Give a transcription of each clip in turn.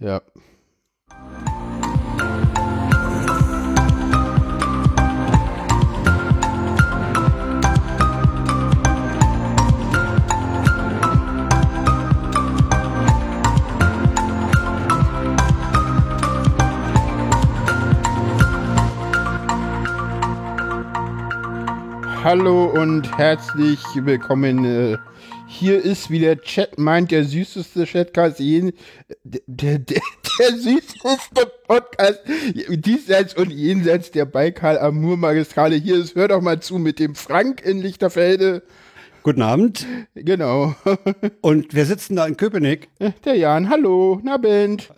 Ja. Hallo und herzlich willkommen. Äh, Hier ist, wie der Chat meint, der süßeste Chatcast, jeden, der, der, der, der süßeste Podcast diesseits und jenseits der Baikal-Amur-Magistrale. Hier ist, hör doch mal zu mit dem Frank in Lichterfelde. Guten Abend. Genau. Und wir sitzen da in Köpenick. Der Jan, hallo, Nabend.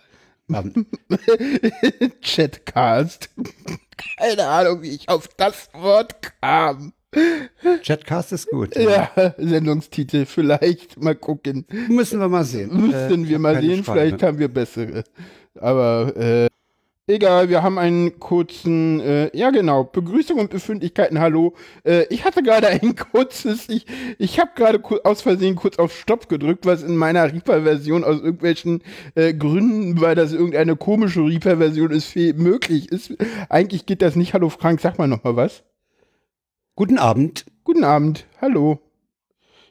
Abend. Chatcast. Keine Ahnung, wie ich auf das Wort kam. Chatcast ist gut. Ja, Sendungstitel vielleicht. Mal gucken. Müssen wir mal sehen. Müssten Äh, wir mal sehen, Schweine. vielleicht haben wir bessere. Aber äh, egal, wir haben einen kurzen, äh, ja genau, Begrüßung und Befindlichkeiten, hallo. Äh, ich hatte gerade ein kurzes, ich, ich habe gerade aus Versehen kurz auf Stopp gedrückt, was in meiner Reaper-Version aus irgendwelchen äh, Gründen, weil das irgendeine komische Reaper-Version ist, möglich ist. Eigentlich geht das nicht. Hallo Frank, sag mal noch mal was. Guten Abend. Guten Abend, hallo.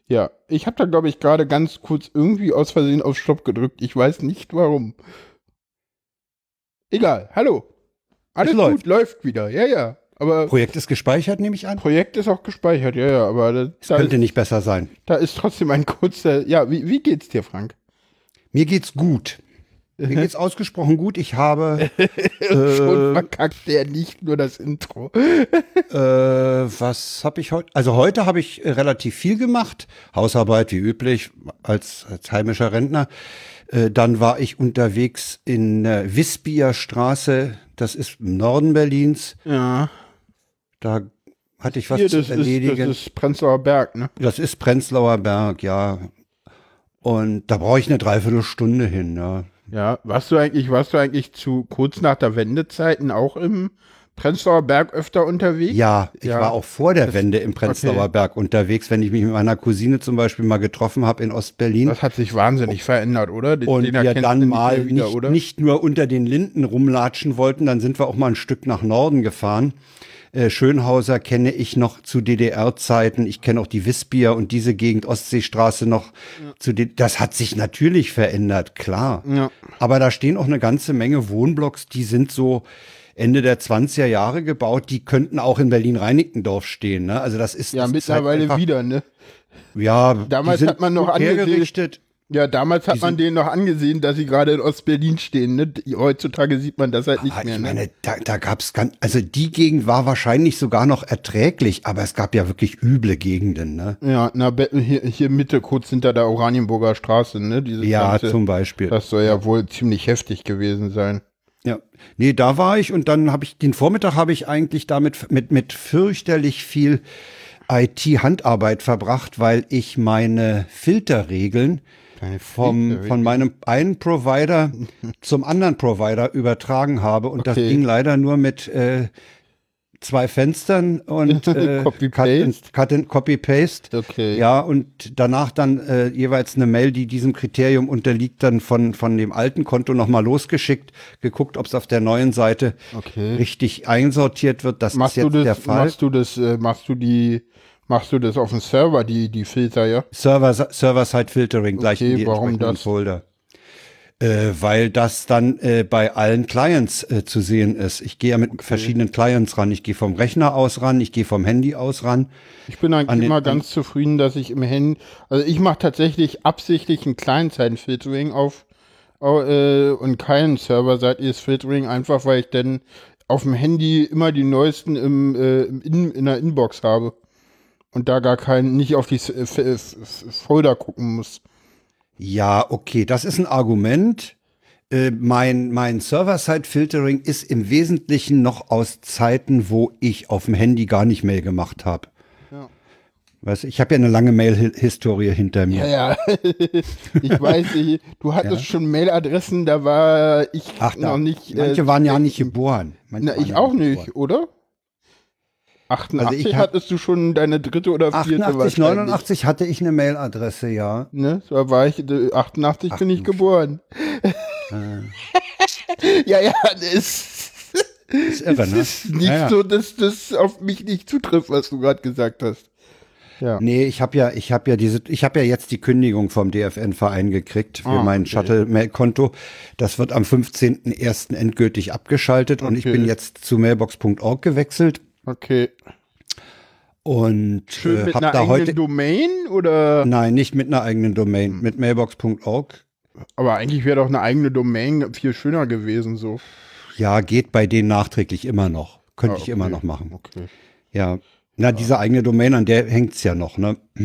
Ja, ich habe da, glaube ich, gerade ganz kurz irgendwie aus Versehen auf Stopp gedrückt. Ich weiß nicht warum. Egal, hallo. Alles Es gut, läuft. wieder, ja, ja. Aber Projekt ist gespeichert, nehme ich an. Projekt ist auch gespeichert, ja, ja. Aber da, da, Könnte ist, nicht besser sein. da ist trotzdem ein kurzer. Ja, wie, wie geht's dir, Frank? Mir geht's gut. Mir geht's ausgesprochen gut. Ich habe, Schon verkackt der nicht nur das Intro. äh, was habe ich heute? Also heute habe ich äh, relativ viel gemacht. Hausarbeit wie üblich als, als heimischer Rentner. Äh, dann war ich unterwegs in der Wispier Straße. Das ist im Norden Berlins. Ja. Da hatte ich was Hier, zu das ist, erledigen. das ist Prenzlauer Berg, ne? Das ist Prenzlauer Berg, ja. Und da brauche ich eine Dreiviertelstunde hin, ja. Ja, warst du eigentlich, warst du eigentlich zu kurz nach der Wendezeiten auch im Prenzlauer Berg öfter unterwegs? Ja, ich Ja. war auch vor der Wende im Prenzlauer okay. Berg unterwegs, wenn ich mich mit meiner Cousine zum Beispiel mal getroffen habe in Ostberlin. Das hat sich wahnsinnig verändert, oder? Den- Und den wir dann mal wieder, nicht, nicht nur unter den Linden rumlatschen wollten, dann sind wir auch mal ein Stück nach Norden gefahren. Äh, Schönhauser kenne ich noch zu DDR-Zeiten. Ich kenne auch die Wispier und diese Gegend Ostseestraße noch. Zu D das hat sich natürlich verändert, klar. Ja. Aber da stehen auch eine ganze Menge Wohnblocks, die sind so Ende der 20er Jahre gebaut. Die könnten auch in Berlin-Reinickendorf stehen. Ne? Also das ist Ja, das halt mittlerweile einfach- wieder, ne? Ja, Damals hat man noch hergerichtet. Ja, damals hat man denen noch angesehen, dass sie gerade in Ostberlin stehen, ne? Heutzutage sieht man das halt nicht mehr, ich ne? meine, da, da gab's ganz, also die Gegend war wahrscheinlich sogar noch erträglich, aber es gab ja wirklich üble Gegenden, ne? Ja, na, hier, hier Mitte, kurz hinter der Oranienburger Straße, ne? Dieses Ja, ganze, zum Beispiel. Das soll ja wohl ziemlich heftig gewesen sein. Ja, nee, da war ich und dann habe ich den Vormittag habe ich eigentlich damit mit mit fürchterlich viel IT-Handarbeit verbracht, weil ich meine Filterregeln vom Filterregeln? von meinem einen Provider zum anderen Provider übertragen habe und das Okay. ging leider nur mit äh, zwei Fenstern und äh, Copy Cut and- Cut and Copy Paste. Okay. Ja, und danach dann äh, jeweils eine Mail, die diesem Kriterium unterliegt, dann von, von dem alten Konto nochmal losgeschickt, geguckt, ob es auf der neuen Seite Okay. richtig einsortiert wird. Das Machst ist du jetzt der das, Fall. machst du das, äh, machst du die, machst du das auf dem Server, die, die Filter, ja? Server, Server-Side-Filtering gleich in Okay, die warum entsprechenden das? Folder. Äh, weil das dann äh, bei allen Clients äh, zu sehen ist. Ich gehe ja mit verschiedenen Clients ran. Ich gehe vom Rechner aus ran, ich gehe vom Handy aus ran. Ich bin eigentlich immer an- ganz zufrieden, dass ich im Handy, also ich mache tatsächlich absichtlich ein Client-Side-Filtering auf au- äh, und kein serverseitiges Filtering, einfach weil ich dann auf dem Handy immer die neuesten im, äh, im in, in der Inbox habe und da gar kein, nicht auf die äh, Folder gucken muss. Ja, okay, das ist ein Argument. Äh, mein mein Server-Side-Filtering ist im Wesentlichen noch aus Zeiten, wo ich auf dem Handy gar nicht Mail gemacht habe. Ja. Weißt ich habe ja eine lange Mail-Historie hinter mir. Ja, ja. ich weiß, ich, du hattest schon Mailadressen, da war ich Ach, da, noch nicht. manche äh, waren ja nicht geboren. Manche Na, ich ja auch nicht, geboren. oder? 88 Also hattest du schon deine dritte oder vierte 88, wahrscheinlich. 89 hatte ich eine Mailadresse, ja. Ne? So war ich, äh, 88 bin ich Ach, geboren. ja, ja, das ist irre, ne? ist nicht Ja, ja. so, dass das auf mich nicht zutrifft, was du gerade gesagt hast. Ja. Nee, ich habe ja, ich habe ja diese, ich habe ja jetzt die Kündigung vom DFN-Verein gekriegt für Ah, mein okay. Shuttle-Mail-Konto. Das wird am 15.01. endgültig abgeschaltet und ich Okay. bin jetzt zu mailbox.org gewechselt Okay. und Schön äh, mit habe einer da eigenen heute, Domain oder? nein, nicht mit einer eigenen Domain, mit mailbox.org. Aber eigentlich wäre doch eine eigene Domain viel schöner gewesen, so. Ja, geht bei denen nachträglich immer noch. Könnte Ah, ich immer okay. noch machen. Okay. Ja. Na, diese eigene Domain, an der hängt's ja noch, ne?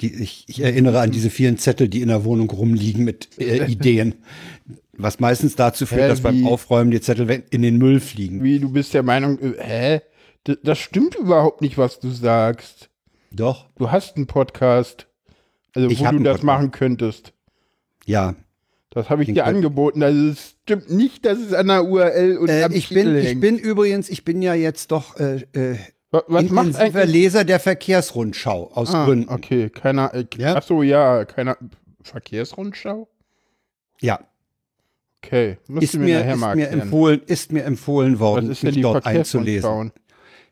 Die, ich, ich erinnere an diese vielen Zettel, die in der Wohnung rumliegen mit äh, Ideen. Was meistens dazu führt, Hä, dass beim? Aufräumen die Zettel in den Müll fliegen. Wie, du bist der Meinung, äh, hä? D das stimmt überhaupt nicht, was du sagst. Doch, Du hast einen Podcast. Also, Ich wo du das Podcast. machen könntest. ja. Das habe ich Den dir könnt- angeboten. Also, es stimmt nicht, dass es an der URL und Äh, am ich, Titel bin, ich hängt. bin übrigens, ich bin ja jetzt doch äh, äh, Wa- was macht intensiver eigentlich? Leser der Verkehrsrundschau aus Ah, Gründen. okay, keiner. Äh, Ja? Ach so, ja, keiner. Verkehrsrundschau? Ja, Okay, musst ist mir, mir, nachher ist, mal mir erklären. empfohlen, ist mir empfohlen Was worden, ist denn mich dort einzulesen.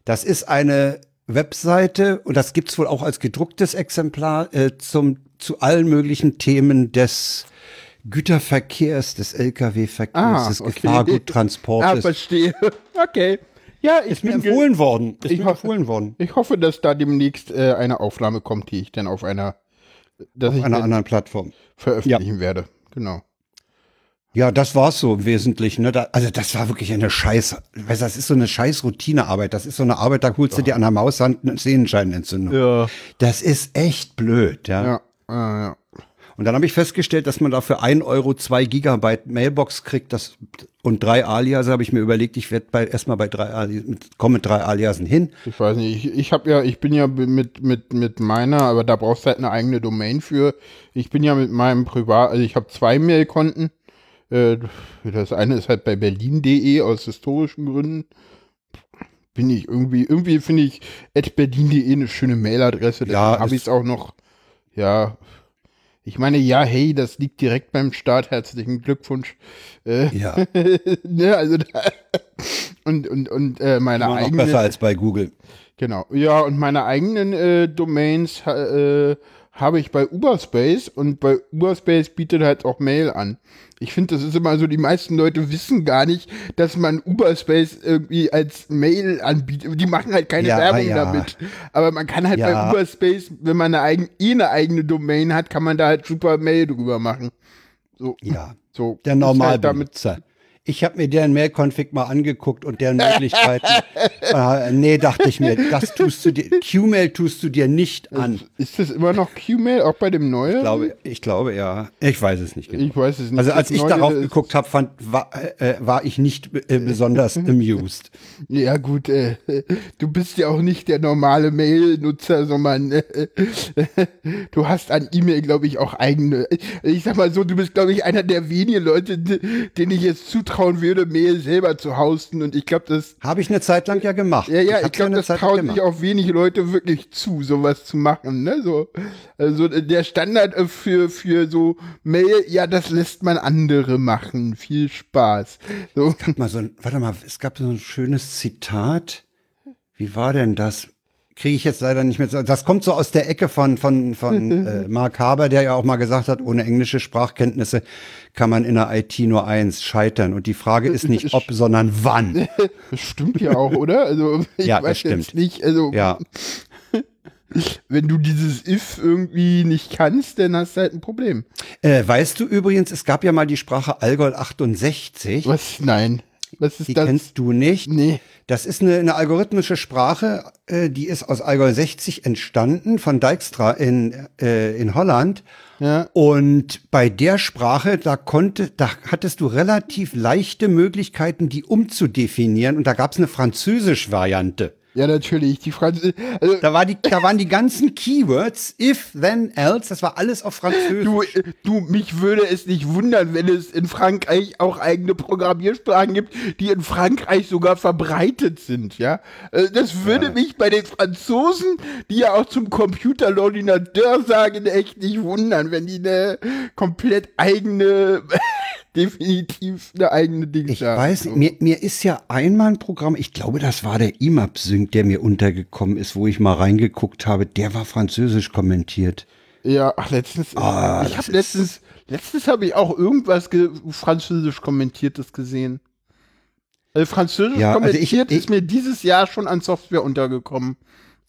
Das ist eine Webseite und das gibt's wohl auch als gedrucktes Exemplar äh, zum, zu allen möglichen Themen des Güterverkehrs, des Lkw-Verkehrs, Ah, des okay. Ah, Gefahrguttransportes. verstehe. Okay. Ja, ich ist mir empfohlen worden. Ist Ich mir hoffe- empfohlen worden. Ich hoffe, dass da demnächst äh, eine Aufnahme kommt, die ich dann auf einer, dass ich Auf einer dann anderen Plattform. veröffentlichen werde. Genau. Ja, das war's so im Wesentlichen. Ne? Da, also das war wirklich eine Scheiß, weißt, das ist so eine scheiß Routinearbeit. Das ist so eine Arbeit, da holst du dir an der Maushand eine Sehenscheinentzündung. Ja. Das ist echt blöd, ja. Ja. Ah, ja. Und dann habe ich festgestellt, dass man dafür 1 Euro 2 Gigabyte Mailbox kriegt das, und drei Aliase habe ich mir überlegt, ich werde bei, erstmal bei drei Aliasen, komme mit drei Aliasen hin. Ich weiß nicht, ich, ich habe ja, ich bin ja mit, mit, mit meiner, aber da brauchst du halt eine eigene Domain für. Ich bin ja mit meinem Privat, also ich habe zwei Mailkonten. Äh, das eine ist halt bei berlin.de aus historischen Gründen. Bin ich irgendwie, irgendwie finde ich at berlin.de eine schöne Mailadresse. Ja, habe ich es auch noch, ja. Ich meine, ja, hey, das liegt direkt beim Start. Herzlichen Glückwunsch. Äh, Ja, ne, also da, und, und, und äh, meine immer noch eigene. besser als bei Google. Genau. Ja, und meine eigenen äh, Domains äh, habe ich bei Uberspace und bei Uberspace bietet halt auch Mail an. Ich finde, das ist immer so, die meisten Leute wissen gar nicht, dass man Uberspace irgendwie als Mail anbietet. Die machen halt keine Ja, Werbung ja. damit. Aber man kann halt Ja. bei Uberspace, wenn man eine, eigen, eh eine eigene Domain hat, kann man da halt super Mail drüber machen. So, Ja, so. der ist halt damit Normalbenutzer. Ich habe mir deren Mail-Config mal angeguckt und deren Möglichkeiten. äh, nee, dachte ich mir, das tust du dir, Q-Mail tust du dir nicht an. Ist das immer noch Q-Mail, auch bei dem neuen? Ich glaube, ich glaube ja. Ich weiß es nicht genau. Ich weiß es nicht. Also als Das ich Neue darauf geguckt habe, fand war, äh, war ich nicht äh, besonders amused. Ja, gut, äh, du bist ja auch nicht der normale Mail-Nutzer, sondern äh, du hast an E-Mail, glaube ich, auch eigene. Ich sag mal so, du bist, glaube ich, einer der wenigen Leute, denen ich jetzt zutrauen würde, Mail selber zu hosten. Und ich glaube, das. Habe ich eine Zeit lang ja gemacht. Ja, ja, ich, hab's glaube, das Zeit trauen sich auch wenige Leute wirklich zu, sowas zu machen. Ne? So, also der Standard äh, für, für so Mail, ja, das lässt man andere machen. Viel Spaß. So. mal so ein, warte mal, es gab so ein schönes Zitat. Wie war denn das? Kriege ich jetzt leider nicht mehr. so- Das kommt so aus der Ecke von, von, von äh, Mark Haber, der ja auch mal gesagt hat, ohne englische Sprachkenntnisse kann man in der IT nur eins scheitern. Und die Frage ist nicht ob, sondern wann. Das stimmt ja auch, oder? Also ich Ja, das weiß jetzt nicht, also Ja, wenn du dieses if irgendwie nicht kannst, dann hast du halt ein Problem. äh, weißt du übrigens, es gab ja mal die Sprache Allgäu 68. Was? Nein. Was ist Die das? kennst du nicht? Nee. Das ist eine, eine algorithmische Sprache, äh, die ist aus Allgäu 60 entstanden, von Dijkstra in, äh, in Holland. Ja. Und bei der Sprache, da konnte, da hattest du relativ leichte Möglichkeiten, die umzudefinieren. Und da gab es eine Französisch-Variante. Ja, natürlich. Die Franz also, Da, war die, da waren die ganzen Keywords, if, then, else, das war alles auf Französisch. du, du, mich würde es nicht wundern, wenn es in Frankreich auch eigene Programmiersprachen gibt, die in Frankreich sogar verbreitet sind, ja. Äh, Das würde mich bei den Franzosen, die ja auch zum Computer L'Ordinateur sagen, echt nicht wundern, wenn die eine komplett eigene definitiv eine eigene Ding Ich weiß, mir, mir ist ja einmal ein Programm, ich glaube, das war der IMAP-Sync, der mir untergekommen ist, wo ich mal reingeguckt habe, der war französisch kommentiert. Ja, ach, letztens, Ah, ich habe letztens, letztens habe ich auch irgendwas ge französisch kommentiertes gesehen. Äh, französisch Ja, also ich- kommentiert ich- ist mir dieses Jahr schon an Software untergekommen.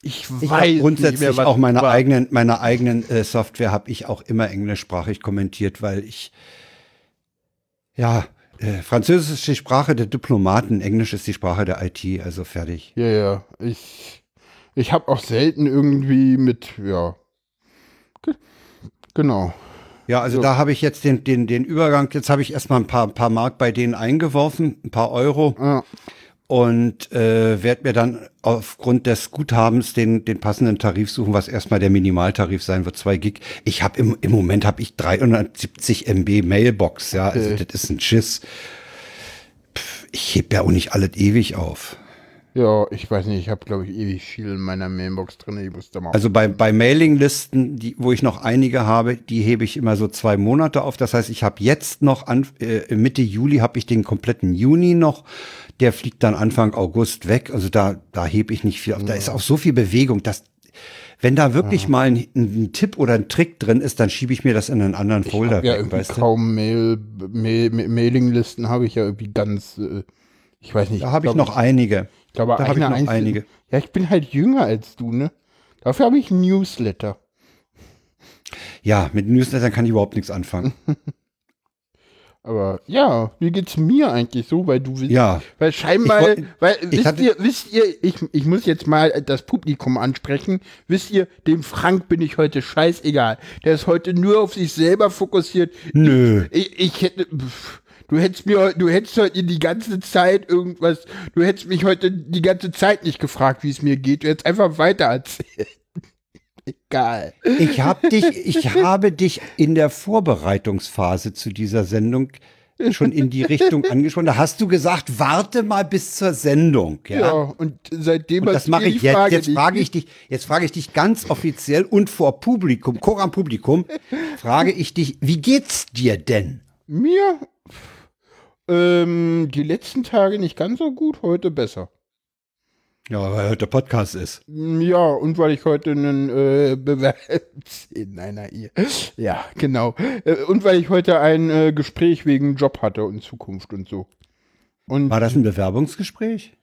Ich Ich weiß nicht grundsätzlich mehr, auch meine war. eigenen, meine eigenen äh, Software habe ich auch immer englischsprachig kommentiert, weil ich ja äh, Französisch ist die Sprache der Diplomaten, Englisch ist die Sprache der IT, also fertig. Ja, ja. Ich, ich habe auch selten irgendwie mit, ja. Ge genau. Ja, also So. da habe ich jetzt den, den, den Übergang, jetzt habe ich erstmal ein paar, ein paar Mark bei denen eingeworfen, ein paar Euro Ja. Und äh, werde mir dann aufgrund des Guthabens den, den passenden Tarif suchen, was erstmal der Minimaltarif sein wird, 2 Gig. Ich habe im, im Moment habe ich 370 MB Mailbox, ja, also Okay. das ist ein Schiss. Pff, ich heb ja auch nicht alles ewig auf. Ja, ich weiß nicht, ich habe, glaube ich, ewig viel in meiner Mailbox drin. Ich muss da mal. Also bei, bei Mailinglisten, die, wo ich noch einige habe, die hebe ich immer so zwei Monate auf. Das heißt, ich habe jetzt noch an, äh, Mitte Juli habe ich den kompletten Juni noch. Der fliegt dann Anfang August weg. Also da, da hebe ich nicht viel auf. Da ist auch so viel Bewegung, dass wenn da wirklich mal ein, ein Tipp oder ein Trick drin ist, dann schiebe ich mir das in einen anderen ich Folder ja weg, irgendwie weißt kaum Mail, Mail, Ma- Mailinglisten habe ich ja irgendwie ganz, äh, ich weiß nicht. Da habe ich noch einige. Ich glaube, da habe ich noch einzige- einige. Ja, ich bin halt jünger als du, ne? Dafür habe ich ein Newsletter. Ja, mit Newslettern kann ich überhaupt nichts anfangen. Aber ja, wie geht's mir eigentlich so? Weil du willst, Ja. weil scheinbar, Ich woll- weil ich wisst hatte- ihr, wisst ihr, ich, ich muss jetzt mal das Publikum ansprechen. Wisst ihr, dem Frank bin ich heute scheißegal. Der ist heute nur auf sich selber fokussiert. Nö. Ich, ich hätte, pff, du hättest mir, du hättest heute die ganze Zeit irgendwas, du hättest mich heute die ganze Zeit nicht gefragt, wie es mir geht. Du hättest einfach weiter erzählt. Egal. Ich habe dich, ich habe dich in der Vorbereitungsphase zu dieser Sendung schon in die Richtung angesprochen. Da hast du gesagt, warte mal bis zur Sendung. Ja. Ja, und seitdem Und das mache ich jetzt. Frage Jetzt frage ich dich, jetzt frage ich dich ganz offiziell und vor Publikum, Chor am Publikum, frage ich dich, wie geht's dir denn? Mir ähm, die letzten Tage nicht ganz so gut, heute besser. Ja, weil heute Podcast ist. Ja, und weil ich heute einen äh, Bewerb in einer Ehe. Ja, genau. Äh, und weil ich heute ein äh, Gespräch wegen Job hatte und Zukunft und so. Und War das ein Bewerbungsgespräch?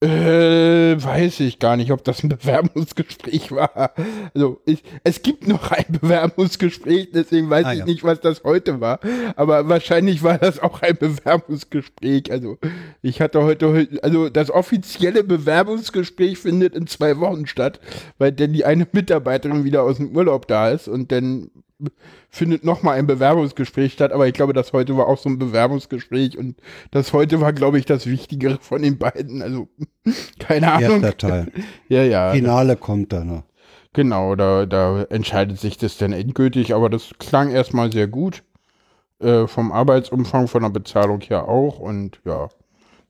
Äh, weiß ich gar nicht, ob das ein Bewerbungsgespräch war. Also ich, es gibt noch ein Bewerbungsgespräch, deswegen weiß Ah, ich ja. nicht, was das heute war. Aber wahrscheinlich war das auch ein Bewerbungsgespräch. Also ich hatte heute, heu- also das offizielle Bewerbungsgespräch findet in zwei Wochen statt, weil denn die eine Mitarbeiterin wieder aus dem Urlaub da ist und dann findet noch mal ein Bewerbungsgespräch statt, aber ich glaube, das heute war auch so ein Bewerbungsgespräch und das heute war, glaube ich, das Wichtigere von den beiden. Also keine Ahnung. Erster Teil. Ja, ja, Finale kommt da noch. genau, da, da entscheidet sich das dann endgültig, aber das klang erstmal sehr gut. Äh, vom Arbeitsumfang, von der Bezahlung her auch und ja,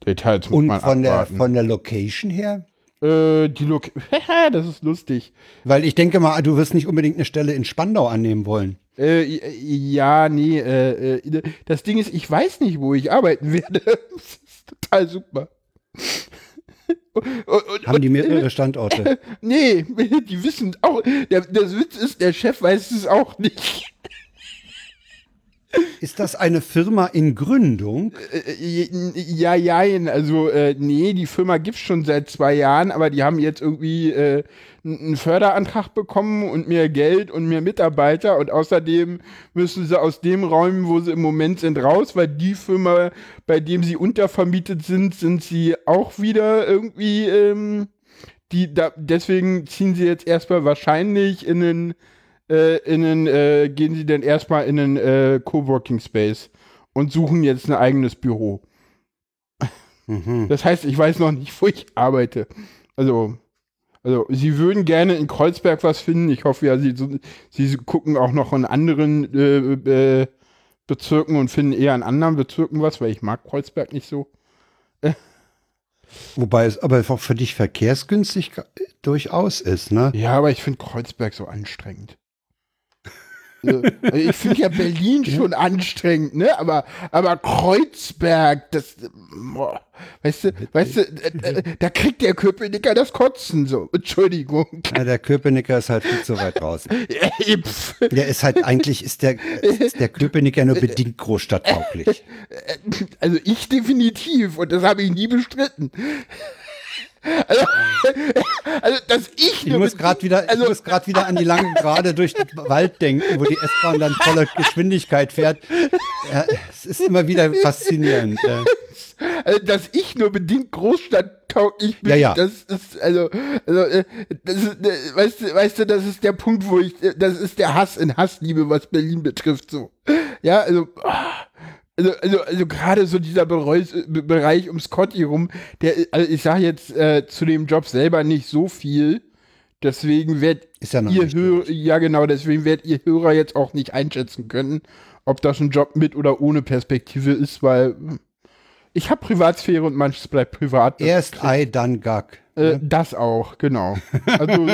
Details muss Und man von der, abwarten. von der Location her? Äh, die Lok das ist lustig. Weil ich denke mal, du wirst nicht unbedingt eine Stelle in Spandau annehmen wollen. Äh, ja, nee, äh, äh, das Ding ist, ich weiß nicht, wo ich arbeiten werde. Das ist total super. Und, und, Haben die mehrere Standorte? nee, die wissen auch, der, der Witz ist, der Chef weiß es auch nicht. Ist das eine Firma in Gründung? Äh, Ja, ja, also äh, nee, die Firma gibt's schon seit zwei Jahren, aber die haben jetzt irgendwie äh, einen Förderantrag bekommen und mehr Geld und mehr Mitarbeiter und außerdem müssen sie aus dem Räumen, wo sie im Moment sind, raus, weil die Firma, bei dem sie untervermietet sind, sind sie auch wieder irgendwie, ähm, die da, deswegen ziehen sie jetzt erstmal wahrscheinlich in den äh, in den, äh, gehen sie dann erstmal in den äh, Coworking Space und suchen jetzt ein eigenes Büro. Mhm. Das heißt, ich weiß noch nicht, wo ich arbeite. Also, also sie würden gerne in Kreuzberg was finden. Ich hoffe ja, sie, sie gucken auch noch in anderen äh, äh, Bezirken und finden eher in anderen Bezirken was, weil ich mag Kreuzberg nicht so. Wobei es aber auch für dich verkehrsgünstig durchaus ist, ne? Ja, aber ich finde Kreuzberg so anstrengend. Also, also ich finde ja Berlin schon anstrengend, ne? Aber, aber Kreuzberg, das, boah, weißt du, weißt du, äh, äh, da kriegt der Köpenicker das Kotzen so. Entschuldigung. Ja, der Köpenicker ist halt viel zu weit pf. Der ist halt eigentlich, ist der, ist der Köpenicker nur bedingt großstadttauglich. Also ich definitiv und das habe ich nie bestritten. Also, also dass ich, Ich muss gerade wieder, also, ich muss gerade wieder an die lange Gerade durch den Wald denken, wo die S-Bahn dann voller Geschwindigkeit fährt. Ja, es ist immer wieder faszinierend. also, dass ich nur bedingt großstadttauglich bin, Ja, ja. das ist, also, also äh, das ist, äh, weißt, du, weißt du, das ist der Punkt, wo ich, äh, das ist der Hass in Hassliebe, was Berlin betrifft, so. Ja, also, ah, also, also, also gerade so dieser Bereus, äh, Be- Bereich um Scotty rum, der, also ich sage jetzt äh, zu dem Job selber nicht so viel, deswegen werdet ja ihr Hörer, ja genau, deswegen werdet ihr Hörer jetzt auch nicht einschätzen können, ob das ein Job mit oder ohne Perspektive ist, weil hm, ich habe Privatsphäre und manches bleibt privat. Erst Ei, dann Gag. äh, das auch, genau. Also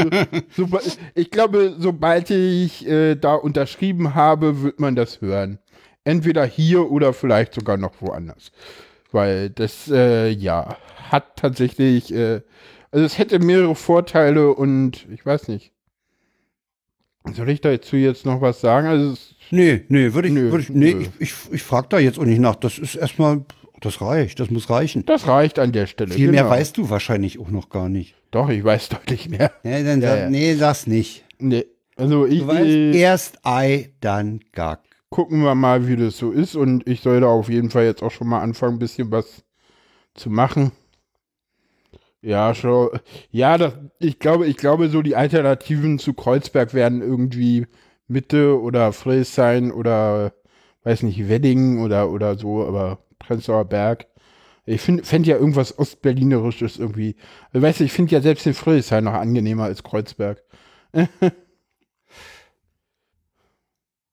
super, ich glaube, sobald ich äh, da unterschrieben habe, wird man das hören. Entweder hier oder vielleicht sogar noch woanders. Weil das, äh, ja, hat tatsächlich, äh, also es hätte mehrere Vorteile und ich weiß nicht. Soll ich dazu jetzt noch was sagen? Also es, Nee, nee, würde ich, Nö, würde ich, nee, nö. ich, ich, ich frage da jetzt auch nicht nach. Das ist erstmal, das reicht, das muss reichen. das reicht an der Stelle. Viel mehr genau. weißt du wahrscheinlich auch noch gar nicht. Doch, ich weiß deutlich mehr. Nee, dann, Ja, sag- ja. nee das nicht. Nee. Also ich, Du weißt, erst Ei, dann Gag. Gucken wir mal, wie das so ist. Und ich soll da auf jeden Fall jetzt auch schon mal anfangen, ein bisschen was zu machen. Ja, schon. Ja, das, ich glaube, ich glaube, so die Alternativen zu Kreuzberg werden irgendwie Mitte oder Friedrichshain oder weiß nicht, Wedding oder, oder so, aber Prenzlauer Berg. Ich fände ja irgendwas Ostberlinerisches irgendwie. Weißt du, ich finde ja selbst den Friedrichshain noch angenehmer als Kreuzberg.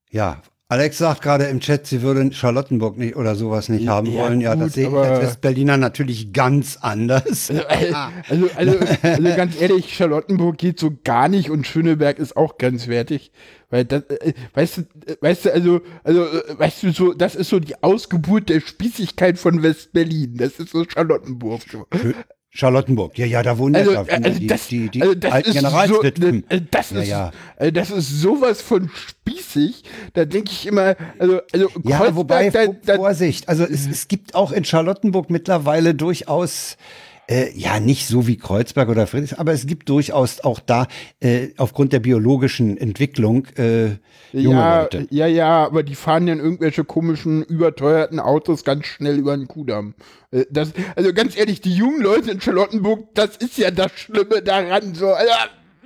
Ja, Alex sagt gerade im Chat, sie würden Charlottenburg nicht oder sowas nicht haben Ja, wollen. Ja, gut, das sehe ich als Westberliner natürlich ganz anders. Also, also, also ganz ehrlich, Charlottenburg geht so gar nicht und Schöneberg ist auch grenzwertig. Weil das, äh, weißt du, äh, weißt du, also, also, äh, weißt du, so, das ist so die Ausgeburt der Spießigkeit von West-Berlin. Das ist so Charlottenburg. So. Charlottenburg, ja, ja, da wohnen Also, ja also die, das, die, die also das alten ist so, Generalswitwen. äh, das Ja, ist, ja. äh, das ist sowas von spießig. Da denke ich immer, also, also Ja, Kreuzberg, wobei, da, da, Vorsicht, also es, es gibt auch in Charlottenburg mittlerweile durchaus, äh, ja, nicht so wie Kreuzberg oder Friedrichshain, aber es gibt durchaus auch da, äh, aufgrund der biologischen Entwicklung, äh, junge ja, Leute. ja, ja, aber die fahren dann irgendwelche komischen, überteuerten Autos ganz schnell über den Kudamm. Äh, Das, also ganz ehrlich, die jungen Leute in Charlottenburg, das ist ja das Schlimme daran. So, also,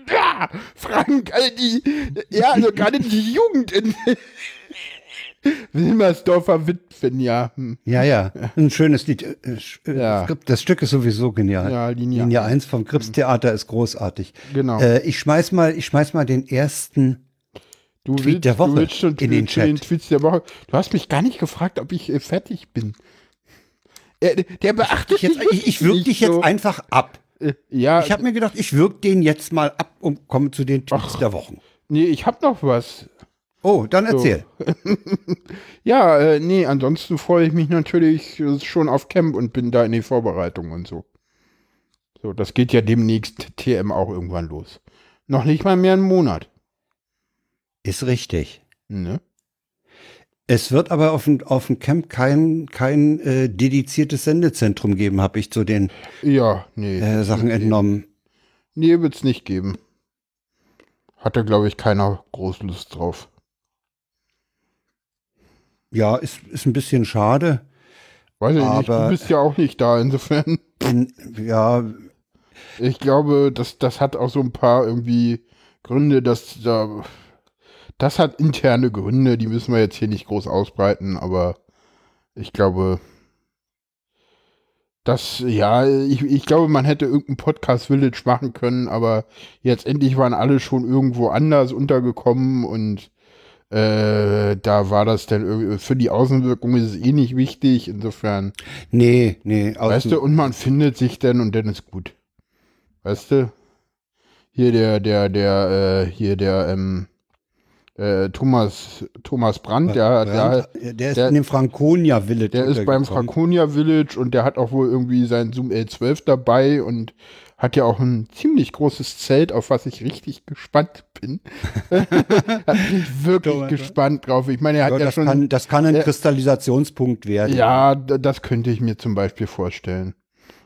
ja, Frank, also die, ja, also gerade die Jugend in Wilmersdorfer Witwen, ja. Hm. Ja, ja, ein schönes Lied. Äh, äh, Ja. Das Stück ist sowieso genial. Ja, Linie Linie 1 vom Krips-Theater ist großartig. Genau. Äh, ich schmeiß mal, ich schmeiß mal den ersten Du Tweet der Woche du willst schon in den zu den Chat. Tweets der Woche. Du hast mich gar nicht gefragt, ob ich äh, fertig bin. Äh, der beachtet ich, jetzt, ich, ich würg nicht dich jetzt so. einfach ab. Äh, ja, Ich habe mir gedacht, ich würg den jetzt mal ab und komme zu den Tweets der Wochen. nee, ich hab noch was. Oh, dann erzähl. Ja, äh, nee, ansonsten freue ich mich natürlich schon auf Camp und bin da in die Vorbereitung und so. So, das geht ja demnächst TM auch irgendwann los. Noch nicht mal mehr einen Monat. Ist richtig. Ne? Es wird aber auf dem, auf dem Camp kein, kein äh, dediziertes Sendezentrum geben, habe ich zu den Ja, nee. äh, Sachen entnommen. Nee, wird's nicht geben. Hatte, glaube ich, keiner groß Lust drauf. Ja, ist, ist ein bisschen schade. Weiß ich nicht, du bist ja auch nicht da, insofern. In, ja, Ich glaube, das, das hat auch so ein paar irgendwie Gründe, dass da. Das hat interne Gründe, die müssen wir jetzt hier nicht groß ausbreiten, aber ich glaube, das, ja, ich, ich glaube, man hätte irgendein Podcast Village machen können, aber jetzt endlich waren alle schon irgendwo anders untergekommen und äh, da war das dann irgendwie, für die Außenwirkung ist es eh nicht wichtig, insofern. nee, nee. aus Weißt du, und man findet sich dann und dann ist gut. Weißt du? Hier der, der, der, äh, hier der, ähm, äh, Thomas, Thomas Brandt, der, der, Brandt, der ist in dem Franconia Village. der ist beim Franconia Village und der hat auch wohl irgendwie sein Zoom L12 dabei und hat ja auch ein ziemlich großes Zelt, auf was ich richtig gespannt bin. hat mich wirklich Thomas, gespannt drauf. Ich meine, er hat Ja, ja, das, schon. kann, das kann ein der- Kristallisationspunkt werden. ja, das könnte ich mir zum Beispiel vorstellen.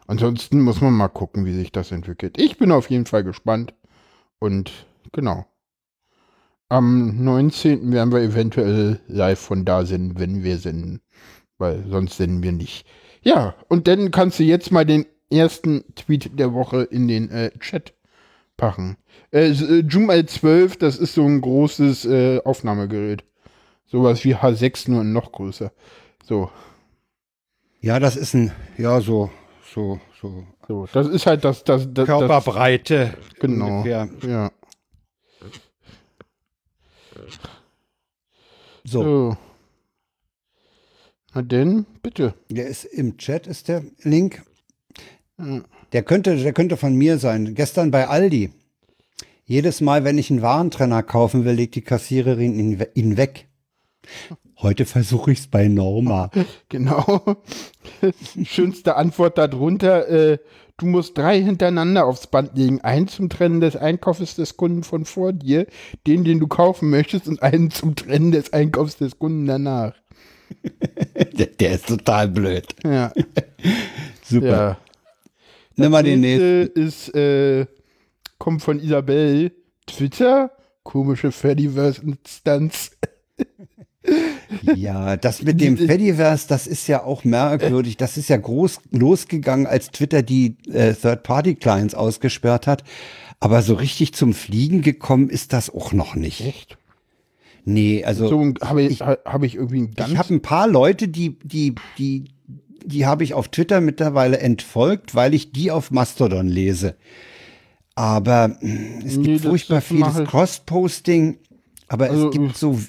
Ansonsten muss man mal gucken, wie sich das entwickelt. Ich bin auf jeden Fall gespannt. Und genau. Am 19. werden wir eventuell live von da senden, wenn wir senden. Weil sonst senden wir nicht. Ja, und dann kannst du jetzt mal den ersten Tweet der Woche in den äh, Chat packen. Äh, äh, Zoom L12, das ist so ein großes äh, Aufnahmegerät. Sowas wie H6, nur noch größer. So, Ja, das ist ein, ja, so, so, so. so. Das ist halt das, das, das, das Körperbreite. Genau. Ungefähr. Ja. So. So. Na denn, bitte. Der ist im Chat, ist der Link. Der könnte, der könnte von mir sein. Gestern bei Aldi. Jedes Mal, wenn ich einen Warentrenner kaufen will, legt die Kassiererin ihn, ihn weg. Heute versuche ich es bei Norma. Genau. Schönste Antwort darunter. Äh, du musst drei hintereinander aufs Band legen. Einen zum Trennen des Einkaufs des Kunden von vor dir, den, den du kaufen möchtest, und einen zum Trennen des Einkaufs des Kunden danach. der, der ist total blöd. Ja. Super. ja. Nimm mal den nächsten. nächste ist, äh, kommt von Isabel. Twitter, komische Fediverse-Instanz. Ja, das mit dem Fediverse, das ist ja auch merkwürdig. Das ist ja groß losgegangen, als Twitter die äh, Third-Party-Clients ausgesperrt hat. Aber so richtig zum Fliegen gekommen ist das auch noch nicht. Echt? Nee, also So habe ich, hab ich irgendwie ein ganz ich habe ein paar Leute, die, die, die, die habe ich auf Twitter mittlerweile entfolgt, weil ich die auf Mastodon lese. Aber mh, es Nee, gibt furchtbar vieles ich- Cross-Posting. Aber Also, es gibt so,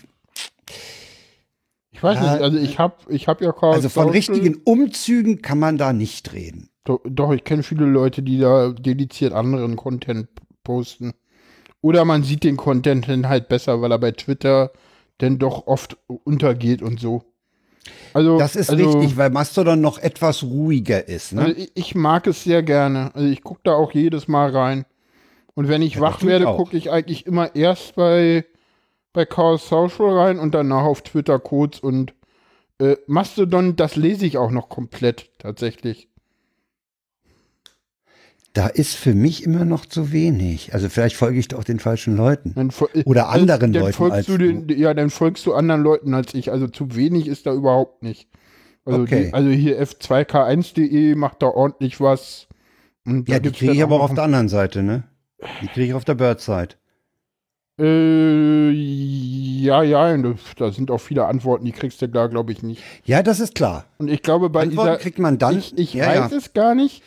Ich weiß Ja, nicht, also ich habe ich hab ja kaum. also von richtigen Umzügen kann man da nicht reden. Doch, doch ich kenne viele Leute, die da dediziert anderen Content posten. Oder man sieht den Content dann halt besser, weil er bei Twitter dann doch oft untergeht und so. Also, Das ist also, richtig, weil Mastodon noch etwas ruhiger ist. Ne? Also ich, mag es sehr gerne. Also ich gucke da auch jedes Mal rein. Und wenn ich Ja, wach werde, gucke ich eigentlich immer erst bei, bei Chaos Social rein und danach auf Twitter kurz. Und äh, Mastodon, das lese ich auch noch komplett tatsächlich. Da ist für mich immer noch zu wenig. Also vielleicht folge ich doch den falschen Leuten. Dann fol- äh, Oder anderen dann Leuten folgst als du den, Ja, dann folgst du anderen Leuten als ich. Also zu wenig ist da überhaupt nicht. Also, Okay. die, also hier f2k1.de macht da ordentlich was. Ja, die kriege ich dann aber auch auf der anderen Seite, ne? Die kriege ich auf der Bird-Side. Äh, ja, ja, da sind auch viele Antworten, die kriegst du da, glaube ich, nicht. Ja, das ist klar. Und ich glaube, bei Antworten dieser, kriegt man dann. ich, ich ja, weiß ja. es gar nicht.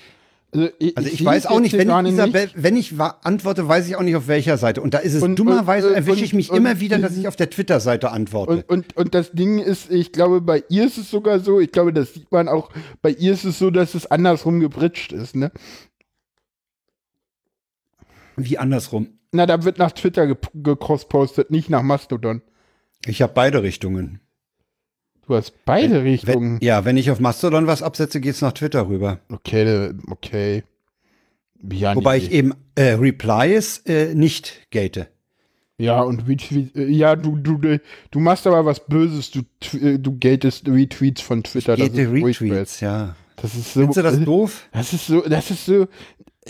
Also ich, Also ich, sehe weiß auch nicht, wenn ich, Isabel, nicht. wenn ich antworte, weiß ich auch nicht auf welcher Seite. Und da ist es Und- dummerweise, und- erwische ich mich und- immer wieder, dass ich auf der Twitter-Seite antworte. Und, und, und das Ding ist, ich glaube, bei ihr ist es sogar so, ich glaube, das sieht man auch, bei ihr ist es so, dass es andersrum gebritscht ist, ne? Wie andersrum. Na, da wird nach Twitter ge- gecrosspostet, nicht nach Mastodon. Ich habe beide Richtungen. Du hast beide Wenn, Richtungen. ja, wenn ich auf Mastodon was absetze, geht's nach Twitter rüber. Okay, okay. Ja, Wobei ich eben äh, Replies äh, nicht gate. Ja, und Retweet, äh, ja, du, du, du- machst aber was Böses, du, äh, du gatest Retweets von Twitter. Gate ist furchtbar. Retweets, ja. Das ist so. Findest du das doof? Das ist so, das ist so.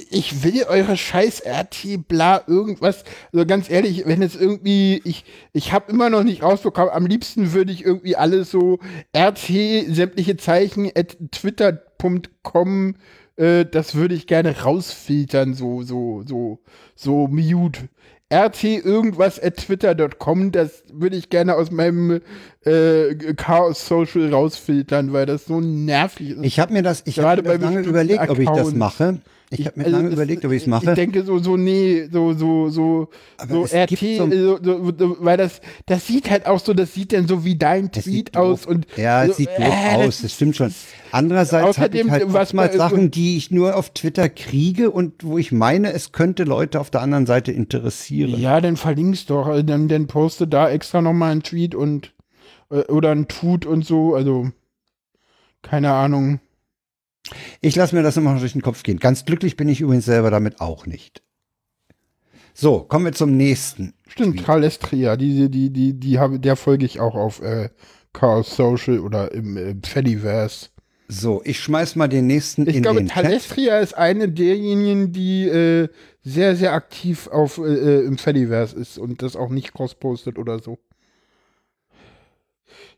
Ich will eure scheiß RT, bla, irgendwas. Also ganz ehrlich, wenn es irgendwie, ich, ich habe immer noch nicht rausbekommen, am liebsten würde ich irgendwie alles so RT, sämtliche Zeichen, at twitter.com, äh, das würde ich gerne rausfiltern, so, so, so, so mute. RT irgendwas at twitter.com, das würde ich gerne aus meinem äh, Chaos Social rausfiltern, weil das so nervig ist. Ich habe mir das, ich Gerade habe lange überlegt, ob ich das Accounts. mache. Ich habe mir Also lange überlegt, ob ich es Ich mache. denke so, so, nee, so, so, so, Aber so RT, so, so- so, weil das, das sieht halt auch so, das sieht dann so wie dein Tweet aus und ja, so, es sieht doof äh, aus, das stimmt schon. Andererseits habe ich halt was man- Sachen, die ich nur auf Twitter kriege und wo ich meine, es könnte Leute auf der anderen Seite interessieren. Ja, dann verlinkst doch, also dann, dann poste da extra nochmal einen Tweet und äh, oder ein Tut und so, also keine Ahnung. Ich lasse mir das immer noch durch den Kopf gehen. Ganz glücklich bin ich übrigens selber damit auch nicht. So, kommen wir zum nächsten. Stimmt, Karl Estria, die, die, die, die habe, der folge ich auch auf äh, Chaos Social oder im äh, Fediverse. So, ich schmeiß mal den nächsten Ich in glaube, den Chat. Talestria ist eine derjenigen, die äh, sehr, sehr aktiv auf, äh, äh, im Fediverse ist und das auch nicht cross-postet oder so.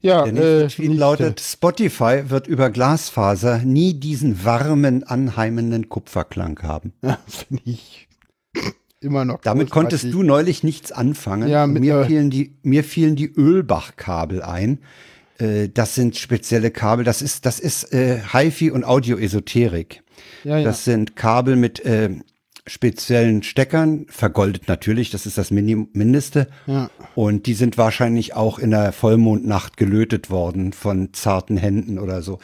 Ja, Der nächste äh, Tweet nächste. lautet, Spotify wird über Glasfaser nie diesen warmen, anheimenden Kupferklang haben. Ja, finde ich immer noch. Damit konntest du neulich nichts anfangen. Ja, mir, äh, fielen die, mir fielen die Ölbach-Kabel ein. Äh, das sind spezielle Kabel. Das ist, das ist äh, HiFi und Audio-Esoterik. Ja, ja. Das sind Kabel mit äh, speziellen Steckern, vergoldet natürlich, das ist das Minim Mindeste. Ja. Und die sind wahrscheinlich auch in der Vollmondnacht gelötet worden von zarten Händen oder so.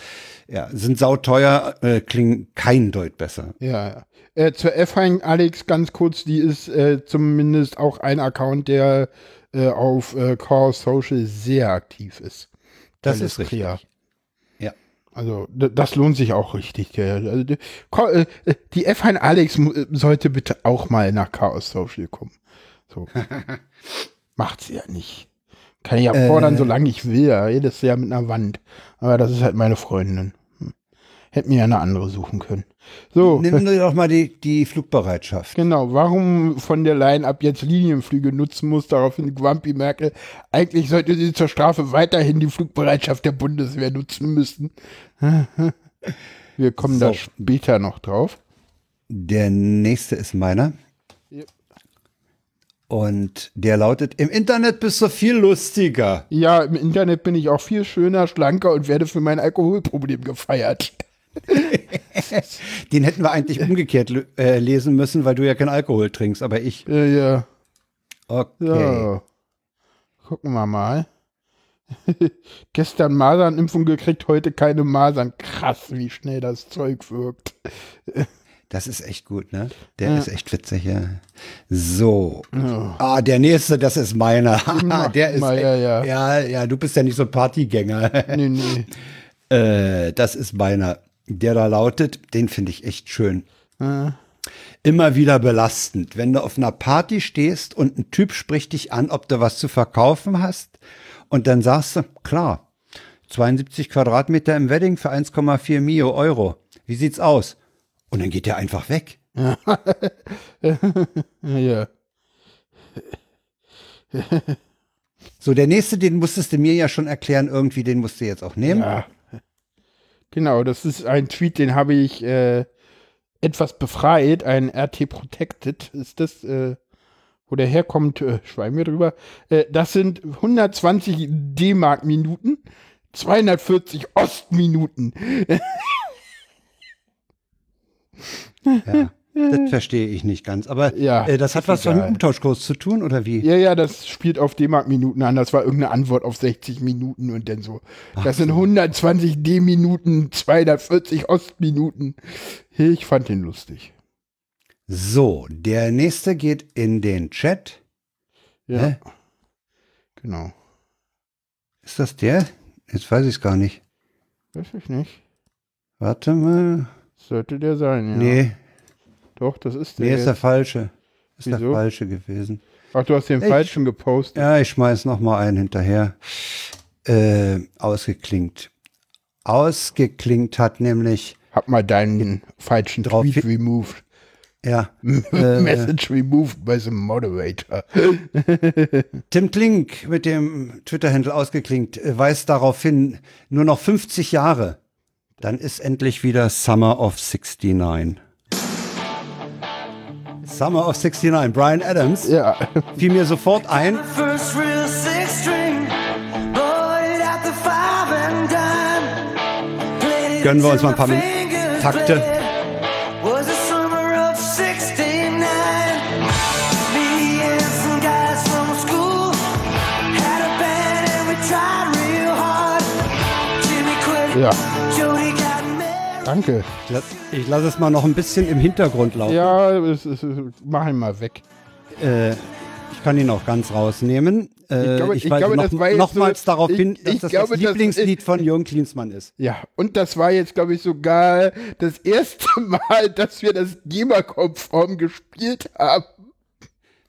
Ja, sind sauteuer, äh, klingen kein Deut besser. Ja, ja. Äh, zur F-Hein Alex ganz kurz, die ist äh, zumindest auch ein Account, der äh, auf äh, Chaos Social sehr aktiv ist. Das Tal ist richtig. Estria. Also das lohnt sich auch richtig. Also, die- äh, äh, die F1 Alex äh, sollte bitte auch mal nach Chaos Social kommen. So. Macht sie ja nicht. Kann ich ja Äh. fordern, solange ich will. Ja. Jedes Jahr mit einer Wand. Aber das ist halt meine Freundin. Hm. Hätte mir ja eine andere suchen können. So, Nimm dir doch mal die, die Flugbereitschaft. genau. Warum von der Line ab jetzt Linienflüge nutzen muss, daraufhin Grumpy Merkel. Eigentlich sollte sie zur Strafe weiterhin die Flugbereitschaft der Bundeswehr nutzen müssen. Wir kommen da So. später noch drauf. Der nächste ist meiner. Ja. Und der lautet, im Internet bist du viel lustiger. Ja, im Internet bin ich auch viel schöner, schlanker und werde für mein Alkoholproblem gefeiert. Den hätten wir eigentlich umgekehrt äh, lesen müssen, weil du ja keinen Alkohol trinkst, aber ich. Ja, ja. Okay. So. Gucken wir mal. Gestern Masernimpfung gekriegt, heute keine Masern. Krass, wie schnell das Zeug wirkt. Das ist echt gut, ne? Der ist echt witzig, ja. So. Ah, der nächste, das ist meiner. Der ist. immer, ja, ja. ja, ja, du bist ja nicht so ein Partygänger. Nee, nee. äh, das ist meiner. Der da lautet, den finde ich echt schön. Äh, Immer wieder belastend, wenn du auf einer Party stehst und ein Typ spricht dich an, ob du was zu verkaufen hast und dann sagst du, klar, 72 Quadratmeter im Wedding für 1,4 Mio Euro. Wie sieht's aus? Und dann geht der einfach weg. ja, ja. So, der nächste, den musstest du mir ja schon erklären, irgendwie, den musst du jetzt auch nehmen. Ja. Genau, das ist ein Tweet, den habe ich äh, etwas befreit, ein RT Protected ist das, äh, wo der herkommt, äh, schweigen wir drüber. Äh, das sind 120 D-Mark Minuten, 240 Ostminuten. Ja, das verstehe ich nicht ganz. Aber Ja, äh, das hat was mit egal. dem Umtauschkurs zu tun, oder wie? Ja, ja, das spielt auf D-Mark Minuten an. Das war irgendeine Antwort auf 60 Minuten und dann so. Das sind 120 D-Minuten, 240 Ostminuten. Ich fand den lustig. So, der nächste geht in den Chat. Ja. Hä? Genau. Ist das der? Jetzt weiß ich es gar nicht. Weiß ich nicht. Warte mal. Sollte der sein, ja. Nee, Doch, das ist der. nee, ist der falsche. Ist der Wieso? falsche gewesen. Ach, du hast den Ich- falschen gepostet. Ja, ich schmeiß noch mal einen hinterher. Äh, ausgeklingt. Ausgeklingt hat nämlich, Hab mal deinen falschen Drauf Tweet removed. ja, äh, Message removed by the moderator. Tim Klink mit dem Twitter-Handle ausgeklinkt äh, weist darauf hin, nur noch 50 Jahre. Dann ist endlich wieder Summer of 69. Summer of 69, Brian Adams. Ja. Fiel mir sofort ein. Gönnen wir uns mal ein paar Min Takte. Ja danke. Ich lass- Ich lasse es mal noch ein bisschen im Hintergrund laufen. Ja, es, es, mach ihn mal weg. Äh, ich kann ihn auch ganz rausnehmen. Äh, Ich glaube- ich weise glaube, noch, das war jetzt nochmals so- darauf ich- hin, dass ich das glaube, das das- Lieblingslied von Jürgen Klinsmann ist. Ja, und das war jetzt, glaube ich, sogar das erste Mal, dass wir das GEMA-konform gespielt haben.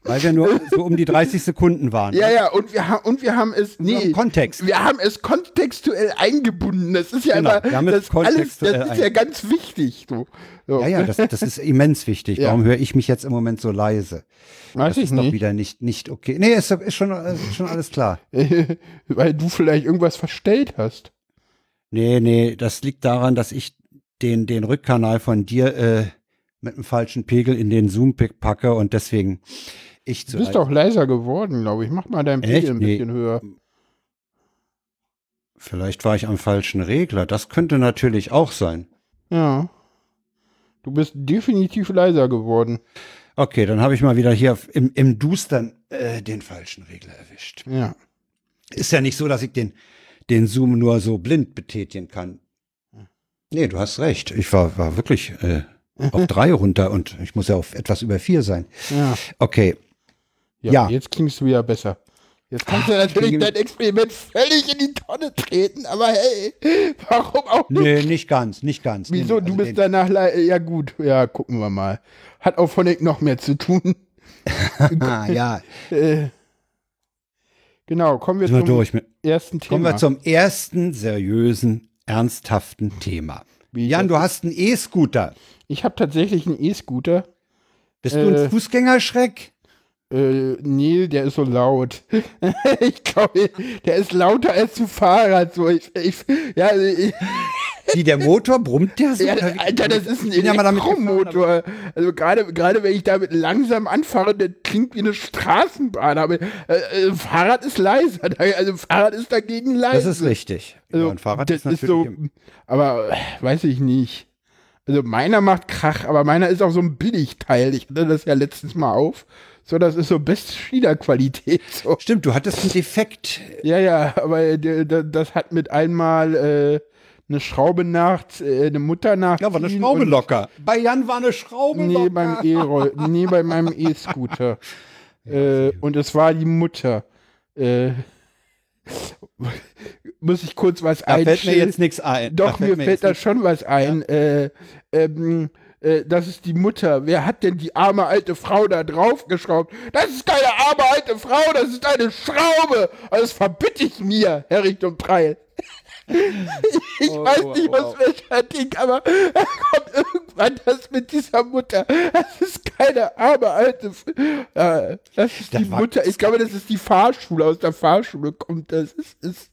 Weil wir nur so um die 30 Sekunden waren. Ja, ja, und wir, haben und wir haben es, nee, im Kontext. wir haben es kontextuell eingebunden. Das ist ja Genau, immer, wir haben es das, alles, das ist ja ganz wichtig. So. So. Ja, ja, das, das ist immens wichtig. Ja. Warum höre ich mich jetzt im Moment so leise? Weiß Das ich ist doch nicht. wieder nicht, nicht okay. Nee, ist, ist, schon, ist schon alles klar. Weil du vielleicht irgendwas verstellt hast. Nee, nee, das liegt daran, dass ich den, den Rückkanal von dir äh, mit einem falschen Pegel in den Zoom packe und deswegen ich Du bist doch leiser geworden, glaube ich. Mach mal deinen Echt? Pegel ein Nee. bisschen höher. Vielleicht war ich am falschen Regler. Das könnte natürlich auch sein. Ja. Du bist definitiv leiser geworden. Okay, dann habe ich mal wieder hier im, im Dustern äh, den falschen Regler erwischt. Ja. Ist ja nicht so, dass ich den, den Zoom nur so blind betätigen kann. Nee, du hast recht. Ich war, war wirklich äh, auf drei runter und ich muss ja auf etwas über vier sein. Ja. Okay, Ja, Ja. jetzt klingst du wieder besser. Jetzt kannst du natürlich dein Experiment völlig in die Tonne treten, aber hey, warum auch nicht? nee, nicht ganz, nicht ganz. Wieso? nee, Du also bist danach, le- ja gut, ja, gucken wir mal. Hat auch Phonic noch mehr zu tun. Ah, ja, Äh, genau, kommen wir sind wir zum. Mit, ersten Thema. kommen wir zum ersten seriösen, ernsthaften Thema. Wie Jan, du hast einen E-Scooter. ich habe tatsächlich einen E-Scooter. Bist du Äh, ein Fußgängerschreck? Äh, nee, der ist so laut. ich glaube, der ist lauter als ein Fahrrad. So, ich, ich, ja, also ich, Wie der Motor brummt der so? ja, Alter, das ist ein Elektromotor. Also gerade gerade wenn ich damit langsam anfahre, der klingt wie eine Straßenbahn. Aber äh, äh, Fahrrad ist leiser. Also Fahrrad ist dagegen leise. Das ist richtig. Also, ja, ein Fahrrad ist natürlich so, im- aber äh, weiß ich nicht. Also meiner macht Krach, aber meiner ist auch so ein Billigteil. Ich hatte das ja letztens mal auf. So, das ist so beste Schiederqualität. So. Stimmt, du hattest einen Defekt. Ja, ja, aber der, das hat mit einmal äh, eine Schraube nach, äh, eine Mutter nach. Ja, war eine Schraube locker. Bei Jan war eine Schraube Nee, locker. beim E-Roll, nee, bei meinem E-Scooter. äh, und es war die Mutter. Äh, muss ich kurz was da fällt mir jetzt nichts ein. Doch, mir fällt jetzt da nichts- schon was ein. Äh, ähm, äh, das ist die Mutter. Wer hat denn die arme alte Frau da draufgeschraubt? Das ist keine arme alte Frau, das ist eine Schraube. Also das verbitte ich mir, Herr Richt und Preil. ich Oh, weiß oh, nicht, oh, was oh. welcher Ding, aber da kommt irgendwann das mit dieser Mutter. Das ist keine arme alte. F äh, das ist die war- Mutter. Ich glaube, das ist die Fahrschule. Aus der Fahrschule kommt das. Ist, ist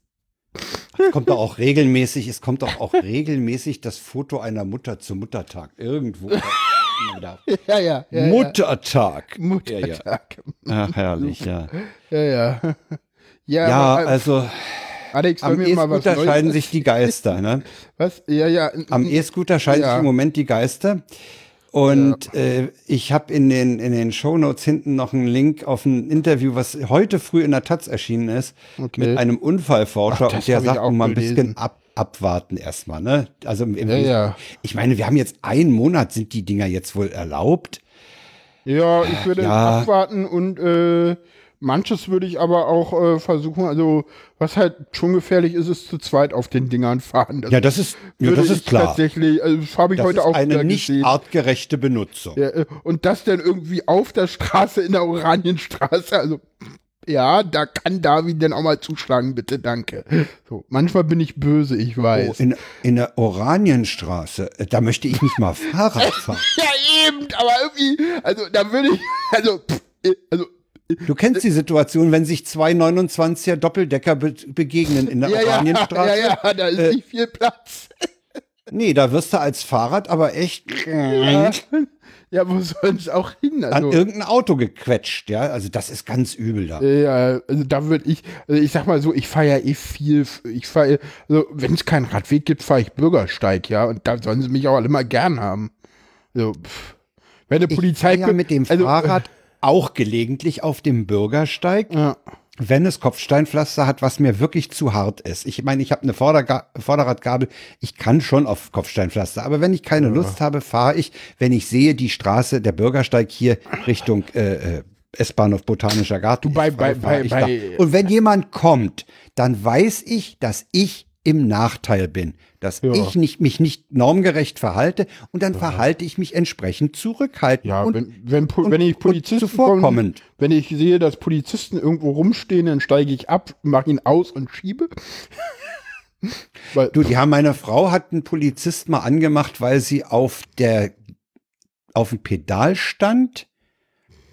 Es kommt doch auch regelmäßig, es kommt doch auch regelmäßig das Foto einer Mutter zum Muttertag. Irgendwo. Ja, ja. ja, ja. Muttertag. Muttertag. Ach, herrlich, ja. Ja, ja. Ja, aber, äh, also Alex, am mir mal was E-Scooter scheiden sich die Geister. Ne? Was? Ja, ja. Am E-Scooter scheiden sich im Moment die Geister. Und äh, ich habe in den, in den Shownotes hinten noch einen Link auf ein Interview, was heute früh in der Taz erschienen ist, Okay. mit einem Unfallforscher. Ach, und der sagt, auch mal ein bisschen ab, abwarten erstmal. Ne? Also im, im Ja, ja. Ich meine, wir haben jetzt einen Monat, sind die Dinger jetzt wohl erlaubt. Ja, ich würde Ja. abwarten und äh, manches würde ich aber auch äh, versuchen. Also, was halt schon gefährlich ist, ist zu zweit auf den Dingern fahren. Das Ja, das ist, ja, das ist klar. Tatsächlich, also das habe ich Das heute ist auch eine nicht gesehen. artgerechte Benutzung. Ja, äh, und das dann irgendwie auf der Straße in der Oranienstraße. Also, ja, da kann David dann auch mal zuschlagen, bitte, danke. So, manchmal bin ich böse, ich Oh, weiß. in, in der Oranienstraße, äh, da möchte ich nicht mal Fahrrad fahren. ja, eben, aber irgendwie, also da würde ich, also, pff, also, Du kennst die Situation, wenn sich zwei 29er Doppeldecker be begegnen in der ja, ja, Oranienstraße. ja, ja, da ist nicht viel Platz. Nee, da wirst du als Fahrrad aber echt Ja, ja wo soll es auch hin? an Also, irgendein Auto gequetscht, ja. Also das ist ganz übel da. ja, also da würde ich, also ich sag mal so, ich fahre ja eh viel, ich fahre, also wenn es keinen Radweg gibt, fahre ich Bürgersteig, ja, und da sollen sie mich auch alle mal gern haben. So, pff. wenn eine Ich Polizei fahr ja mit dem also, Fahrrad auch gelegentlich auf dem Bürgersteig, Ja. wenn es Kopfsteinpflaster hat, was mir wirklich zu hart ist. Ich meine, ich habe eine Vorderga Vorderradgabel, ich kann schon auf Kopfsteinpflaster, aber wenn ich keine Lust habe, fahre ich, wenn ich sehe, die Straße, der Bürgersteig hier Richtung äh, äh, S-Bahnhof Botanischer Garten. Du, bei- bei- bei- bei-. Und wenn jemand kommt, dann weiß ich, dass ich im Nachteil bin, dass Ja. ich nicht, mich nicht normgerecht verhalte und dann verhalte ich mich entsprechend zurückhaltend Ja, und wenn, wenn, und- wenn ich Polizisten zuvorkommend. kommen, wenn ich sehe, dass Polizisten irgendwo rumstehen, dann steige ich ab, mache ihn aus und schiebe. Weil, Du, die haben meine Frau hat einen Polizist mal angemacht, weil sie auf der auf dem Pedal stand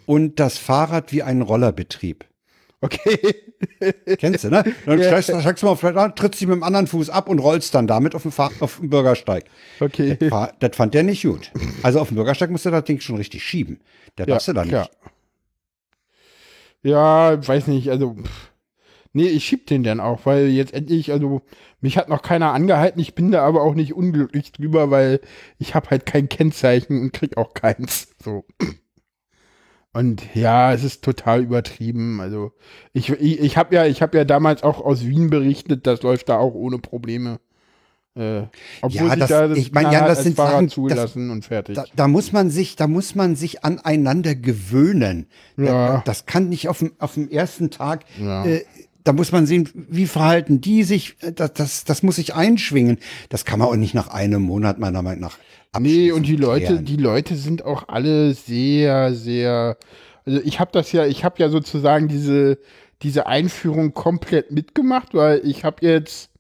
und das Fahrrad wie einen Roller betrieb. okay. Kennst du, ne? Dann Ja. steigst, steigst du mal auf Pedal, trittst dich mit dem anderen Fuß ab und rollst dann damit auf dem, Fahr auf dem Bürgersteig. Okay. Das, war- das fand der nicht gut. Also auf dem Bürgersteig musst du das Ding schon richtig schieben. Da darfst du dann klar. nicht. Ja, weiß nicht, also. Pff. Nee, ich schieb den dann auch, weil jetzt endlich, also, mich hat noch keiner angehalten, ich bin da aber auch nicht unglücklich drüber, weil ich habe halt kein Kennzeichen und krieg auch keins. So. Und ja, es ist total übertrieben. Also ich, ich, ich habe ja, ich habe ja damals auch aus Wien berichtet, das läuft da auch ohne Probleme. Äh, obwohl Ja, das- da ich mein, Jan, knallhart das sind Fahrrad Sachen, das- zugelassen und fertig. Da, da muss man sich, da muss man sich aneinander gewöhnen. Ja. Das kann nicht auf dem, auf dem ersten Tag. Ja. Äh, da muss man sehen, wie verhalten die sich. Äh, Das, das, das muss sich einschwingen. Das kann man auch nicht nach einem Monat meiner Meinung nach. Nee, und die Leute, klären. die Leute sind auch alle sehr, sehr. Also ich habe das ja, ich habe ja sozusagen diese, diese Einführung komplett mitgemacht, weil ich habe jetzt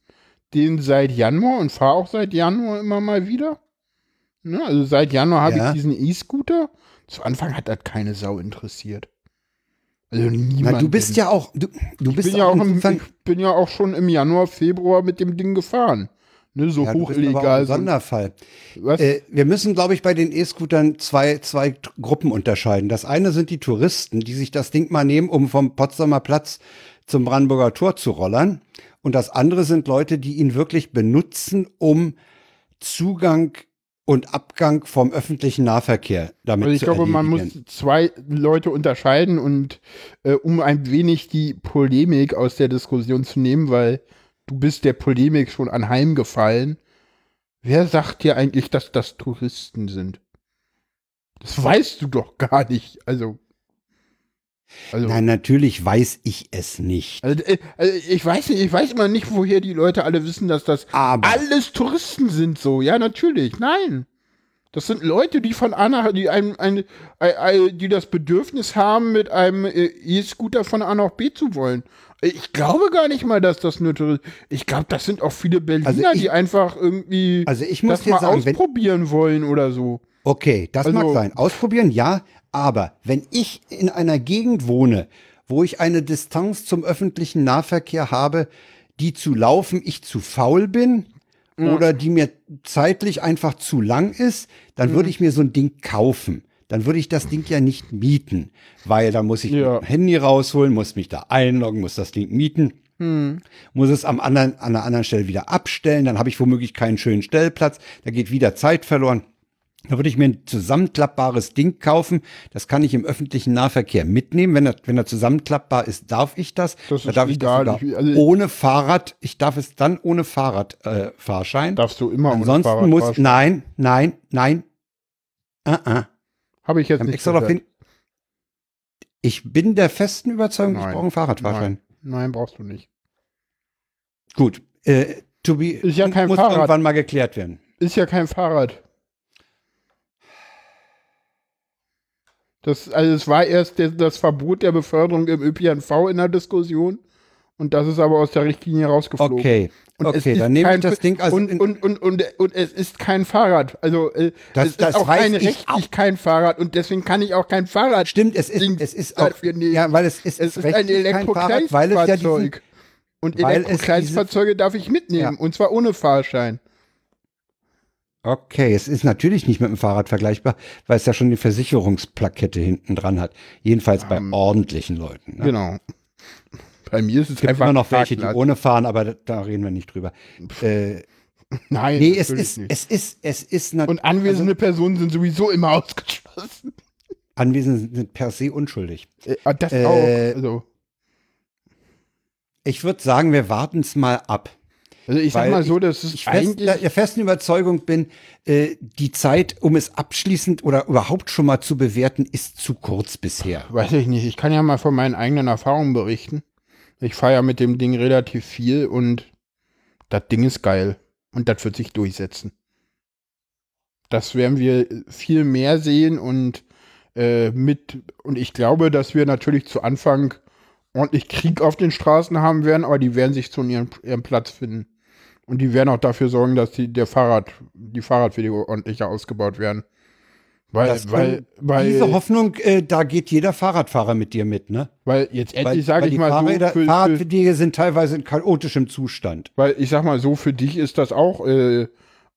den seit Januar und fahre auch seit Januar immer mal wieder. Ne? Also seit Januar habe Ja. ich diesen E-Scooter. Zu Anfang hat das keine Sau interessiert. Also niemand. Na, du bist ja auch, du, du ich bist bin ja, auch im, ich bin ja auch schon im Januar, Februar mit dem Ding gefahren. Ne, so ja, du hoch bist aber auch illegal. ein so- Sonderfall. Äh, wir müssen, glaube ich, bei den E-Scootern zwei, zwei Gruppen unterscheiden. Das eine sind die Touristen, die sich das Ding mal nehmen, um vom Potsdamer Platz zum Brandenburger Tor zu rollern. Und das andere sind Leute, die ihn wirklich benutzen, um Zugang und Abgang vom öffentlichen Nahverkehr damit Also ich zu glaube, man muss zwei Leute unterscheiden und äh, um ein wenig die Polemik aus der Diskussion zu nehmen, weil du bist der Polemik schon anheimgefallen. Wer sagt dir eigentlich, dass das Touristen sind? Das weißt du doch gar nicht. Also, also, Nein, natürlich weiß ich es nicht. also, äh, also ich weiß nicht, ich weiß immer nicht, woher die Leute alle wissen, dass das Aber alles Touristen sind so. Ja, natürlich. Nein. Das sind Leute, die von A nach, die ein, ein, ein, ein die das Bedürfnis haben, mit einem äh, E-Scooter von A nach B zu wollen. Ich glaube gar nicht mal, dass das nur Touristen. Ich glaube, das sind auch viele Berliner, Also ich- die einfach irgendwie Also ich muss das mal sagen, wenn- ausprobieren wollen oder so. Okay, das Also- mag sein. Ausprobieren, ja. Aber wenn ich in einer Gegend wohne, wo ich eine Distanz zum öffentlichen Nahverkehr habe, die zu laufen ich zu faul bin oder die mir zeitlich einfach zu lang ist, dann Mhm. würde ich mir so ein Ding kaufen. Dann würde ich das Ding ja nicht mieten, weil da muss ich Ja. mein Handy rausholen, muss mich da einloggen, muss das Ding mieten Mhm. muss es am anderen, an einer anderen Stelle wieder abstellen, dann habe ich womöglich keinen schönen Stellplatz, da geht wieder Zeit verloren. Da würde ich mir ein zusammenklappbares Ding kaufen. Das kann ich im öffentlichen Nahverkehr mitnehmen. Wenn er, wenn er zusammenklappbar ist, darf ich das. Das da darf ich egal. das sogar Ich- also- ohne Fahrrad. Ich darf es dann ohne Fahrradfahrschein. Äh, Fahrschein. Darfst du immer ohne Ansonsten Fahrrad muss, fahren. nein, nein, nein. Uh -uh. Habe ich jetzt nicht extra darauf hin. Ich bin der festen Überzeugung, ich Nein. brauche einen Fahrradfahrschein. Nein. Nein, brauchst du nicht. Gut. Äh, Tobi, Ist ja kein muss Fahrrad. irgendwann mal geklärt werden. Ist ja kein Fahrrad. Das, also es war erst das Verbot der Beförderung im ÖPNV in der Diskussion und das ist aber aus der Richtlinie rausgeflogen. Okay, Und es okay, ist dann nehme ich kein- das Ding also und, und, und, und, und es ist kein Fahrrad. Also äh, Das- es ist das auch weiß rein ich rechtlich kein Fahrrad und deswegen kann ich auch kein Fahrrad. stimmt, es ist, Ding es ist auch, ja, weil es ist, es ist ein Fahrrad, weil es ja diesen, und Elektrokleinstfahrzeuge darf ich mitnehmen Ja. und zwar ohne Fahrschein. Okay, es ist natürlich nicht mit dem Fahrrad vergleichbar, weil es ja schon die Versicherungsplakette hinten dran hat. Jedenfalls bei ordentlichen Leuten. Ne? Genau. Bei mir ist es Es gibt einfach immer noch welche, die ohne fahren, aber da, reden wir nicht drüber. Äh, Nein, nee, es ist, nicht. es ist, es ist Und anwesende Personen sind sowieso immer ausgeschlossen. Anwesende sind per se unschuldig. Äh, das Äh, auch. Also, Ich würde sagen, wir warten es mal ab. also ich sag mal so, dass es Ich fest, der festen Überzeugung bin, äh, die Zeit, um es abschließend oder überhaupt schon mal zu bewerten, ist zu kurz bisher. Weiß ich nicht. Ich kann ja mal von meinen eigenen Erfahrungen berichten. Ich fahre ja mit dem Ding relativ viel und das Ding ist geil. Und das wird sich durchsetzen. Das werden wir viel mehr sehen und äh, mit, und ich glaube, dass wir natürlich zu Anfang ordentlich Krieg auf den Straßen haben werden, aber die werden sich zu ihrem, ihrem Platz finden. Und die werden auch dafür sorgen, dass die, der Fahrrad, die Fahrradwege ordentlicher ausgebaut werden. Weil, Das weil, weil, Diese Hoffnung, äh, da geht jeder Fahrradfahrer mit dir mit, ne? weil jetzt endlich sage ich die mal Fahrräder, so, für, Fahrradwege sind teilweise in chaotischem Zustand. weil ich sag mal so, für dich ist das auch äh,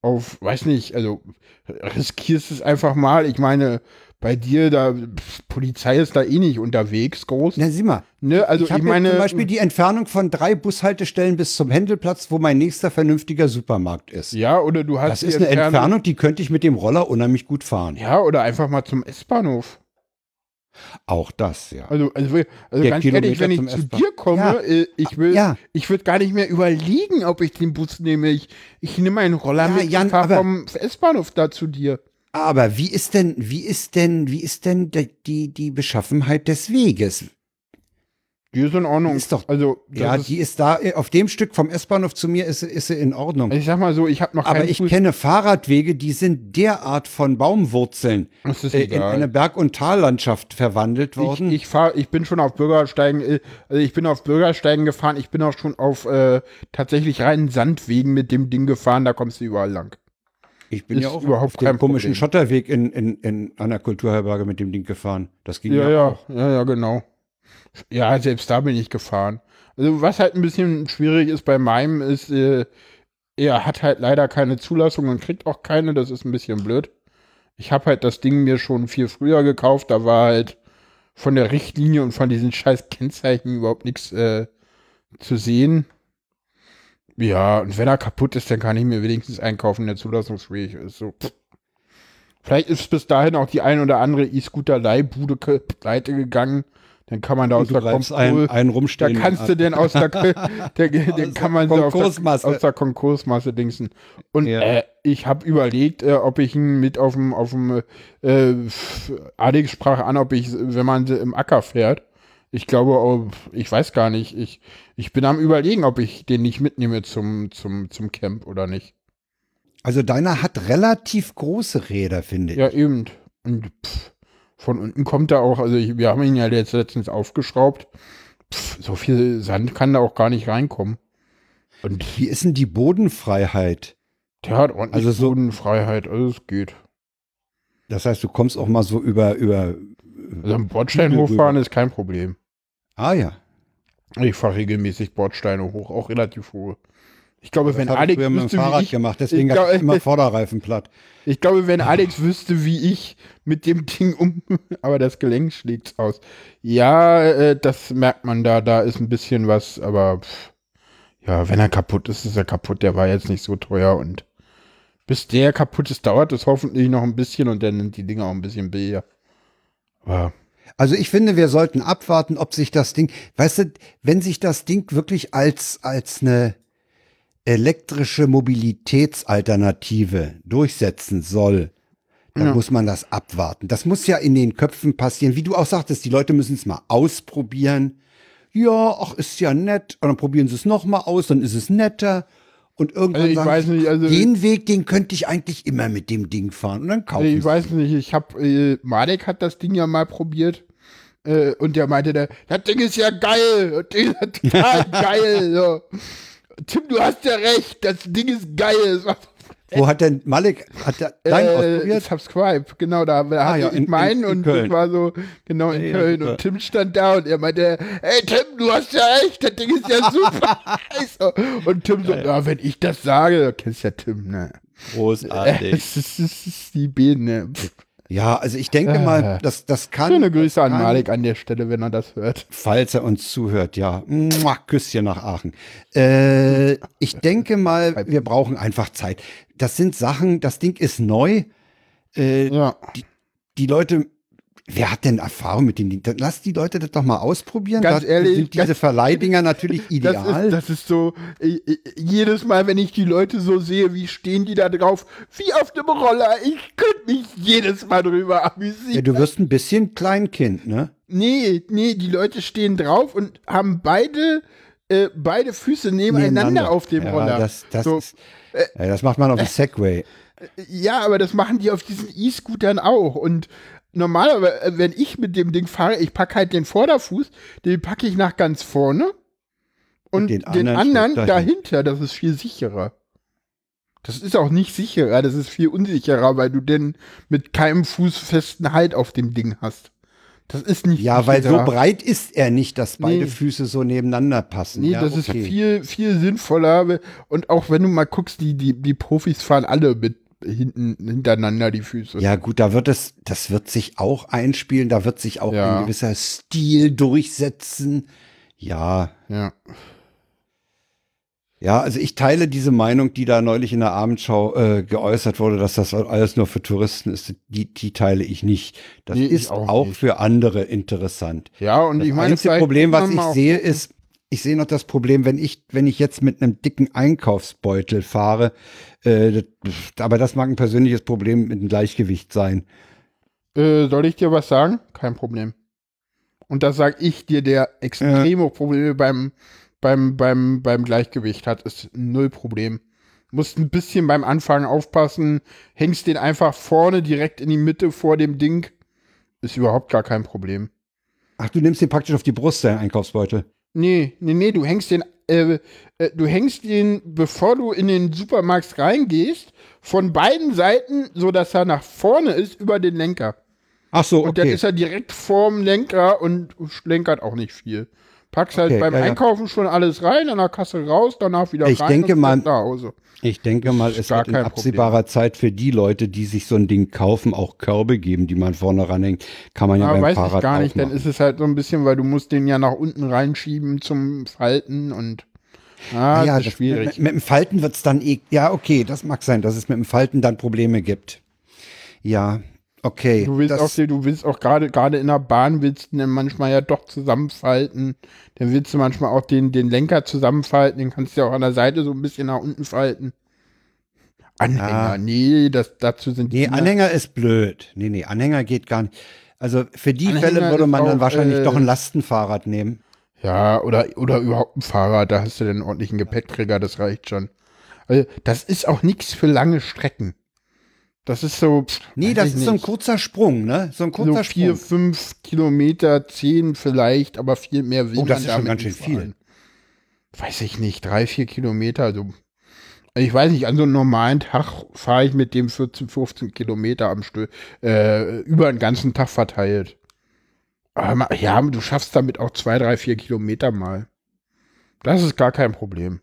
auf, weiß nicht, also riskierst es einfach mal. Ich meine, bei dir, da, pf, Polizei ist da eh nicht unterwegs, groß. Na, sieh mal. Ne, also ich ich, habe meine, zum Beispiel die Entfernung von drei Bushaltestellen bis zum Händelplatz, wo mein nächster vernünftiger Supermarkt ist. ja, oder du hast Das ist eine Entfernung, die könnte ich mit dem Roller unheimlich gut fahren. Ja, oder einfach mal zum S-Bahnhof. Auch das, ja. Also, also, also ganz ehrlich, Kilometer wenn ich zu dir komme, Ja. äh, ich will, Ja. ich würde gar nicht mehr überlegen, ob ich den Bus nehme. Ich, ich nehme meinen Roller Ja, mit Jan, und fahre vom S-Bahnhof da zu dir. Aber wie ist denn, wie ist denn, wie ist denn de- die, die Beschaffenheit des Weges? Die ist in Ordnung. Die ist doch- also, Ja, ist, die ist da, äh, auf dem Stück vom S-Bahnhof zu mir ist, sie- ist sie in Ordnung. ich sag mal so, ich habe noch Aber ich Fuß- kenne Fahrradwege, die sind derart von Baumwurzeln Das ist äh, in eine Berg- und Tallandschaft verwandelt Ich, worden. ich fahr, ich bin schon auf Bürgersteigen, äh, also ich bin auf Bürgersteigen gefahren, ich bin auch schon auf äh, tatsächlich reinen Sandwegen mit dem Ding gefahren, da kommst du überall lang. Ich bin ja auch überhaupt kein komischen Problem. Schotterweg in, in, in einer Kulturherberge mit dem Ding gefahren. Das ging Ja, ja, ja, auch. ja, ja, genau. Ja, selbst da bin ich gefahren. Also was halt ein bisschen schwierig ist bei meinem ist, äh, er hat halt leider keine Zulassung und kriegt auch keine, das ist ein bisschen blöd. Ich habe halt das Ding mir schon viel früher gekauft, da war halt von der Richtlinie und von diesen scheiß Kennzeichen überhaupt nichts äh, zu sehen. Ja, und wenn er kaputt ist, dann kann ich mir wenigstens einkaufen, der zulassungsfähig ist. So. Vielleicht ist bis dahin auch die ein oder andere E-Scooter-Leihbude pleite gegangen. Dann kann man da aus Und der Kontrolle, einen, einen da kannst du denn aus der, der, den kann man so aus der, Konkursmasse. aus der Konkursmasse dingsen. Und Ja. äh, ich habe überlegt, äh, ob ich ihn mit auf dem, auf dem, äh, Alex sprach an, ob ich, wenn man sie im Acker fährt. Ich glaube, ich weiß gar nicht. Ich, ich bin am überlegen, ob ich den nicht mitnehme zum, zum, zum Camp oder nicht. Also deiner hat relativ große Räder, finde ich. Ja, eben. Und pff, von unten kommt er auch, also ich, wir haben ihn ja jetzt letztens aufgeschraubt. Pff, so viel Sand kann da auch gar nicht reinkommen. Und Wie ist denn die Bodenfreiheit? der hat ordentlich Also so- Bodenfreiheit, also es geht. Das heißt, du kommst auch mal so über, über. Also am Bordstein hochfahren rüber. ist kein Problem. Ah ja. Ich fahre regelmäßig Bordsteine hoch, auch relativ hohe. Ich glaube, wenn das ich Alex früher mit dem wüsste, Fahrrad ich, gemacht, deswegen ich ich glaub- immer Vorderreifen platt. ich glaube, wenn Alex wüsste, wie ich mit dem Ding um, aber das Gelenk schlägt's aus. Ja, äh, das merkt man da, da ist ein bisschen was, aber pff, ja, wenn er kaputt ist, ist er kaputt. Der war jetzt nicht so teuer und bis der kaputt ist, dauert es hoffentlich noch ein bisschen und dann sind die Dinger auch ein bisschen billiger. Aber Also ich finde, wir sollten abwarten, ob sich das Ding, weißt du, wenn sich das Ding wirklich als, als eine elektrische Mobilitätsalternative durchsetzen soll, dann Ja. muss man das abwarten. Das muss ja in den Köpfen passieren. Wie du auch sagtest, die Leute müssen es mal ausprobieren. Ja, ach, ist ja nett. Und dann probieren sie es noch mal aus, dann ist es netter. Und irgendwann Also ich sagen weiß nicht, also- den Weg, den könnte ich eigentlich immer mit dem Ding fahren. Und dann kaufen Ich sie. weiß nicht, ich habe, äh, Marek hat das Ding ja mal probiert äh, und der meinte, der, das Ding ist ja geil, das Ding ist total geil. So. Tim, du hast ja recht, das Ding ist geil. Es war, Wo hat denn Malik, hat der dein äh, ausprobiert? Subscribe, genau, da Ah, ja, in- in- meinen in und Köln. das war so, genau in Ja, Köln super. und Tim stand da und er meinte, ey Tim, du hast ja recht, das Ding ist ja super. Und Tim so, ja, wenn ich das sage, du kennst ja Tim, ne? Großartig. Es ist, es ist die Biene. Ja, also ich denke mal, das, das kann. Schöne Grüße an kann, Malik an der Stelle, wenn er das hört. Falls er uns zuhört, ja. Mua, Küsschen nach Aachen. Äh, ich denke mal, wir brauchen einfach Zeit. Das sind Sachen, das Ding ist neu. Äh, Ja. die Leute, wer hat denn Erfahrung mit den Dingen? Lass die Leute das doch mal ausprobieren. Ganz da ehrlich, sind diese Verleihdinger natürlich Das ideal. ist, das ist so, äh, äh, jedes Mal, wenn ich die Leute so sehe, wie stehen die da drauf, wie auf dem Roller, ich könnte mich jedes Mal drüber amüsieren. ja, du wirst ein bisschen Kleinkind, ne? Nee, nee, die Leute stehen drauf und haben beide, äh, beide Füße nebeneinander auf dem ja, Roller. Das, das, so, ist, ja, das macht man auf dem Segway. ja, aber das machen die auf diesen E-Scootern auch. Und normalerweise, äh, wenn ich mit dem Ding fahre, ich packe halt den Vorderfuß, den packe ich nach ganz vorne und den den, anderen dahinter, das ist viel sicherer. Das ist auch nicht sicherer, das ist viel unsicherer, weil du denn mit keinem Fuß festen Halt auf dem Ding hast. Das ist nicht Ja, weil so breit ist er nicht, dass beide Nee. Füße so nebeneinander passen. Nee, ja, das ist okay. viel, viel sinnvoller. Und auch wenn du mal guckst, die, die, die Profis fahren alle mit hinten hintereinander die Füße. Ja, gut, da wird es, das wird sich auch einspielen, da wird sich auch Ja. ein gewisser Stil durchsetzen. Ja, ja. Ja, also ich teile diese Meinung, die da neulich in der Abendschau äh, geäußert wurde, dass das alles nur für Touristen ist, die, die teile ich nicht. Das Nee, ist auch auch, für andere interessant. Ja, und Das ich meine, einzige vielleicht Problem, was ich sehe, ist, ich sehe noch das Problem, wenn ich, wenn ich jetzt mit einem dicken Einkaufsbeutel fahre, äh, das, aber das mag ein persönliches Problem mit dem Gleichgewicht sein. Äh, soll ich dir was sagen? Kein Problem. Und das sag ich dir, der extreme Probleme beim, beim, beim, beim Gleichgewicht hat, ist null Problem. Musst ein bisschen beim Anfangen aufpassen, hängst den einfach vorne direkt in die Mitte vor dem Ding. Ist überhaupt gar kein Problem. Ach, du nimmst den praktisch auf die Brust, deinen Einkaufsbeutel. Nee, nee, nee, du hängst den, äh, äh, du hängst den, bevor du in den Supermarkt reingehst, von beiden Seiten, so dass er nach vorne ist, über den Lenker. Ach so, Und dann okay. ist er direkt vorm Lenker und schlenkert auch nicht viel. Packst halt Okay, beim ja. Einkaufen schon alles rein, an der Kasse raus, danach wieder Ich rein denke und mal- nach Hause. Ich denke mal, es wird in absehbarer Zeit für die Leute, die sich so ein Ding kaufen, auch Körbe geben, die man vorne ranhängt. Kann man ja, Ja, beim weiß Fahrrad ich gar nicht, dann ist es halt so ein bisschen, weil du musst den ja nach unten reinschieben zum Falten und ah, ja, das ist schwierig. mit, mit dem Falten wird's dann eh. Ja, okay, das mag sein, dass es mit dem Falten dann Probleme gibt. Ja, okay. Du willst auch, du willst auch gerade gerade in der Bahn willst du dann manchmal ja doch zusammenfalten. Dann willst du manchmal auch den, den Lenker zusammenfalten, den kannst du ja auch an der Seite so ein bisschen nach unten falten. Anhänger, Ah. nee, das, dazu sind nee, Kinder- Anhänger ist blöd. Nee, nee, Anhänger geht gar nicht. Also für die Anhänger Fälle würde man dann auch, wahrscheinlich äh, doch ein Lastenfahrrad nehmen. Ja, oder, oder überhaupt ein Fahrrad, da hast du den einen ordentlichen Gepäckträger, das reicht schon. Also, das ist auch nichts für lange Strecken. Das ist so. pff, Nee, das ist so ein nicht. kurzer Sprung, ne? So ein so kurzer vier, Sprung. fünf Kilometer, zehn vielleicht, aber viel mehr will Oh, das ist schon ganz schön nicht viel. fahren. Weiß ich nicht, drei, vier Kilometer, also. Also ich weiß nicht, an so einem normalen Tag fahre ich mit dem 14, 15 Kilometer am Stück, äh, über den ganzen Tag verteilt. Aber ja, du schaffst damit auch zwei, drei, vier Kilometer mal. Das ist gar kein Problem.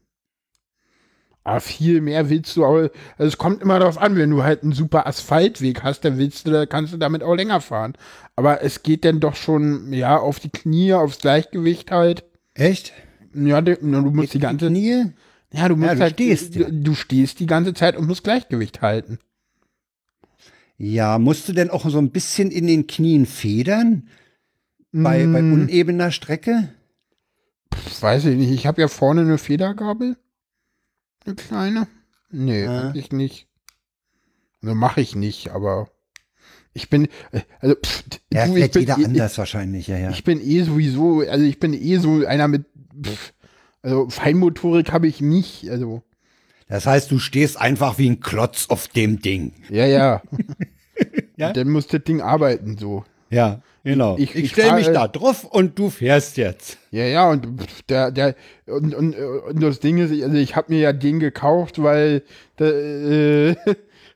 Aber viel mehr willst du auch, also es kommt immer darauf an, wenn du halt einen super Asphaltweg hast, dann willst du, kannst du damit auch länger fahren. Aber es geht dann doch schon, ja, auf die Knie, aufs Gleichgewicht halt. Echt? Ja, du du musst die ganze, Knie? ja, du musst du halt, stehst, ja. du, du stehst die ganze Zeit und musst Gleichgewicht halten. Ja, musst du denn auch so ein bisschen in den Knien federn? Bei, bei Mm, unebener Strecke? pf, weiß ich nicht, ich habe ja vorne eine Federgabel. Eine kleine. Nee, Ja. eigentlich nicht. Also mache ich nicht, aber ich bin, äh, also, pff, Ja, du, ich bin, jeder ich, anders wahrscheinlich, ja, ja. Ich bin eh sowieso, also ich bin eh so einer mit, pff, also Feinmotorik habe ich nicht, also, Das heißt, du stehst einfach wie ein Klotz auf dem Ding. ja, ja. Ja? Dann muss das Ding arbeiten, so. Ja, genau. Ich- Ich, ich stelle mich da drauf und du fährst jetzt. Ja, ja, und der, der, und, und, und das Ding ist, also ich habe mir ja den gekauft, weil, der, äh,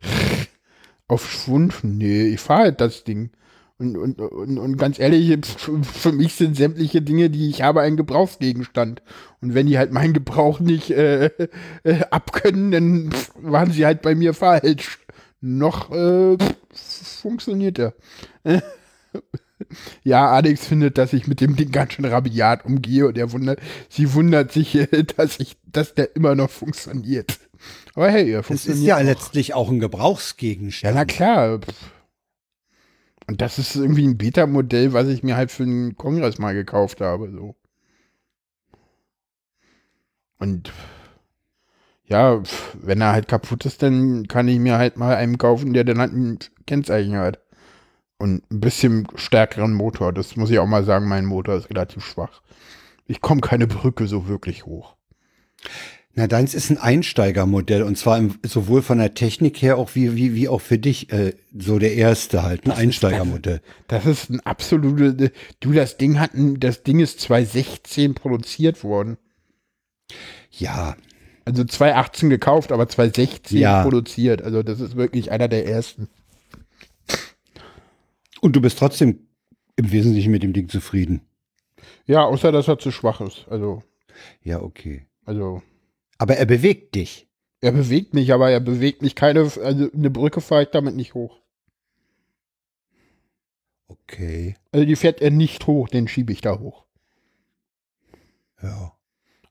auf Schwund, nee, ich fahre halt das Ding. Und, und, und, und ganz ehrlich, für mich sind sämtliche Dinge, die ich habe, ein Gebrauchsgegenstand. Und wenn die halt meinen Gebrauch nicht äh, äh, abkönnen, dann waren sie halt bei mir falsch. Noch äh, funktioniert er. Ja, Alex findet, dass ich mit dem Ding ganz schön rabiat umgehe und er wundert, sie wundert sich, dass ich, dass der immer noch funktioniert. Aber hey, er Das funktioniert. ist ja auch. letztlich auch ein Ja, Gebrauchsgegenstand. na klar. Und das ist irgendwie ein Beta-Modell, was ich mir halt für den Kongress mal gekauft habe. So. Und ja, wenn er halt kaputt ist, dann kann ich mir halt mal einen kaufen, der dann halt ein Kennzeichen hat. Und ein bisschen stärkeren Motor. Das muss ich auch mal sagen, mein Motor ist relativ schwach. Ich komme keine Brücke so wirklich hoch. Na, deins ist ein Einsteigermodell und zwar im, sowohl von der Technik her auch wie, wie, wie auch für dich äh, so der erste halt, ein Einsteigermodell. Das ist ein absolute. Du, das Ding hat ein, das Ding ist 2016 produziert worden. Ja, Also 2018 gekauft, aber 2016 Ja. produziert. Also das ist wirklich einer der ersten. Und du bist trotzdem im Wesentlichen mit dem Ding zufrieden. Ja, außer dass er zu schwach ist. Also, Ja, okay. also Aber er bewegt dich. er bewegt mich, aber er bewegt mich keine. Also eine Brücke fahre ich damit nicht hoch. Okay. Also die fährt er nicht hoch, den schiebe ich da hoch. Ja.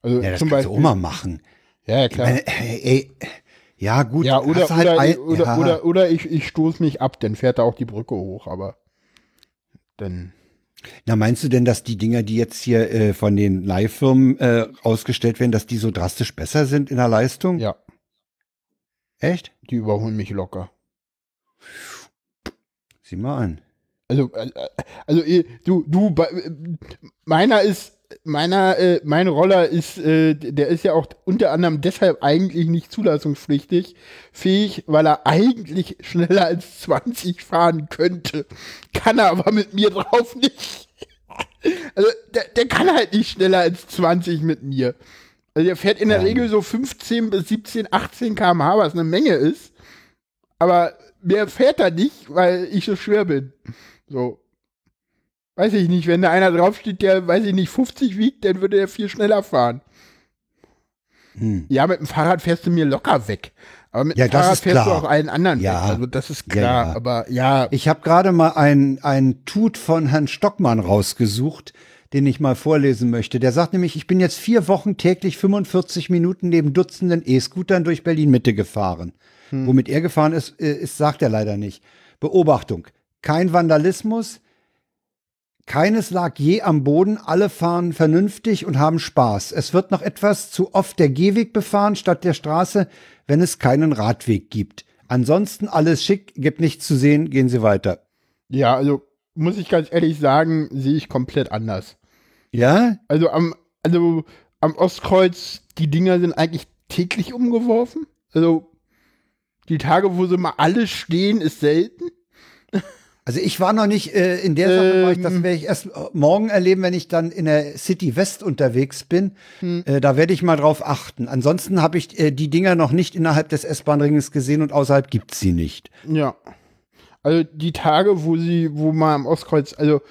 Also Ja, das zum kannst du Beispiel. auch mal machen. Ja, ja, Ich klar. meine, ey, ey, ja, gut. ja, oder, halt oder, ein- oder, ja. oder, oder ich, ich stoße mich ab, dann fährt er auch die Brücke hoch, aber dann. Na, meinst du denn, dass die Dinger, die jetzt hier äh, von den Leihfirmen äh, ausgestellt werden, dass die so drastisch besser sind in der Leistung? Ja, Echt? die überholen mich locker. Sieh mal an. Also, äh, also äh, du, du, äh, meiner ist, meiner, äh, mein Roller ist, äh, der ist ja auch unter anderem deshalb eigentlich nicht zulassungspflichtig fähig, weil er eigentlich schneller als 20 fahren könnte. Kann er aber mit mir drauf nicht. Also, der, der kann halt nicht schneller als 20 mit mir. Also, der fährt in der Ja. Regel so 15 bis 17, 18 km/h, was eine Menge ist. Aber mehr fährt er nicht, weil ich so schwer bin. So. Weiß ich nicht, wenn da einer draufsteht, der, weiß ich nicht, 50 wiegt, dann würde er viel schneller fahren. Hm. Ja, mit dem Fahrrad fährst du mir locker weg. Aber mit Ja, dem Fahrrad fährst du klar. auch allen anderen Ja. weg. Also das ist Ja, klar. ja. Aber ja, Ich habe gerade mal ein, ein Tut von Herrn Stockmann rausgesucht, den ich mal vorlesen möchte. Der sagt nämlich, ich bin jetzt vier Wochen täglich 45 Minuten neben Dutzenden E-Scootern durch Berlin-Mitte gefahren. Womit er gefahren ist, äh, ist, sagt er leider nicht. Beobachtung. Kein Vandalismus. Keines lag je am Boden. Alle fahren vernünftig und haben Spaß. Es wird noch etwas zu oft der Gehweg befahren statt der Straße, wenn es keinen Radweg gibt. Ansonsten alles schick, gibt nichts zu sehen, gehen Sie weiter. ja, also muss ich ganz ehrlich sagen, sehe ich komplett anders. Ja? Also am, also am Ostkreuz, die Dinger sind eigentlich täglich umgeworfen. Also die Tage, wo sie mal alle stehen, ist selten. Also ich war noch nicht äh, in der Sache, war ich, das Ähm. werde ich erst morgen erleben, wenn ich dann in der City West unterwegs bin. Äh, da werde ich mal drauf achten. Ansonsten habe ich äh, die Dinger noch nicht innerhalb des S-Bahn-Ringes gesehen und außerhalb gibt's sie nicht. Ja. Also die Tage, wo sie, wo man am Ostkreuz, also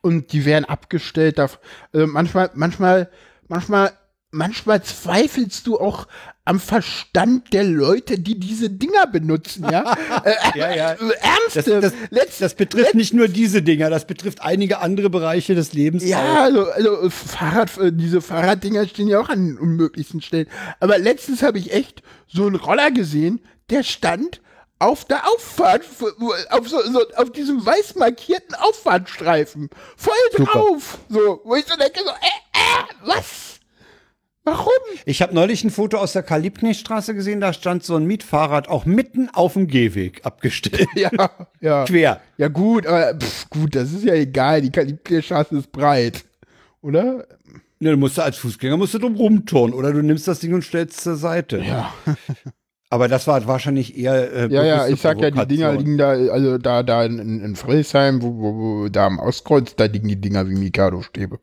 und die werden abgestellt. Also manchmal, manchmal, manchmal, manchmal zweifelst du auch am Verstand der Leute, die diese Dinger benutzen, ja? äh, Ja, ja. äh, Ernsthaft. Das, das, das betrifft nicht nur diese Dinger, das betrifft einige andere Bereiche des Lebens. Ja, auch. also, also Fahrrad, äh, diese Fahrraddinger stehen ja auch an den unmöglichsten Stellen. Aber letztens habe ich echt so einen Roller gesehen, der stand auf der Auffahrt, auf, so, so, auf diesem weiß markierten Auffahrtstreifen. Voll Super. drauf. So, wo ich so denke, so, äh, äh, was? Warum? Ich habe neulich ein Foto aus der Karl-Liebknecht-Straße gesehen, da stand so ein Mietfahrrad auch mitten auf dem Gehweg abgestellt. Ja, ja. Quer. Ja, gut, aber pff, gut, das ist ja egal. Die Kalibierstraße ist breit. Oder? Ne, du musst als Fußgänger musst du drum rumturnen oder du nimmst das Ding und stellst zur Seite. Ja. Aber das war wahrscheinlich eher. Äh, Ja, ja, ich sag ja, die Dinger liegen da, also da, da in, in Friedrichshain, wo, wo, wo, da am Ostkreuz, da liegen die Dinger wie Mikado-Stäbe.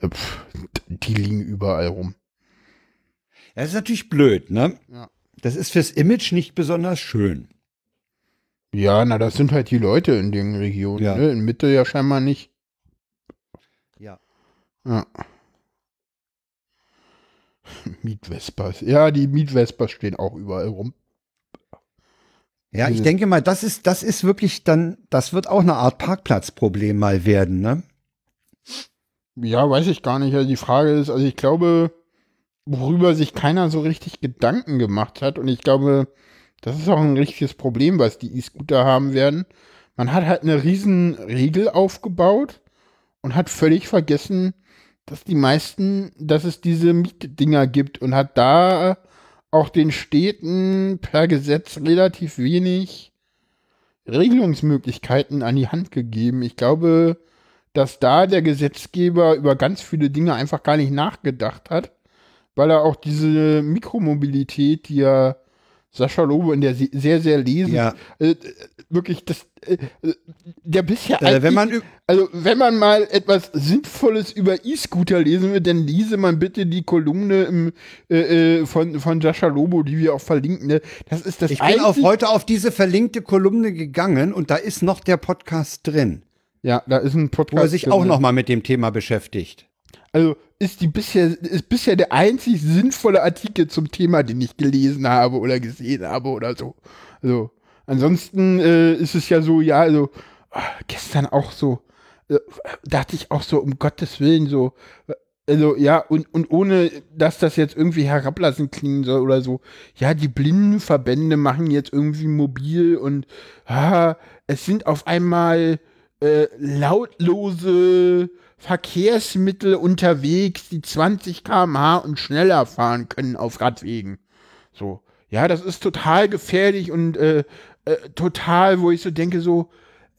Äh, Die liegen überall rum. Das ist natürlich blöd, ne? Ja. Das ist fürs Image nicht besonders schön. Ja, na, das sind halt die Leute in den Regionen, Ja. ne? In Mitte ja scheinbar nicht. Ja. Ja. Mietwespers. Ja, die Mietwespers stehen auch überall rum. Ja, ich denke mal, das ist, das ist wirklich dann, das wird auch eine Art Parkplatzproblem mal werden, ne? Ja, weiß ich gar nicht. Also die Frage ist, also ich glaube, worüber sich keiner so richtig Gedanken gemacht hat, und ich glaube, das ist auch ein richtiges Problem, was die E-Scooter haben werden. Man hat halt eine riesen Regel aufgebaut und hat völlig vergessen, dass die meisten, dass es diese Mietdinger gibt und hat da auch den Städten per Gesetz relativ wenig Regelungsmöglichkeiten an die Hand gegeben. Ich glaube, dass da der Gesetzgeber über ganz viele Dinge einfach gar nicht nachgedacht hat, weil er auch diese Mikromobilität, die ja Sascha Lobo in der se- sehr, sehr lesen, Ja. äh, äh, wirklich das, äh, äh, der bisher Äh, wenn man, also, wenn man mal etwas Sinnvolles über E-Scooter lesen will, dann lese man bitte die Kolumne im, äh, äh, von, von Sascha Lobo, die wir auch verlinken. Ne? Das ist das ich bin auf heute auf diese verlinkte Kolumne gegangen und da ist noch der Podcast drin, Ja, da ist ein Podcast. wo er sich drin, auch ne? noch mal mit dem Thema beschäftigt. Also ist die bisher, ist bisher der einzig sinnvolle Artikel zum Thema, den ich gelesen habe oder gesehen habe oder so. Also, ansonsten äh, ist es ja so, ja, also ah, gestern auch so, äh, dachte ich auch so, um Gottes Willen, so, also ja, und, und ohne, dass das jetzt irgendwie herablassen klingen soll oder so, ja, die Blindenverbände machen jetzt irgendwie mobil und ah, es sind auf einmal äh, lautlose Verkehrsmittel unterwegs, die 20 km/h und schneller fahren können auf Radwegen. So, ja, das ist total gefährlich und äh, äh, total, wo ich so denke, so,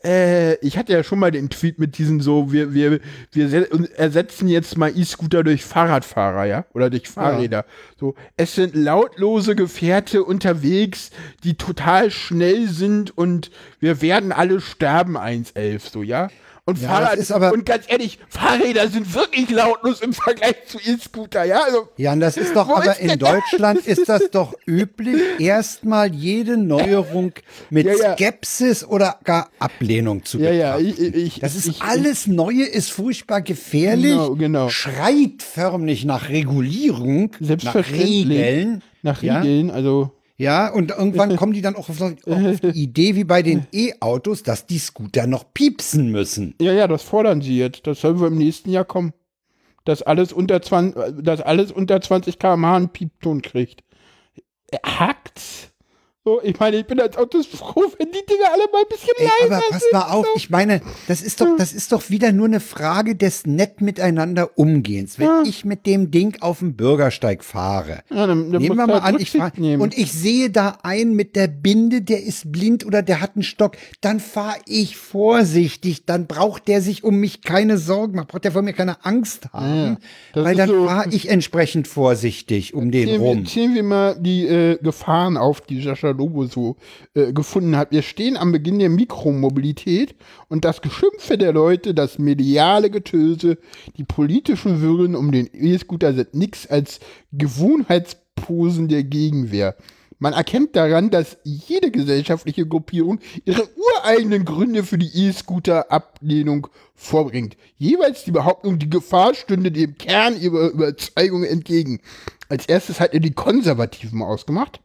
äh, ich hatte ja schon mal den Tweet mit diesen so, wir, wir, wir se- ersetzen jetzt mal E-Scooter durch Fahrradfahrer, ja, oder durch Fahrräder. So, es sind lautlose Gefährte unterwegs, die total schnell sind und wir werden alle sterben 1.11, so, ja. Und Ja, Fahrrad, ist aber- und ganz ehrlich, Fahrräder sind wirklich lautlos im Vergleich zu E-Scooter, ja, also, Ja, und das ist doch, aber ist in Deutschland ist das doch üblich, erstmal jede Neuerung mit Ja, ja. Skepsis oder gar Ablehnung zu ja, ja, betrachten. ich, ich, Das ist ich, alles Neue ist furchtbar gefährlich, Genau, genau. schreit förmlich nach Regulierung, nach. Regeln. nach ja? Regeln, also, Ja, und irgendwann kommen die dann auch auf, auf die Idee, wie bei den E-Autos, dass die Scooter noch piepsen müssen. Ja, ja, das fordern sie jetzt. Das sollen wir im nächsten Jahr kommen. Dass alles unter 20, dass alles unter 20 km/h einen Piepton kriegt. Hackt's? So, ich meine, ich bin als Autos froh, wenn die Dinger alle mal ein bisschen Ey, leiser aber pass sind. mal auf, ich meine, das ist doch, das ist doch wieder nur eine Frage des nett miteinander Umgehens. Wenn Ja. ich mit dem Ding auf dem Bürgersteig fahre, Ja, dann, dann nehmen wir mal an, ich Rücksicht fahr, nehmen. und ich sehe da einen mit der Binde, der ist blind oder der hat einen Stock, dann fahre ich vorsichtig, dann braucht der sich um mich keine Sorgen machen, braucht der vor mir keine Angst haben, Das weil dann so- fahre ich entsprechend vorsichtig um den rum. zählen wir mal die äh, Gefahren auf, die Sascha Lobo so äh, gefunden hat. Wir stehen am Beginn der Mikromobilität und das Geschimpfe der Leute, das mediale Getöse, die politischen Wirren um den E-Scooter sind nichts als Gewohnheitsposen der Gegenwehr. Man erkennt daran, dass jede gesellschaftliche Gruppierung ihre ureigenen Gründe für die E-Scooter-Ablehnung vorbringt. Jeweils die Behauptung, die Gefahr stünde dem Kern ihrer Überzeugung entgegen. Als erstes hat er die Konservativen ausgemacht.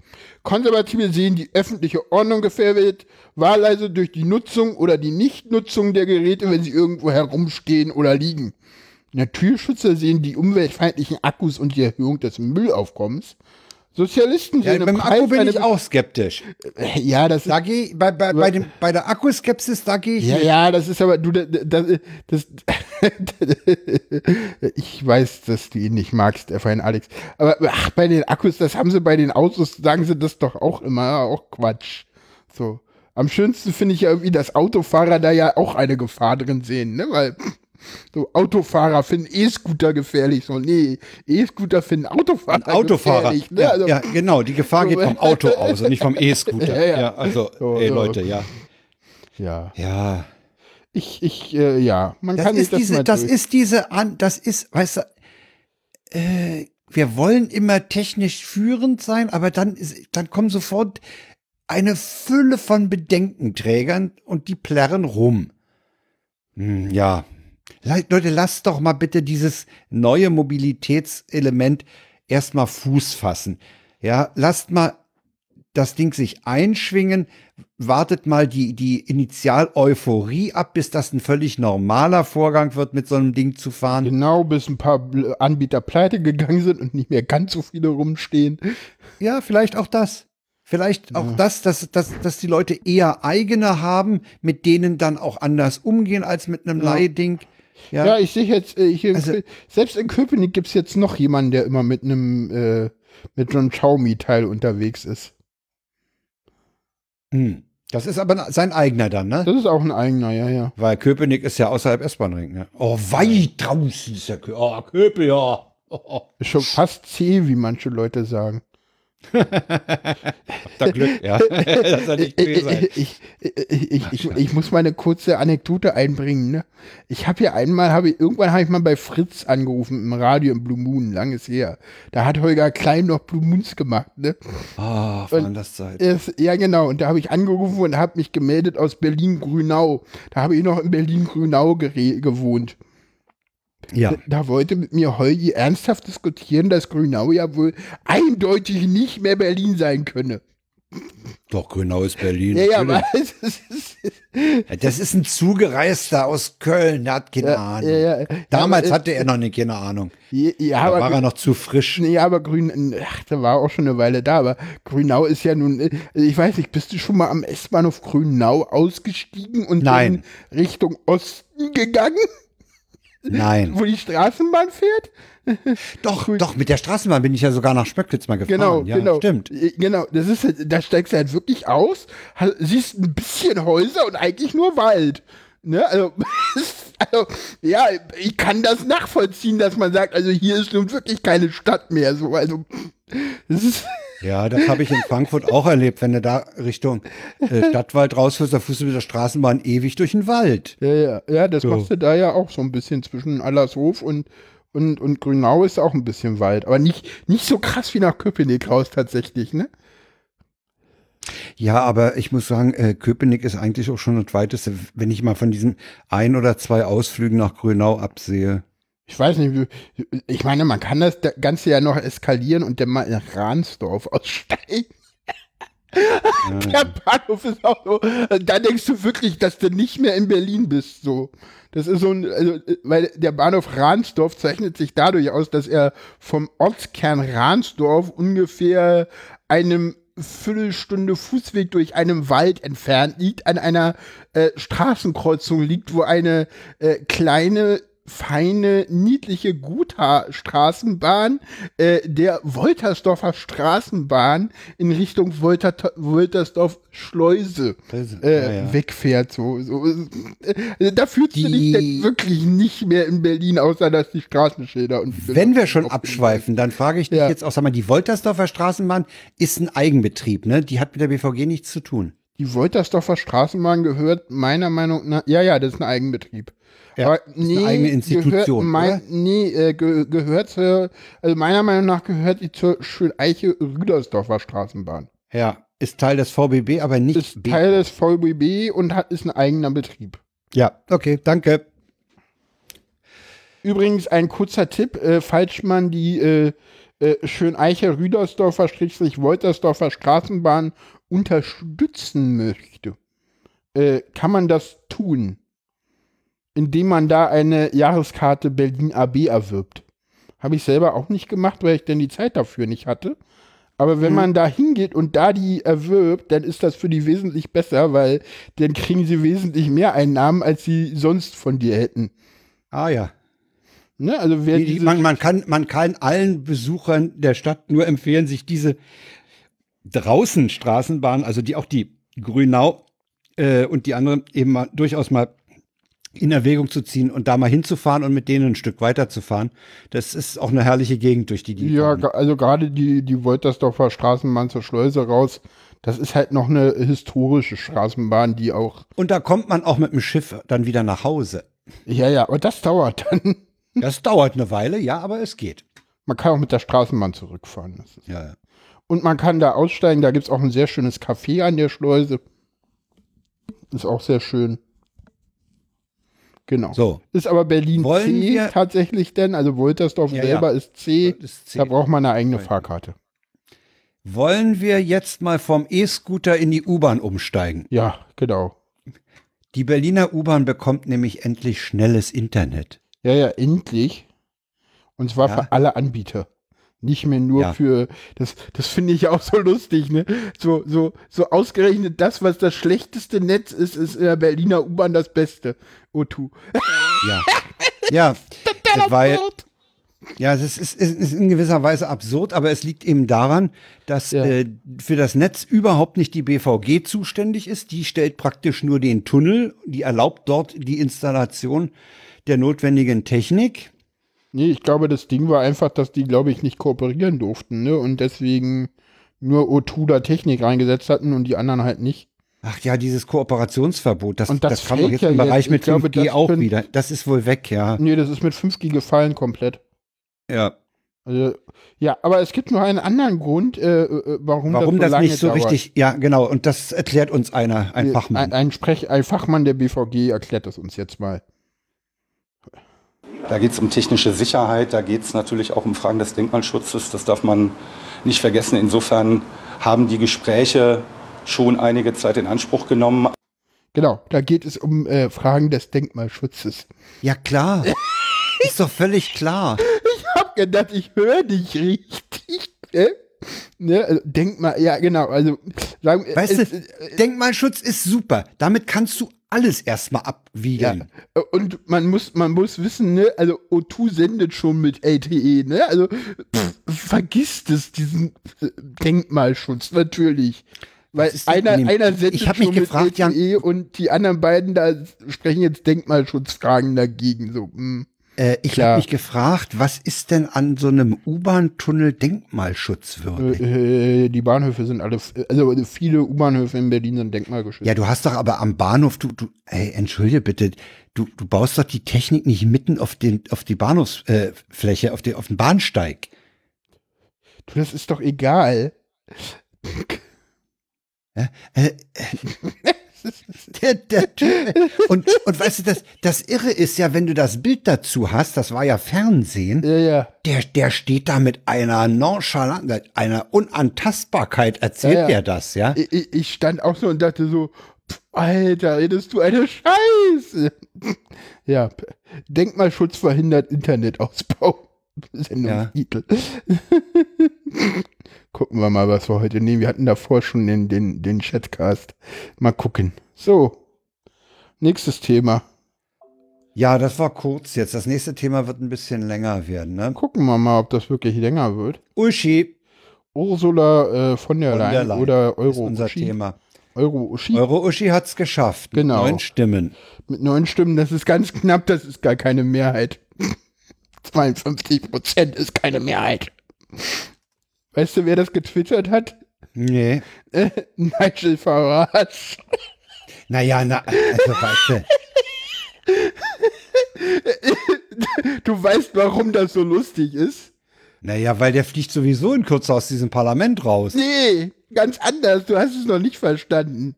Konservative sehen die öffentliche Ordnung gefährdet, wahlweise durch die Nutzung oder die Nichtnutzung der Geräte, wenn sie irgendwo herumstehen oder liegen. Naturschützer sehen die umweltfeindlichen Akkus und die Erhöhung des Müllaufkommens. Sozialisten Ja, sehen im beim Akku bin ich auch skeptisch. ja, das Da geh, bei, bei, bei, dem, bei der Akkuskepsis, da gehe ich Ja, nicht. ja, das ist aber, du, das, das, das ich weiß, dass du ihn nicht magst, der Verein Alex. Aber ach, bei den Akkus, das haben sie bei den Autos, sagen sie das doch auch immer, auch Quatsch. So. Am schönsten finde ich ja irgendwie, dass Autofahrer da ja auch eine Gefahr drin sehen, ne? Weil so Autofahrer finden E-Scooter gefährlich. So, nee, E-Scooter finden Autofahrer, Autofahrer. gefährlich. Ne? Ja, Also, ja, genau. Die Gefahr geht vom Auto aus und nicht vom E-Scooter. Ja, ja. Ja, also, So, ey. Leute, ja. ja. Ja. Ich, ich, äh, ja, man Das kann sich ist das diese, mal das durch- ist diese, an, das ist, weißt du, äh, wir wollen immer technisch führend sein, aber dann ist, dann kommen sofort eine Fülle von Bedenkenträgern und die plärren rum. Hm, ja. Le- Leute, lasst doch mal bitte dieses neue Mobilitätselement erstmal Fuß fassen. Ja, lasst mal das Ding sich einschwingen, wartet mal die, die Initial-Euphorie ab, bis das ein völlig normaler Vorgang wird, mit so einem Ding zu fahren. Genau, bis ein paar Anbieter pleite gegangen sind und nicht mehr ganz so viele rumstehen. Ja, vielleicht auch das. Vielleicht auch das, dass, dass, dass die Leute eher eigene haben, mit denen dann auch anders umgehen als mit einem Ja. Leihding. Ja, Ja, ich sehe jetzt, äh, hier Also- selbst in Köpenick gibt es jetzt noch jemanden, der immer mit einem, äh, mit so einem Xiaomi-Teil unterwegs ist. Hm. Das ist aber sein eigener dann, ne? Das ist auch ein eigener, ja, ja. Weil Köpenick ist ja außerhalb S-Bahn-Ring, ne? Oh, weit draußen ist der Kö Oh, Köpe, ja. Oh, Ist schon fast zäh, wie manche Leute sagen. Da Glück, ja. das soll nicht Ich, sein. ich, ich, ich, ich, ich muss mal eine kurze Anekdote einbringen. Ne? Ich habe ja einmal, habe ich, irgendwann habe ich mal bei Fritz angerufen im Radio im Blue Moon, langes her. Da hat Holger Klein noch Blue Moons gemacht. Ne? Ah, waren das Zeit. Es, ja, genau. Und da habe ich angerufen und habe mich gemeldet aus Berlin-Grünau. Da habe ich noch in Berlin-Grünau gewohnt. Ja. Da wollte mit mir Holgi ernsthaft diskutieren, dass Grünau ja wohl eindeutig nicht mehr Berlin sein könne. Doch, Grünau ist Berlin. Ja, ja, aber es ist, Das ist ein Zugereister aus Köln, der hat keine Ahnung. ja, ja. Damals Ja, aber, hatte er noch nicht keine Ahnung. Ja, ja, Da war aber, er noch zu frisch. nee, aber Grün, ach, der war auch schon eine Weile da, aber Grünau ist ja nun, äh, ich weiß nicht, bist du schon mal am S-Bahnhof Grünau ausgestiegen und Nein. in Richtung Osten gegangen, Nein. wo die Straßenbahn fährt? Doch, doch, mit der Straßenbahn bin ich ja sogar nach Spöcklitz mal gefahren. Genau, ja, genau. Stimmt. Äh, Genau, das ist, halt- da steigst du halt wirklich aus, siehst ein bisschen Häuser und eigentlich nur Wald. Ne, also, also, ja, ich kann das nachvollziehen, dass man sagt, also hier ist nun wirklich keine Stadt mehr. So, also, das ist, Ja, das habe ich in Frankfurt auch erlebt. Wenn du da Richtung äh, Stadtwald rausfährst, da fuhrst du mit der Straßenbahn ewig durch den Wald. ja, ja, ja, das So. machst du da ja auch so ein bisschen zwischen Allershof und, und, und Grünau ist auch ein bisschen Wald. Aber nicht, nicht so krass wie nach Köpenick raus tatsächlich, ne? Ja, aber ich muss sagen, äh, Köpenick ist eigentlich auch schon das weiteste, wenn ich mal von diesen ein oder zwei Ausflügen nach Grünau absehe. Ich weiß nicht, wie- ich meine, man kann das Ganze ja noch eskalieren und dann mal in Ransdorf aussteigen. Der Bahnhof ist auch so, da denkst du wirklich, dass du nicht mehr in Berlin bist, so. Das ist so ein, also, weil der Bahnhof Ransdorf zeichnet sich dadurch aus, dass er vom Ortskern Ransdorf ungefähr einem Viertelstunde Fußweg durch einen Wald entfernt liegt, an einer äh, Straßenkreuzung liegt, wo eine äh, kleine feine, niedliche Guthaar-Straßenbahn äh, der Woltersdorfer Straßenbahn in Richtung Wolter Woltersdorf-Schleuse Schleuse, äh, ja, ja. wegfährt. So, so. Äh, da fühlst du dich Die- denn wirklich nicht mehr in Berlin, außer dass die Straßenschilder und Wenn wir schon abschweifen, dann frage ich dich Ja. jetzt auch, sag mal, die Woltersdorfer Straßenbahn ist ein Eigenbetrieb, ne? Die hat mit der BVG nichts zu tun. Die Woltersdorfer Straßenbahn gehört meiner Meinung nach, ja, ja, das ist ein Eigenbetrieb. Ja, Aber ist eine eigene Institution, Gehört, mein, nee, äh, ge gehört zur, also meiner Meinung nach gehört die zur Schöneiche-Rüdersdorfer Straßenbahn. Ja, ist Teil des VBB, aber nicht Ist B- Teil des VBB und hat, ist ein eigener Betrieb. Ja, okay, danke. Übrigens ein kurzer Tipp, äh, falls man die äh, äh, Schöneiche-Rüdersdorfer Woltersdorfer Straßenbahn unterstützen möchte, äh, kann man das tun, indem man da eine Jahreskarte Berlin AB erwirbt. Habe ich selber auch nicht gemacht, weil ich denn die Zeit dafür nicht hatte. Aber wenn man da hingeht und da die erwirbt, dann ist das für die wesentlich besser, weil dann kriegen sie wesentlich mehr Einnahmen, als sie sonst von dir hätten. Ah ja. Ne? Also man, man, kann, man kann allen Besuchern der Stadt nur empfehlen, sich diese draußen Straßenbahn, also die auch die Grünau äh, und die anderen eben mal durchaus mal in Erwägung zu ziehen und da mal hinzufahren und mit denen ein Stück weiterzufahren. Das ist auch eine herrliche Gegend, durch die die Ja, fahren. also gerade die, die Woltersdorfer Straßenbahn zur Schleuse raus, das ist halt noch eine historische Straßenbahn, die auch, Und da kommt man auch mit dem Schiff dann wieder nach Hause. ja, ja, aber das dauert dann. Das dauert eine Weile, ja, aber es geht. Man kann auch mit der Straßenbahn zurückfahren. Das ist, Ja, ja. Und man kann da aussteigen. Da gibt es auch ein sehr schönes Café an der Schleuse. Ist auch sehr schön. Genau. So. Ist aber Berlin Wollen C tatsächlich denn? Also Woltersdorf Ja, selber ja. ist C. Ist C. Da braucht man eine eigene Fahrkarte. Wollen wir jetzt mal vom E-Scooter in die U-Bahn umsteigen? Ja, genau. Die Berliner U-Bahn bekommt nämlich endlich schnelles Internet. Ja, ja, endlich. Und zwar Ja. für alle Anbieter. Nicht mehr nur Ja. für, das, das finde ich auch so lustig, ne? So, so, so ausgerechnet das, was das schlechteste Netz ist, ist in der Berliner U-Bahn das Beste. O2. Ja. Ja, weil, ja, es ist, es ist in gewisser Weise absurd, aber es liegt eben daran, dass Ja. äh, für das Netz überhaupt nicht die BVG zuständig ist. Die stellt praktisch nur den Tunnel, die erlaubt dort die Installation der notwendigen Technik. Nee, ich glaube, das Ding war einfach, dass die, glaube ich, nicht kooperieren durften, ne? Und deswegen nur O2 da Technik reingesetzt hatten und die anderen halt nicht. Ach ja, dieses Kooperationsverbot, das, Und das das, kam doch fällt jetzt ja im Bereich jetzt. mit Ich glaube, 5G das auch können- wieder. Das ist wohl weg, ja. Nee, das ist mit 5G gefallen komplett. ja. Also, ja, aber es gibt noch einen anderen Grund, äh, äh, warum, Warum das, das so lange nicht so dauert. richtig, ja, genau, und das erklärt uns einer, ein Ein, Fachmann. ein, Sprech, ein Fachmann der BVG erklärt das uns jetzt mal. Da geht es um technische Sicherheit, da geht es natürlich auch um Fragen des Denkmalschutzes. Das darf man nicht vergessen. Insofern haben die Gespräche schon einige Zeit in Anspruch genommen. Genau, da geht es um äh, Fragen des Denkmalschutzes. Ja, klar. ist doch völlig klar. Ich hab gedacht, ich höre dich richtig. Ne? Ne? Also, Denkmal, ja genau, also sagen, Weißt es, du, Denkmalschutz ist super. Damit kannst du alles erstmal ja, abwiegeln. und man muss, man muss wissen, ne, also O2 sendet schon mit LTE, ne? Also pff, vergisst es, diesen äh, Denkmalschutz, natürlich. Weil einer, einer sendet Ich hab mich schon gefragt, mit LTE und die anderen beiden da sprechen jetzt Denkmalschutzfragen dagegen. So, hm. Äh, ich habe mich gefragt, was ist denn an so einem U-Bahn-Tunnel denkmalschutzwürdig? Äh, die Bahnhöfe sind alle, also viele U-Bahnhöfe in Berlin sind denkmalgeschützt. Ja, du hast doch aber am Bahnhof, du, du, ey, entschuldige bitte, du, du baust doch die Technik nicht mitten auf den, auf die Bahnhofsfläche, äh, auf, den, auf den Bahnsteig. Du, das ist doch egal. Äh, äh, der, der Typ, und, und weißt du, das, das Irre ist ja, wenn du das Bild dazu hast, das war ja Fernsehen, Ja, ja. der, der steht da mit einer Nonchalance, einer Unantastbarkeit, erzählt Ja, ja. der das, ja? Ich, ich- stand auch so und dachte so, Alter, redest du eine Scheiße. Ja, Denkmalschutz verhindert Internetausbau. Sendungstitel. Gucken wir mal, was wir heute nehmen. Wir hatten davor schon den, den, den Chatcast. Mal gucken. So. Nächstes Thema. Ja, das war kurz jetzt. Das nächste Thema wird ein bisschen länger werden, ne? Gucken wir mal, ob das wirklich länger wird. Uschi Ursula äh, von der von der Leyen oder ist Euro unser Uschi. Thema. Euro Uschi. Euro-Uschi hat's geschafft. mit Genau. Neun Stimmen. Mit neun Stimmen, das ist ganz knapp, das ist gar keine Mehrheit. 52 Prozent ist keine Mehrheit. Weißt du, wer das getwittert hat? Nee. Äh, Nigel Farage. Naja, na, also weißt du, Du weißt, warum das so lustig ist? naja, weil der fliegt sowieso in Kürze aus diesem Parlament raus. Nee, ganz anders. Du hast es noch nicht verstanden.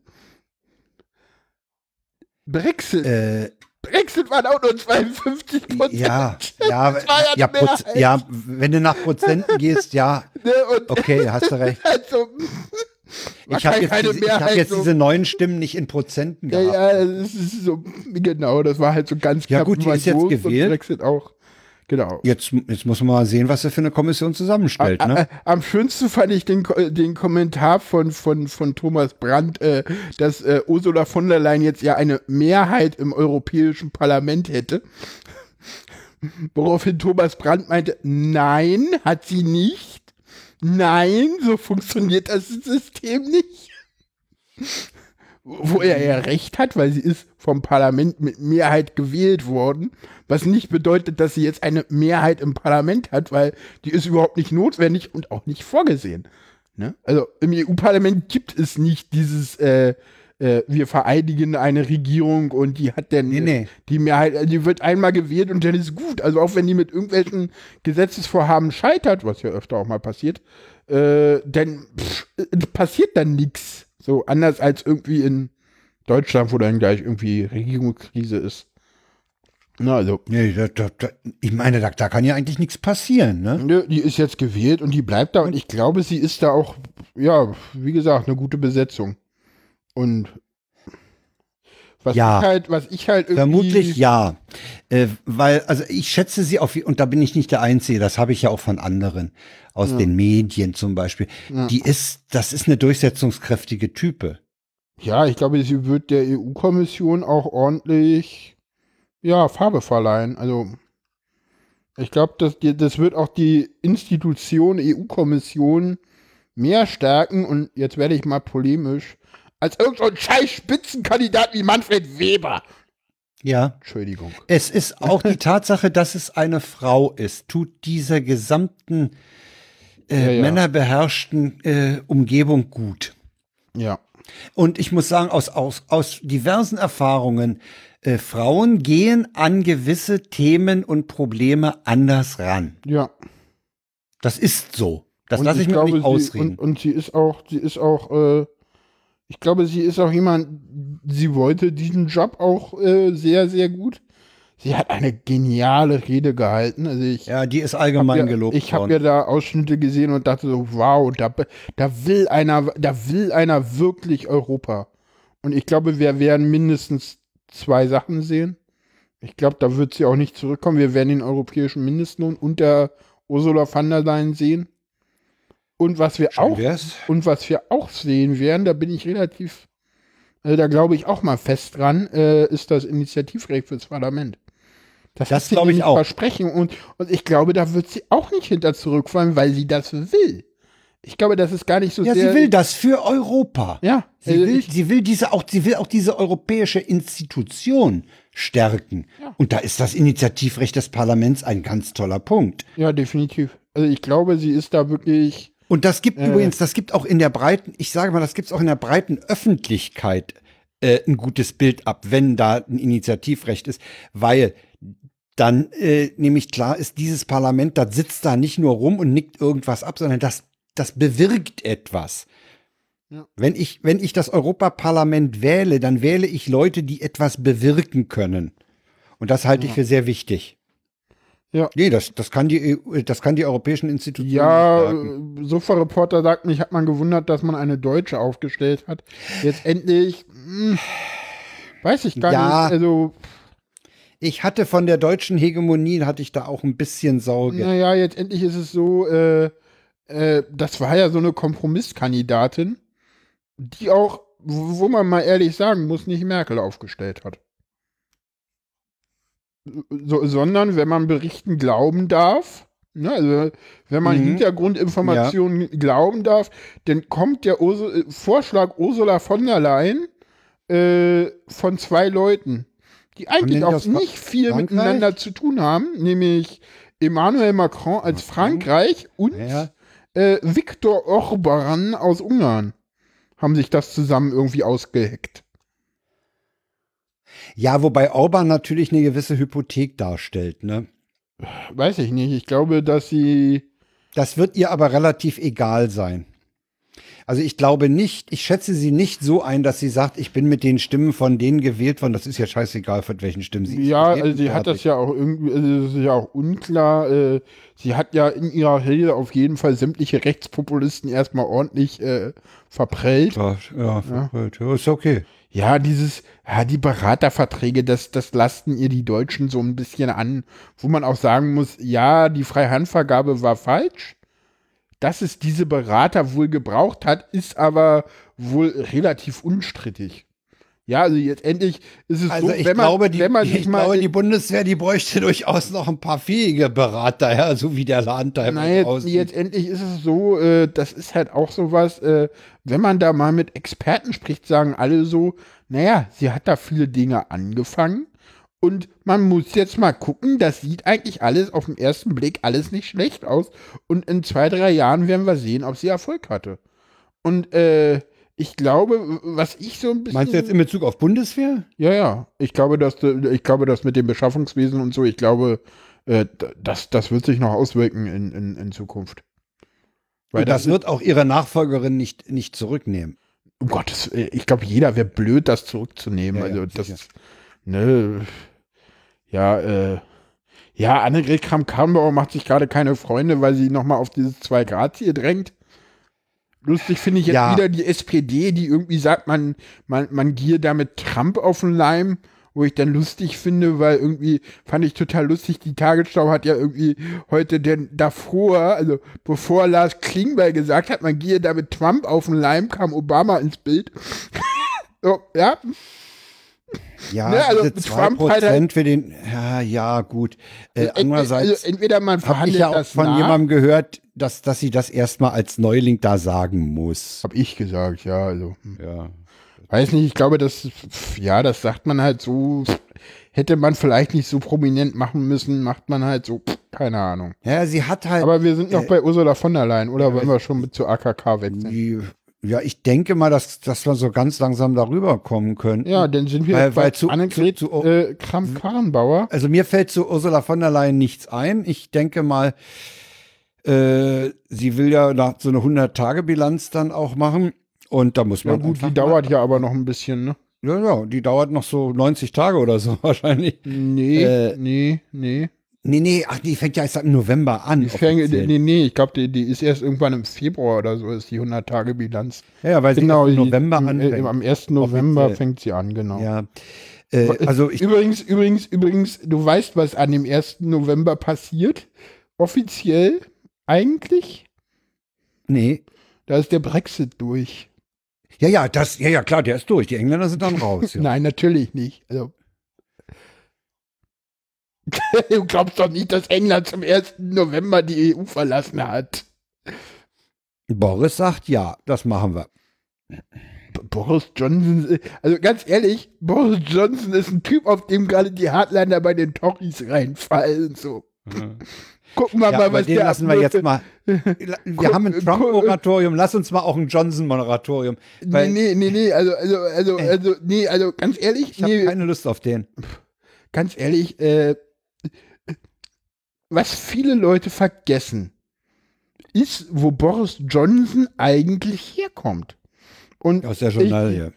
Brexit. Äh, Brexit waren auch nur 52 Prozent. ja, ja, ja ja, Proz ja, wenn du nach Prozenten gehst, ja, Ne? Okay, hast du recht. also, Ich habe jetzt, diese, ich hab jetzt so. diese neuen Stimmen nicht in Prozenten Ja, gehabt. ja, das ist so, genau, das war halt so ganz Ja, knapp. gut, die ist jetzt gewählt. Brexit auch. Genau. Jetzt, jetzt muss man mal sehen, was er für eine Kommission zusammenstellt, Ä- ne? Am schönsten fand ich den, Ko- den Kommentar von, von, von Thomas Brandt, äh, dass äh, Ursula von der Leyen jetzt ja eine Mehrheit im Europäischen Parlament hätte. Woraufhin Thomas Brandt meinte, nein, hat sie nicht. Nein, so funktioniert das System nicht. Wo er ja recht hat, weil sie ist vom Parlament mit Mehrheit gewählt worden, was nicht bedeutet, dass sie jetzt eine Mehrheit im Parlament hat, weil die ist überhaupt nicht notwendig und auch nicht vorgesehen. Ne? Also im EU-Parlament gibt es nicht dieses, äh, äh, wir vereinigen eine Regierung und die hat dann Nee, nee. die Mehrheit, also die wird einmal gewählt und dann ist gut. Also auch wenn die mit irgendwelchen Gesetzesvorhaben scheitert, was ja öfter auch mal passiert, äh, denn pff, äh, passiert dann nichts. So anders als irgendwie in Deutschland, wo dann gleich irgendwie Regierungskrise ist. Na, also, Nee, da, da, da, ich meine, da, da kann ja eigentlich nichts passieren, ne? nö, die ist jetzt gewählt und die bleibt da und ich glaube, sie ist da auch, ja, wie gesagt, eine gute Besetzung. Und was Ja. ich halt, was ich halt irgendwie. Vermutlich ja. Äh, weil, also ich schätze sie auf, und da bin ich nicht der Einzige, das habe ich ja auch von anderen, aus den Medien zum Beispiel. Die ist, das ist eine durchsetzungskräftige Type. Ja, ich glaube, sie wird der EU-Kommission auch ordentlich, ja, Farbe verleihen. Also, ich glaube, das, das wird auch die Institution EU-Kommission mehr stärken und jetzt werde ich mal polemisch, als irgendein scheiß Spitzenkandidat wie Manfred Weber. Ja. Entschuldigung. Es ist auch die Tatsache, dass es eine Frau ist, tut dieser gesamten äh, Ja, ja. männerbeherrschten äh, Umgebung gut. Ja. Und ich muss sagen, aus, aus, aus diversen Erfahrungen, äh, Frauen gehen an gewisse Themen und Probleme anders ran. Ja. Das ist so. Das lasse ich, mir auch nicht sie, ausreden. Und, und sie ist auch, sie ist auch, äh, ich glaube, sie ist auch jemand, sie wollte diesen Job auch äh, sehr, sehr gut. Sie hat eine geniale Rede gehalten. Also ich, ja, die ist allgemein ja, gelobt ich habe ja da Ausschnitte gesehen und dachte so, wow, da, da will einer, da will einer wirklich Europa. Und ich glaube, wir werden mindestens zwei Sachen sehen. Ich glaube, da wird sie auch nicht zurückkommen. Wir werden den europäischen Mindestlohn unter Ursula von der Leyen sehen. Und was wir Schön auch wär's. und was wir auch sehen werden, da bin ich relativ, äh, da glaube ich auch mal fest dran, äh, ist das Initiativrecht fürs Parlament. Das sie glaube ich auch. Versprechen und, und ich glaube, da wird sie auch nicht hinter zurückfallen, weil sie das will. Ich glaube, das ist gar nicht so Ja, sehr. sie will das für Europa. Ja, Sie also will, sie will diese auch, sie will auch diese europäische Institution stärken. Und da ist das Initiativrecht des Parlaments ein ganz toller Punkt. Ja, definitiv. Also ich glaube, sie ist da wirklich. Und das gibt übrigens, das gibt auch in der breiten, ich sage mal, das gibt es auch in der breiten Öffentlichkeit äh, ein gutes Bild ab, wenn da ein Initiativrecht ist, weil dann äh, nämlich klar ist, dieses Parlament, das sitzt da nicht nur rum und nickt irgendwas ab, sondern das, das bewirkt etwas. Ja. Wenn ich, wenn ich das Europaparlament wähle, dann wähle ich Leute, die etwas bewirken können. Und das halte ich für sehr wichtig. Ja. Nee, das, das kann die, EU, das kann die europäischen Institutionen Ja, äh, Sofa-Reporter sagt mich, hat man gewundert, dass man eine Deutsche aufgestellt hat. Jetzt endlich, hm, weiß ich gar Ja. nicht. Also, Ich hatte von der deutschen Hegemonie, hatte ich da auch ein bisschen Sorge. naja, jetzt endlich ist es so, äh, äh, das war ja so eine Kompromisskandidatin, die auch, wo man mal ehrlich sagen muss, nicht Merkel aufgestellt hat. So, sondern, wenn man Berichten glauben darf, ne, also wenn man Mhm. Hintergrundinformationen glauben darf, dann kommt der Ursu äh, Vorschlag Ursula von der Leyen äh, von zwei Leuten, die eigentlich auch nicht viel Frankreich? miteinander zu tun haben, nämlich Emmanuel Macron als Frankreich und Ja. äh, Viktor Orban aus Ungarn haben sich das zusammen irgendwie ausgeheckt. Ja, wobei Orban natürlich eine gewisse Hypothek darstellt, ne? Weiß ich nicht. Ich glaube, dass sie. Das wird ihr aber relativ egal sein. Also ich glaube nicht, ich schätze sie nicht so ein, dass sie sagt, ich bin mit den Stimmen von denen gewählt worden. Das ist ja scheißegal, von welchen Stimmen sie ist. Ja, also sie hat das ja auch irgendwie, also das ist ja auch unklar. Äh, sie hat ja in ihrer Rede auf jeden Fall sämtliche Rechtspopulisten erstmal ordentlich äh, verprellt. Ja, ja, ja. ist okay. Ja, dieses, ja, die Beraterverträge, das, das lasten ihr die Deutschen so ein bisschen an, wo man auch sagen muss, ja, die Freihandvergabe war falsch. Dass es diese Berater wohl gebraucht hat, ist aber wohl relativ unstrittig. Ja, also jetzt endlich ist es Also so, ich wenn man, glaube, die, wenn man ich sich mal, glaube, die Bundeswehr, die bräuchte durchaus noch ein paar fähige Berater, ja, so wie der Landtag Na, jetzt, jetzt endlich ist es so, äh, das ist halt auch sowas, äh, wenn man da mal mit Experten spricht, sagen alle so, naja, sie hat da viele Dinge angefangen und man muss jetzt mal gucken, das sieht eigentlich alles auf den ersten Blick alles nicht schlecht aus und in zwei, drei Jahren werden wir sehen, ob sie Erfolg hatte. Und äh, ich glaube, was ich so ein bisschen. Meinst du jetzt in Bezug auf Bundeswehr? Ja, ja. Ich glaube, dass ich glaube, dass mit dem Beschaffungswesen und so, ich glaube, äh, das, das wird sich noch auswirken in, in, in Zukunft. Weil Und das wird auch ihre Nachfolgerin nicht, nicht zurücknehmen. um Gottes, äh, ich glaube, jeder wäre blöd, das zurückzunehmen. Ja, ja, also das, sicher. ne, ja, äh, ja, Annegret Kramp-Karrenbauer macht sich gerade keine Freunde, weil sie nochmal auf dieses 2-Grad-Ziel drängt. Lustig finde ich jetzt Ja. wieder die SPD, die irgendwie sagt, man, man, man gehe damit Trump auf den Leim, wo ich dann lustig finde, weil irgendwie fand ich total lustig, die Tagesschau hat ja irgendwie heute denn davor, also bevor Lars Klingbeil gesagt hat, man gehe damit Trump auf den Leim, kam Obama ins Bild. so, ja, Ja, Ne, also diese Trump halt- Prozent für den, ja, ja, gut. Äh, Ent- andererseits also entweder man habe ich verhandelt ja auch das von nach, jemandem gehört, dass, dass sie das erstmal als Neuling da sagen muss. hab ich gesagt, ja, also hm. Ja. weiß nicht, ich glaube, das ja, das sagt man halt so hätte man vielleicht nicht so prominent machen müssen, macht man halt so, keine Ahnung. Ja, sie hat halt. Aber wir sind noch Äh, bei Ursula von der Leyen, oder wollen wir schon mit zu AKK wechseln? Ja, ich denke mal, dass, dass wir so ganz langsam darüber kommen können. Ja, dann sind wir Weil- weil zu- Annegret zu- zu- äh, Kramp-Karrenbauer. Also mir fällt zu Ursula von der Leyen nichts ein. Ich denke mal, äh, sie will ja nach so eine 100-Tage-Bilanz dann auch machen. Und da muss Ja man. gut, einfach die dauert ja aber noch ein bisschen, ne? Ja, ja, die dauert noch so 90 Tage oder so wahrscheinlich. Nee, Äh, nee, nee. Nee, nee, ach, die fängt ja erst im November an. Die fängt, nee, nee, ich glaube, die, die ist erst irgendwann im Februar oder so, ist die Genau,100-Tage-Bilanz. Ja, weil sie Genau, erst im November im, anfängt. äh, am 1. November Offiziell. fängt sie an, genau. Ja. Äh, also ich, übrigens, übrigens, übrigens, du weißt, was an dem 1. November passiert? Offiziell, eigentlich, nee. da ist der Brexit durch. Ja, ja, das, ja, ja, klar, der ist durch. Die Engländer sind dann raus. Ja. Nein, natürlich nicht. Also. du glaubst doch nicht, dass England zum 1. November die EU verlassen hat. Boris sagt ja, das machen wir. Boris Johnson, äh, also ganz ehrlich, Boris Johnson ist ein Typ, auf dem gerade die Hardliner bei den Tories reinfallen. So. Gucken wir Ja, mal, was den der lassen wir jetzt mal. Wir haben ein Trump-Moratorium, lass uns mal auch ein Johnson-Moratorium. Nee, nee, nee, nee, also, also, also, also, nee, also ganz ehrlich, ich habe nee, keine Lust auf den. ganz ehrlich, äh, was viele Leute vergessen, ist, wo Boris Johnson eigentlich herkommt. Und Aus der Journalie.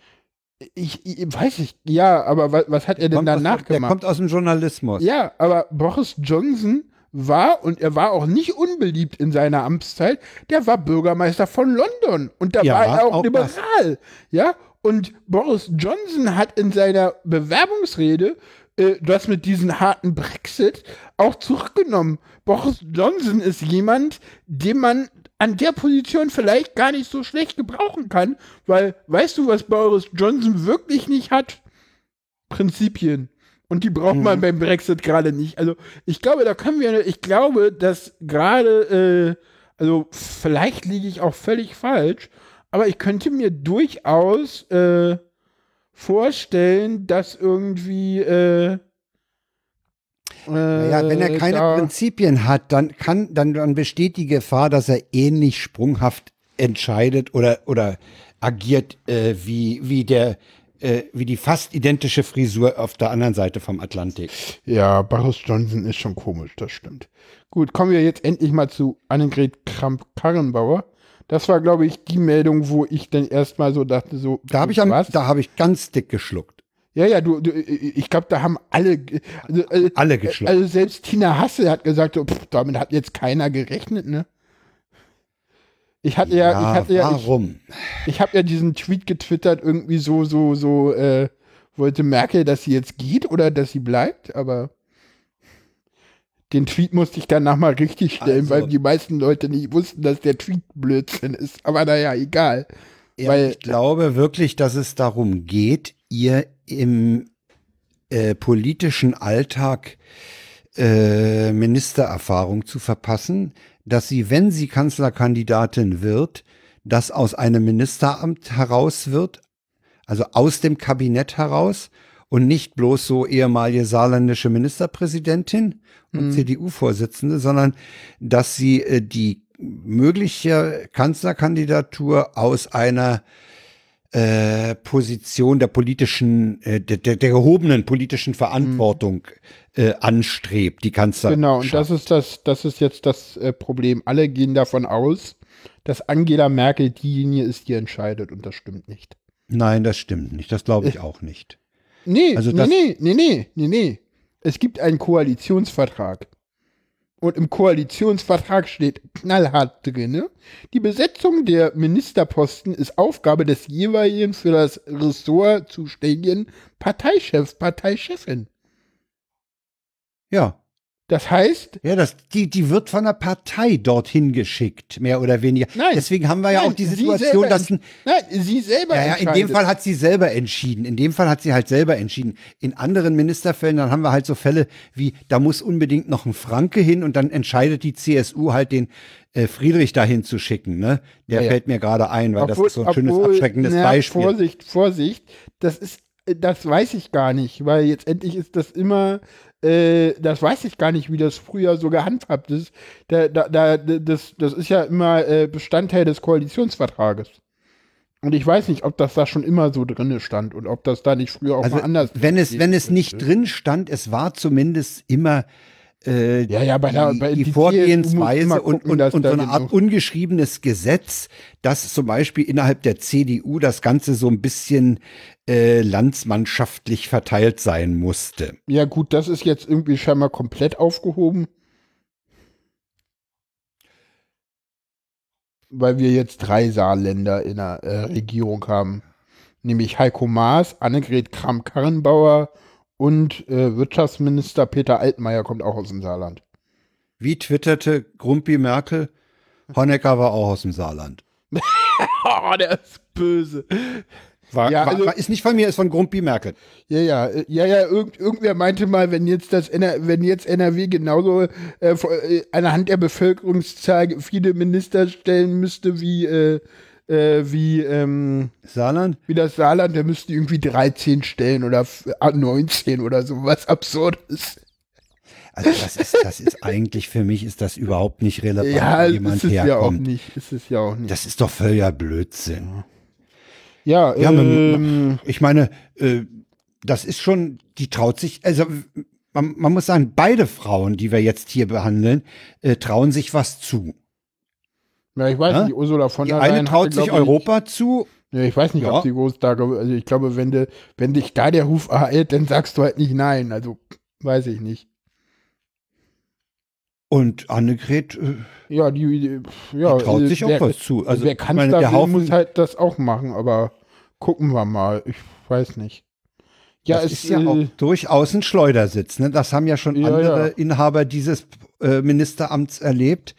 ich, ich, ich weiß ich, ja, aber was, was hat er denn aus, danach gemacht? kommt aus dem Journalismus. Ja, aber Boris Johnson war, und er war auch nicht unbeliebt in seiner Amtszeit, der war Bürgermeister von London. Und da Ja, war er auch, auch das. liberal. Ja, und Boris Johnson hat in seiner Bewerbungsrede äh, das mit diesem harten Brexit auch zurückgenommen. Boris Johnson ist jemand, den man an der Position vielleicht gar nicht so schlecht gebrauchen kann, weil, weißt du, was Boris Johnson wirklich nicht hat? Prinzipien. Und die braucht man beim Brexit gerade nicht. Also ich glaube, da können wir, ich glaube, dass gerade, äh, also vielleicht liege ich auch völlig falsch, aber ich könnte mir durchaus äh, vorstellen, dass irgendwie, äh, äh, Ja, wenn er keine da, Prinzipien hat, dann kann, dann, dann besteht die Gefahr, dass er ähnlich sprunghaft entscheidet oder, oder agiert äh, wie, wie der, äh, wie die fast identische Frisur auf der anderen Seite vom Atlantik. Ja, Boris Johnson ist schon komisch, das stimmt. Gut, kommen wir jetzt endlich mal zu Annegret Kramp-Karrenbauer. Das war, glaube ich, die Meldung, wo ich dann erstmal so dachte, so, Da habe ich, am- was? da habe ich ganz dick geschluckt. Ja, ja, du, du ich glaube, da haben alle, also, äh, Alle geschluckt. also selbst Tina Hasse hat gesagt, so, pff, damit hat jetzt keiner gerechnet, ne? Ich hatte ja, ich hatte ja, ich, warum? ich habe ja diesen Tweet getwittert, irgendwie so, so, so, äh, wollte Merkel, dass sie jetzt geht oder dass sie bleibt, aber den Tweet musste ich danach mal richtig stellen, Also- weil die meisten Leute nicht wussten, dass der Tweet Blödsinn ist. Aber naja, egal. Ja, weil- ich glaube wirklich, dass es darum geht, ihr im äh, politischen Alltag äh, Ministererfahrung zu verpassen, dass sie, wenn sie Kanzlerkandidatin wird, das aus einem Ministeramt heraus wird, also aus dem Kabinett heraus und nicht bloß so ehemalige saarländische Ministerpräsidentin und CDU-Vorsitzende, sondern dass sie äh, die mögliche Kanzlerkandidatur aus einer äh, Position der politischen, äh, der, der, der gehobenen politischen Verantwortung äh, anstrebt, die Kanzlerschaft. Genau, und das ist das, das ist jetzt das äh, Problem. Alle gehen davon aus, dass Angela Merkel diejenige ist, die entscheidet und das stimmt nicht. Nein, das stimmt nicht. Das glaube ich auch nicht. Nee, Also nee, nee, nee, nee, nee. Es gibt einen Koalitionsvertrag. Und im Koalitionsvertrag steht knallhart drin, die Besetzung der Ministerposten ist Aufgabe des jeweiligen für das Ressort zuständigen Parteichefs, Parteichefin. Ja. Das heißt, Ja, das, die, die wird von der Partei dorthin geschickt, mehr oder weniger. Nein. Deswegen haben wir ja Nein, auch die Situation, dass ein, nein, sie selber ja, ja, in dem. Fall hat sie selber entschieden. In dem Fall hat sie halt selber entschieden. In anderen Ministerfällen, dann haben wir halt so Fälle wie, da muss unbedingt noch ein Franke hin und dann entscheidet die CSU halt den äh, Friedrich dahin zu schicken. Ne? Der Ja, fällt mir gerade ein, weil das ist so ein schönes, obwohl- abschreckendes na, Beispiel. Vorsicht, Vorsicht, das ist, das weiß ich gar nicht, weil jetzt endlich ist das immer, äh, das weiß ich gar nicht, wie das früher so gehandhabt ist. Da, da, da, das, das ist ja immer äh, Bestandteil des Koalitionsvertrages. Und ich weiß nicht, ob das da schon immer so drinne stand und ob das da nicht früher auch Also, mal anders wenn es, wenn es nicht drin stand, es war zumindest immer äh, Ja, ja, bei die, bei- die Vorgehensweise und, gucken, und, und da so eine Art ungeschriebenes Gesetz, dass zum Beispiel innerhalb der CDU das Ganze so ein bisschen äh, landsmannschaftlich verteilt sein musste. Ja, gut, das ist jetzt irgendwie scheinbar komplett aufgehoben. Weil wir jetzt drei Saarländer in der äh, Regierung haben. Nämlich Heiko Maas, Annegret Kramp-Karrenbauer und äh, Wirtschaftsminister Peter Altmaier kommt auch aus dem Saarland. Wie twitterte Grumpi Merkel? Honecker war auch aus dem Saarland. Oh, der ist böse. War, Ja, war, also- war, ist nicht von mir, ist von Grumpi Merkel. Ja, ja, äh, ja, ja, irgend, irgendwer meinte mal, wenn jetzt das NR, wenn jetzt NRW genauso äh, äh, anhand der Bevölkerungszahl viele Minister stellen müsste wie, äh, äh, wie, ähm, Saarland? wie das Saarland, der müsste irgendwie 13 stellen oder f- ah, 19 oder so, was Absurdes. Also das ist, das ist eigentlich für mich ist das überhaupt nicht relevant, Ja, wo jemand ist es ja auch herkommt. nicht, ist es ja auch nicht. das ist doch völliger Blödsinn. ja, Ja, ähm, ich meine, äh, das ist schon, die traut sich, also man, man muss sagen, beide Frauen, die wir jetzt hier behandeln, äh, trauen sich was zu. Ja, ich weiß Ja? nicht, Ursula von Die der eine Leyen traut hatte, sich glaub ich, Europa zu, Ja, ich weiß nicht, Ja. ob sie groß da, also ich glaube, wenn, de, wenn dich da der Ruf ereilt, dann sagst du halt nicht nein. Also, weiß ich nicht. und Annegret äh, Ja, die, die ja, die traut äh, sich auch wer, was zu. Also wer ich kann der Haufen, muss halt das auch machen, aber gucken wir mal. Ich weiß nicht. Ja, das es ist ja äh, auch durchaus ein Schleudersitz. Ne? Das haben ja schon Ja, andere ja. Inhaber dieses äh, Ministeramts erlebt.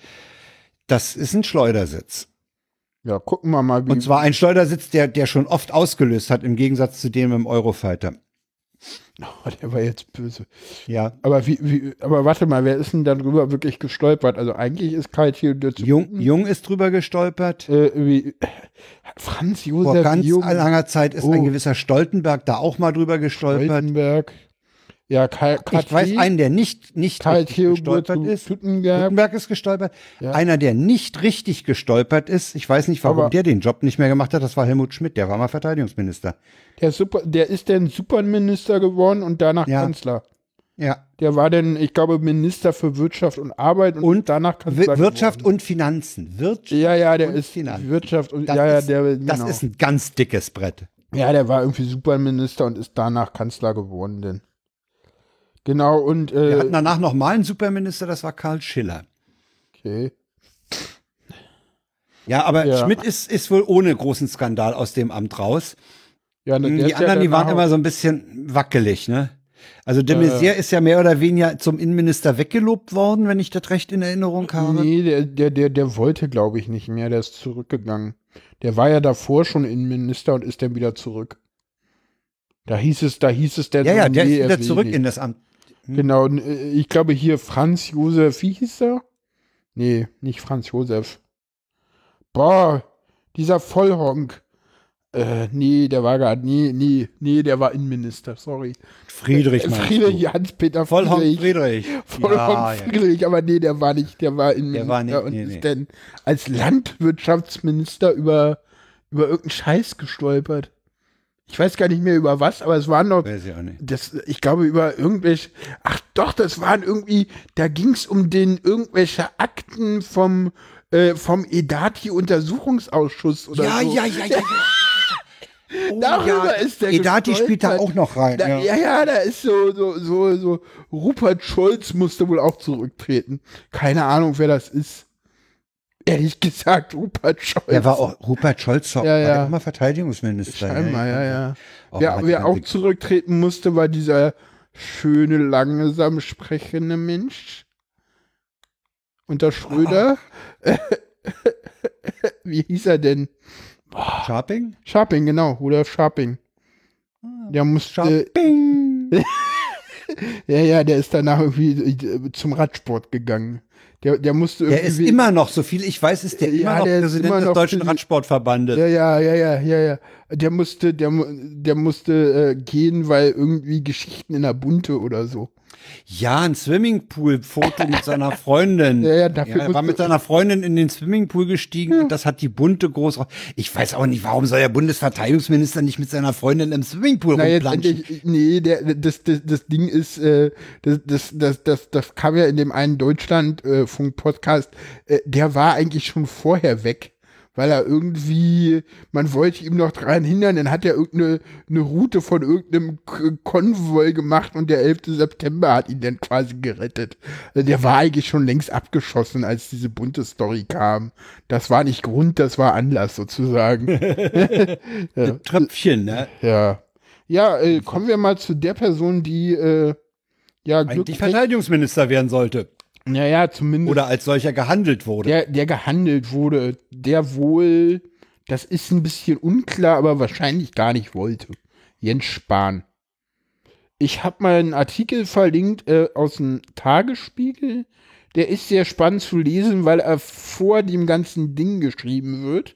Das ist ein Schleudersitz. ja, gucken wir mal, wie. Und zwar ein Schleudersitz, der, der schon oft ausgelöst hat, im Gegensatz zu dem im Eurofighter. Oh, der war jetzt böse. Ja. Aber wie, wie, aber warte mal, wer ist denn darüber wirklich gestolpert? Also eigentlich ist Karl Theodor Jung, Jung ist drüber gestolpert. äh, wie, Franz Vor Josef ganz Jung, langer Zeit ist Oh. ein gewisser Stoltenberg da auch mal drüber gestolpert. Stoltenberg. Ja, Karl, Ich weiß einen, der nicht, nicht richtig gestolpert ist. Tuttenberg. Gutenberg ist gestolpert. Ja. Einer, der nicht richtig gestolpert ist, ich weiß nicht, warum Aber- der den Job nicht mehr gemacht hat, das war Helmut Schmidt, der war mal Verteidigungsminister. Der, ist super, der ist dann Superminister geworden und danach Ja. Kanzler. Ja. Der war dann, ich glaube, Minister für Wirtschaft und Arbeit und, Und danach Kanzler Wir- Wirtschaft geworden. und Finanzen. Wirtschaft Ja, ja, der und ist Finanzen. Wirtschaft und Das, ja, ja, ist, der das genau. ist ein ganz dickes Brett. Ja, der war irgendwie Superminister und ist danach Kanzler geworden denn. Genau und Wir äh, hatten danach noch mal einen Superminister, das war Karl Schiller. okay. Ja, aber Ja. Schmidt ist, ist wohl ohne großen Skandal aus dem Amt raus. Ja, ne, die ist ja anderen, die waren immer so ein bisschen wackelig, ne? Also de Maizière ist ja mehr oder weniger zum Innenminister weggelobt worden, wenn ich das recht in Erinnerung habe. Nee, der, der, der, der wollte, glaube ich, nicht mehr. Der ist zurückgegangen. Der war ja davor schon Innenminister und ist dann wieder zurück. Da hieß es, da hieß es, der Ja, ja, der nee, ist er wieder zurück nicht. in das Amt. Genau, und, äh, ich glaube hier Franz Josef, wie hieß er? Nee, nicht Franz Josef. Boah, dieser Vollhonk. Äh, nee, der war gar, nee, nee, nee, der war Innenminister, sorry. Friedrich Äh, Friedrich? Hans-Peter Vollhorn Friedrich. Friedrich. Vollhonk Ja, ja. Friedrich, aber nee, der war nicht, der war Innenminister Der war nicht, und nee, ist nee. dann als Landwirtschaftsminister über, über irgendeinen Scheiß gestolpert. Ich weiß gar nicht mehr über was, aber es waren noch Weiß ich auch nicht. das, ich glaube, über irgendwelche, ach doch, das waren irgendwie, da ging es um den irgendwelche Akten vom äh, vom Edati-Untersuchungsausschuss oder ja, so. ja, ja, ja, ja. Oh, Darüber ist der Edati spielt da auch noch rein. Da, ja. ja. ja, da ist so, so, so, so, Rupert Scholz musste wohl auch zurücktreten. Keine Ahnung, wer das ist. Ehrlich gesagt, Rupert Scholz. Der war auch, Rupert Scholz war Ja, ja. war auch mal Verteidigungsminister. Scheinbar, ja, ja. Oh, wer, hat wer die auch zurücktreten musste, war dieser schöne, langsam sprechende Mensch. Unter Schröder. Wie hieß er denn? Sharping? Sharping, genau, Rudolf Sharping. Der musste, Sharping! ja, ja, der ist danach irgendwie äh, zum Radsport gegangen. Der, der musste Der irgendwie. ist immer noch, so viel ich weiß, ist der Ja, immer noch der ist Präsident immer des noch Deutschen Präsi- Radsportverbandes. Ja, ja, ja, ja, ja, ja. Der musste, der, der musste äh, gehen, weil irgendwie Geschichten in der Bunte oder so. Ja, ein Swimmingpool-Foto mit seiner Freundin. Ja, ja, dafür er war mit seiner Freundin in den Swimmingpool gestiegen und das hat die bunte groß. Ich weiß auch nicht, warum soll der Bundesverteidigungsminister nicht mit seiner Freundin im Swimmingpool Na, jetzt rumplanschen? endlich, nee, der, das, das, das Ding ist, äh, das, das, das, das, das kam ja in dem einen Deutschlandfunk-Podcast, äh, der war eigentlich schon vorher weg. Weil er irgendwie, man wollte ihm noch dran hindern, dann hat er irgendeine eine Route von irgendeinem Konvoi gemacht und der 11. September hat ihn dann quasi gerettet. Also der war eigentlich schon längst abgeschossen, als diese bunte Story kam. Das war nicht Grund, das war Anlass sozusagen. ja. Tröpfchen, ne? Ja. Ja, äh, kommen wir mal zu der Person, die äh, ja Eigentlich Glück Verteidigungsminister werden sollte. Ja, ja, zumindest Oder als solcher gehandelt wurde. der, der gehandelt wurde, der wohl, das ist ein bisschen unklar, aber wahrscheinlich gar nicht wollte. Jens Spahn. Ich habe mal einen Artikel verlinkt äh, aus dem Tagesspiegel. Der ist sehr spannend zu lesen, weil er vor dem ganzen Ding geschrieben wird.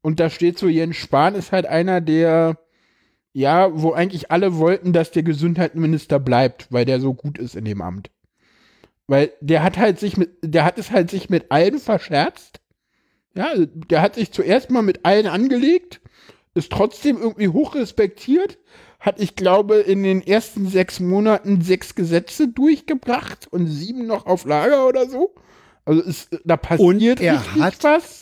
Und da steht so, Jens Spahn ist halt einer, der, ja, wo eigentlich alle wollten, dass der Gesundheitsminister bleibt, weil der so gut ist in dem Amt. Weil der hat halt sich mit, der hat es halt sich mit allen verscherzt. Ja, der hat sich zuerst mal mit allen angelegt, ist trotzdem irgendwie hochrespektiert, hat, ich glaube, in den ersten sechs Monaten sechs Gesetze durchgebracht und sieben noch auf Lager oder so. Also ist, da passiert er richtig hat- was.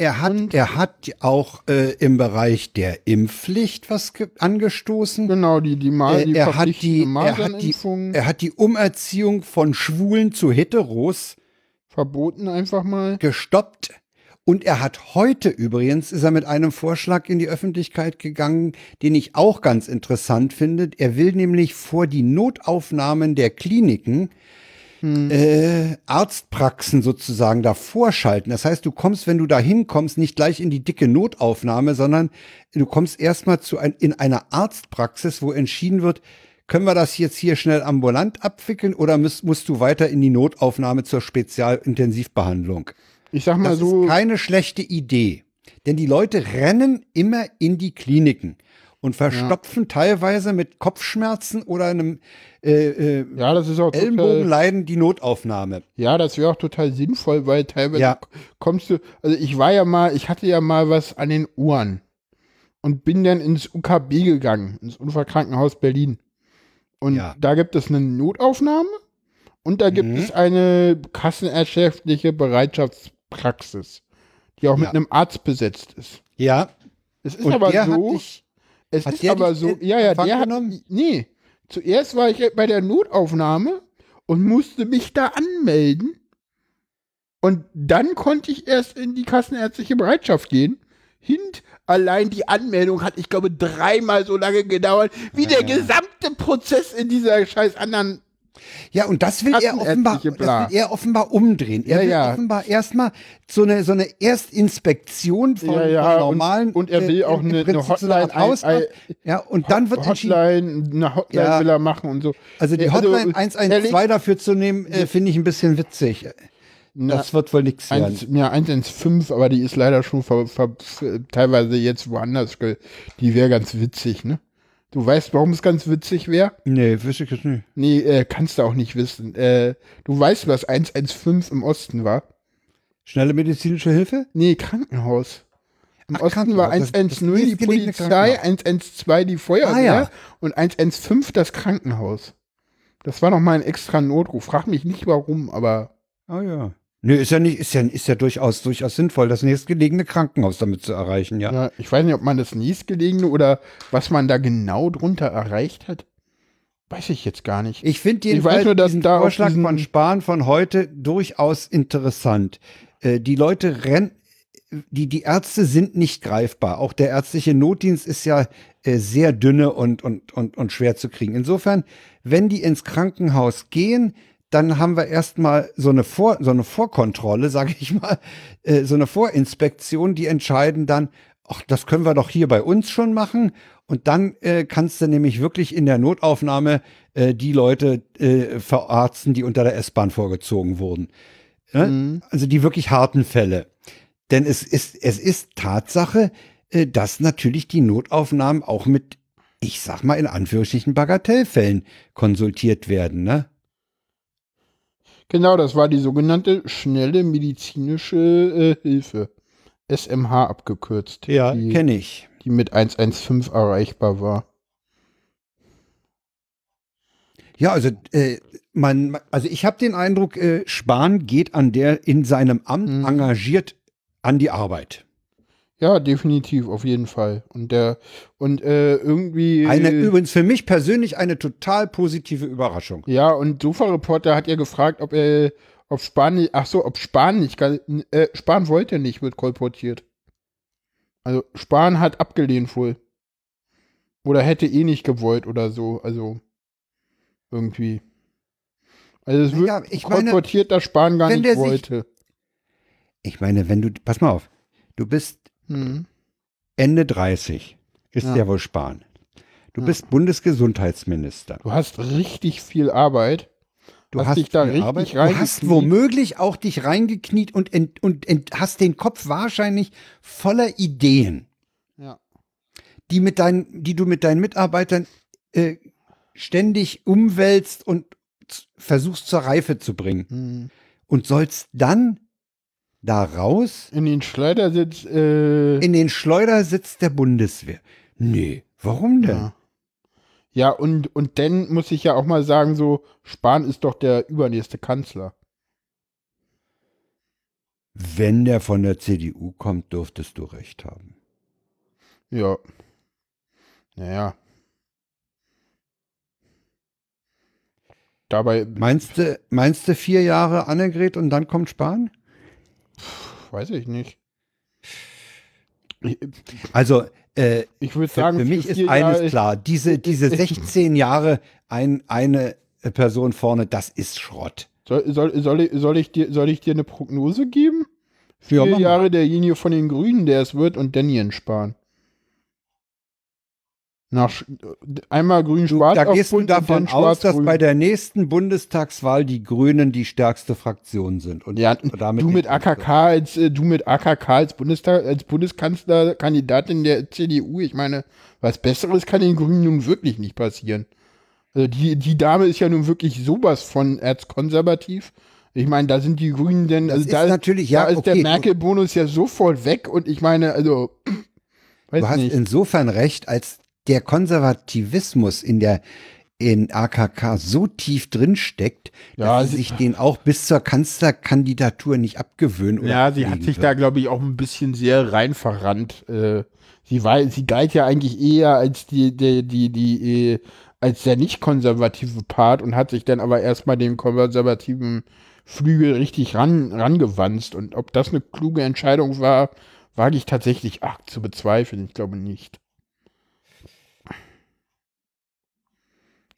Er hat, Und- er hat auch äh, im Bereich der Impfpflicht was ge- angestoßen. Genau, die, die, Ma Äh, die er, hat die, er, hat die, er hat die Umerziehung von Schwulen zu Heteros verboten einfach mal. gestoppt. Und er hat heute übrigens, ist er mit einem Vorschlag in die Öffentlichkeit gegangen, den ich auch ganz interessant finde. Er will nämlich vor die Notaufnahmen der Kliniken äh, Arztpraxen sozusagen davor schalten. Das heißt, du kommst, wenn du da hinkommst, nicht gleich in die dicke Notaufnahme, sondern du kommst erstmal zu ein, in einer Arztpraxis, wo entschieden wird, können wir das jetzt hier schnell ambulant abwickeln oder musst, musst du weiter in die Notaufnahme zur Spezialintensivbehandlung? Ich sag mal Das so, ist keine schlechte Idee. Denn die Leute rennen immer in die Kliniken und verstopfen teilweise mit Kopfschmerzen oder einem äh, äh, ja, das ist auch total, Ellenbogenleiden die Notaufnahme. Ja, das wäre auch total sinnvoll, weil teilweise Ja. kommst du, also ich war ja mal, ich hatte ja mal was an den Ohren und bin dann ins UKB gegangen, ins Unfallkrankenhaus Berlin. Und Ja. da gibt es eine Notaufnahme und da gibt Mhm. es eine kassenerschäftliche Bereitschaftspraxis, die auch mit Ja. einem Arzt besetzt ist. Ja. Es ist Und aber so, es hat ist aber so, ja, ja, der hat, genommen? nee, zuerst war ich bei der Notaufnahme und musste mich da anmelden und dann konnte ich erst in die kassenärztliche Bereitschaft gehen. Hint, allein die Anmeldung hat, ich glaube, dreimal so lange gedauert, wie der gesamte Prozess in dieser scheiß anderen ja, und das will er offenbar, das will er offenbar umdrehen. Er Ja, will ja. offenbar erstmal so eine, so eine Erstinspektion von, Ja, ja, von und- normalen. und er will äh, auch eine- eine Hotline, ein- ja, und dann wird. Hotline, eine Hotline Ja. will er machen und so. Also die Ja, Hotline 112 ehrlich, dafür zu nehmen, äh, finde ich ein bisschen witzig. Das wird wohl nichts werden. Eins, ja, 115, aber die ist leider schon ver, ver, teilweise jetzt woanders. Die wäre ganz witzig, ne? Du weißt, warum es ganz witzig wäre? Nee, wüsste ich jetzt nicht. Nee, äh, kannst du auch nicht wissen. Äh, du weißt, was 115 im Osten war? Schnelle medizinische Hilfe? Nee, Krankenhaus. Im Ach, Osten war Krankenhaus, das- 110 das die Polizei, Krankenhaus. 112 die Feuerwehr Ah, ja. und 115 das Krankenhaus. Das war noch mal ein extra Notruf. Frag mich nicht warum, aber Oh ja. Nö, ist ja nicht, ist ja, ist ja durchaus, durchaus sinnvoll, das nächstgelegene Krankenhaus damit zu erreichen, ja. Ja, ich weiß nicht, ob man das nächstgelegene oder was man da genau drunter erreicht hat. Weiß ich jetzt gar nicht. Ich finde Ich jedenfalls weiß nur, dass diesen da Vorschlag von Spahn von heute durchaus interessant. Äh, die Leute rennen, die, die Ärzte sind nicht greifbar. Auch der ärztliche Notdienst ist ja äh, sehr dünne und, und, und, und schwer zu kriegen. Insofern, wenn die ins Krankenhaus gehen, dann haben wir erstmal so eine Vor, so eine Vorkontrolle, sage ich mal, äh, so eine Vorinspektion, die entscheiden dann, ach, das können wir doch hier bei uns schon machen. Und dann äh, kannst du nämlich wirklich in der Notaufnahme äh, die Leute äh, verarzten, die unter der S-Bahn vorgezogen wurden. Ne? Also die wirklich harten Fälle. Denn es ist, es ist Tatsache, äh, dass natürlich die Notaufnahmen auch mit, ich sag mal in Anführungsstrichen, Bagatellfällen konsultiert werden. Ne? Genau, das war die sogenannte schnelle medizinische äh, Hilfe. SMH abgekürzt. die, kenne ich. die mit 115 erreichbar war. Ja, also äh, man, also ich habe den Eindruck, äh, Spahn geht an der in seinem Amt Mhm. engagiert an die Arbeit. Ja, definitiv, auf jeden Fall. Und der, und äh, irgendwie. Eine übrigens für mich persönlich eine total positive Überraschung. Ja, und Sofa-Reporter hat ja gefragt, ob er, ob Spahn ach so, ob Spahn nicht, äh, Spahn wollte nicht, wird kolportiert. Also Spahn hat abgelehnt wohl. Oder hätte eh nicht gewollt oder so, also irgendwie. Also es wird Ja, ich meine, kolportiert, dass Spahn gar nicht der sich- wollte. Ich meine, wenn du, pass mal auf, du bist Hm. Ende 30, ist Ja. ja, wohl Spahn. Du Ja. bist Bundesgesundheitsminister. Du hast richtig viel Arbeit. Du Hast hast dich da richtig Arbeit. Du hast womöglich auch dich reingekniet und, ent, und ent, hast den Kopf wahrscheinlich voller Ideen, Ja. die, mit deinen, die du mit deinen Mitarbeitern äh, ständig umwälzt und versuchst zur Reife zu bringen. Hm. Und sollst dann da raus In den Schleudersitz, äh, in den Schleudersitz der Bundeswehr. Nee, warum denn? Ja. Ja, und, und dann muss ich ja auch mal sagen, so, Spahn ist doch der übernächste Kanzler. Wenn der von der CDU kommt, dürftest du recht haben. Ja. Naja. Dabei, Meinst du, meinst du vier Jahre Annegret und dann kommt Spahn? Weiß ich nicht. Ich, Also, äh, ich würde für, sagen, für mich ist eines Jahre- klar, diese, diese 16 Jahre ein, eine Person vorne, das ist Schrott. Soll, soll, soll, ich, soll, ich dir, soll ich dir eine Prognose geben? Ja, Vier mal. Jahre derjenige von den Grünen, der es wird, und dann Jens Spahn. Nach, einmal grün-schwarz da gehst du davon aus, dass bei der nächsten Bundestagswahl die Grünen die stärkste Fraktion sind. Und Ja, damit du mit AKK als äh, du mit AKK als Bundestag als Bundeskanzlerkandidatin der CDU, ich meine, was besseres kann den Grünen nun wirklich nicht passieren. Also die die Dame ist ja nun wirklich sowas von erzkonservativ. Ich meine, da sind die Grünen denn also ist da natürlich- ja, da ist der okay. Merkel Bonus ja sofort weg und ich meine, also Du hast nicht. insofern recht, als der Konservativismus in der in AKK so tief drin steckt, Ja, dass sie sich den auch bis zur Kanzlerkandidatur nicht abgewöhnen. Oder Ja, sie hat sich wird. da, glaube ich, auch ein bisschen sehr rein verrannt. Äh, sie, war, sie galt ja eigentlich eher als die, die, die, die, äh, als der nicht konservative Part und hat sich dann aber erstmal dem konservativen Flügel richtig ran, rangewanzt. Und ob das eine kluge Entscheidung war, wage ich tatsächlich ach, zu bezweifeln. Ich glaube nicht.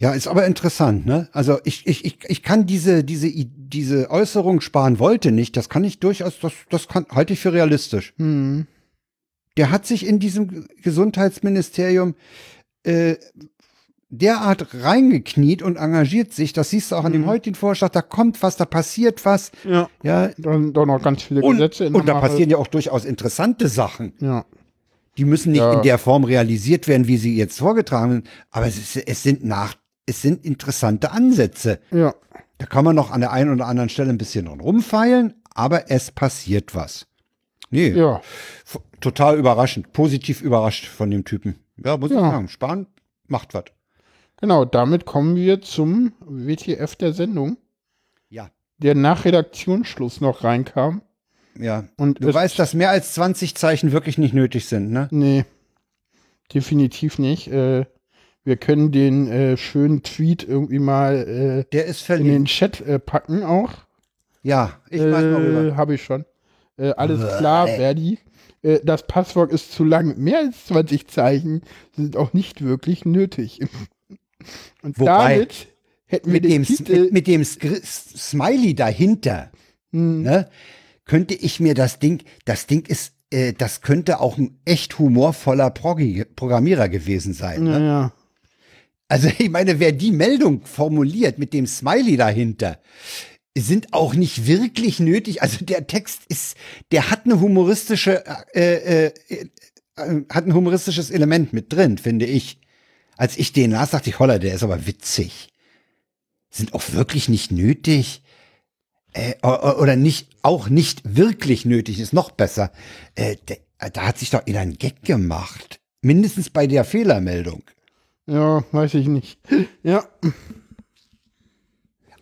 Ja, ist aber interessant, ne? Also ich, ich, ich, ich kann diese, diese, diese Äußerung sparen wollte nicht, das kann ich durchaus, das, das kann, halte ich für realistisch. Hm. Der hat sich in diesem Gesundheitsministerium äh, derart reingekniet und engagiert sich, das siehst du auch an dem heutigen Vorschlag, da kommt was, da passiert was, Ja. ja. Dann doch noch ganz viele Und, Gesetze in und da passieren ja auch durchaus interessante Sachen. Ja. Die müssen nicht Ja. in der Form realisiert werden, wie sie jetzt vorgetragen sind, aber es, ist, es sind nach, es sind interessante Ansätze. Ja. Da kann man noch an der einen oder anderen Stelle ein bisschen rumfeilen, aber es passiert was. Nee, Ja. total überraschend, positiv überrascht von dem Typen. Ja, muss ich Ja. sagen, Spahn macht was. Genau, damit kommen wir zum WTF der Sendung. Ja. der nach Redaktionsschluss noch reinkam. Ja. Und Du weißt, dass mehr als 20 Zeichen wirklich nicht nötig sind, ne? Nee, definitiv nicht. Äh, wir können den äh, schönen Tweet irgendwie mal Der ist äh, in den. Chat äh, packen auch. Ja, ich weiß mal Äh, rüber. Habe ich schon. Äh, alles klar, Verdi. Äh, das Passwort ist zu lang. Mehr als 20 Zeichen sind auch nicht wirklich nötig. Und Wobei, damit hätten wir Mit dem, Titel. mit, mit dem Skri- Smiley dahinter, Hm, ne, könnte ich mir das Ding, das Ding ist, äh, das könnte auch ein echt humorvoller Proggi- Programmierer gewesen sein. ja, Ne? ja. Also ich meine, wer die Meldung formuliert mit dem Smiley dahinter, sind auch nicht wirklich nötig. Also der Text ist, der hat eine humoristische, äh, äh, äh, hat ein humoristisches Element mit drin, finde ich. Als ich den las, dachte ich, holla, der ist aber witzig. Sind auch wirklich nicht nötig. Äh, oder nicht, auch nicht wirklich nötig, ist noch besser. Äh, der, da hat sich doch in einen Gag gemacht. Mindestens bei der Fehlermeldung. Ja, weiß ich nicht. Ja,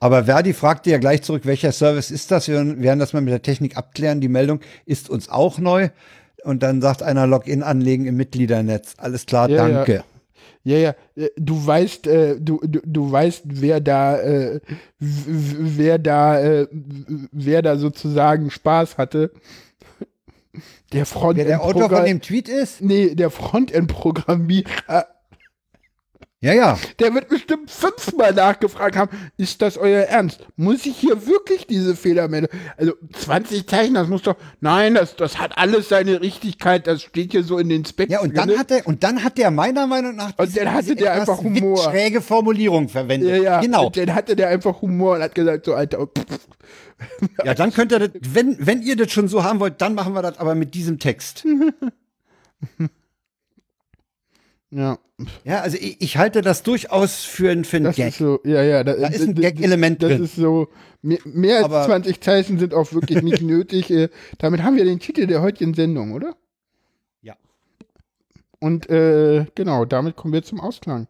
Aber Verdi fragte ja gleich zurück, welcher Service ist das? Wir werden das mal mit der Technik abklären. Die Meldung ist uns auch neu. Und dann sagt einer Login anlegen im Mitgliedernetz. Alles klar, Ja, ja. danke. Ja, ja, äh, du weißt, äh, du, du, du weißt, wer da, äh, wer da, äh, wer da sozusagen Spaß hatte. Der Wer Frontend der Autor von dem Tweet ist? Nee, der Frontend-Programmierer, Ja, ja. der wird bestimmt fünfmal nachgefragt haben, ist das euer Ernst? Muss ich hier wirklich diese Fehlermeldung? Also 20 Zeichen, das muss doch, nein, das, das hat alles seine Richtigkeit, das steht hier so in den Specs. Ja, und dann hat er, und dann hat der meiner Meinung nach Und dann hatte der einfach Humor. schräge Formulierung verwendet. ja, ja, Genau. Und dann hatte der einfach Humor und hat gesagt, so, Alter, pff, Ja, dann könnt ihr das, wenn, wenn ihr das schon so haben wollt, dann machen wir das aber mit diesem Text. ja, Ja, also ich, ich halte das durchaus für ein, für ein das Gag. ist so, ja, ja. Da, Da ist ein Gag-Element Das drin. ist so, mehr, mehr als Aber- 20 Zeichen sind auch wirklich nicht nötig. Äh, damit haben wir den Titel der heutigen Sendung, oder? Ja. Und äh, genau, damit kommen wir zum Ausklang.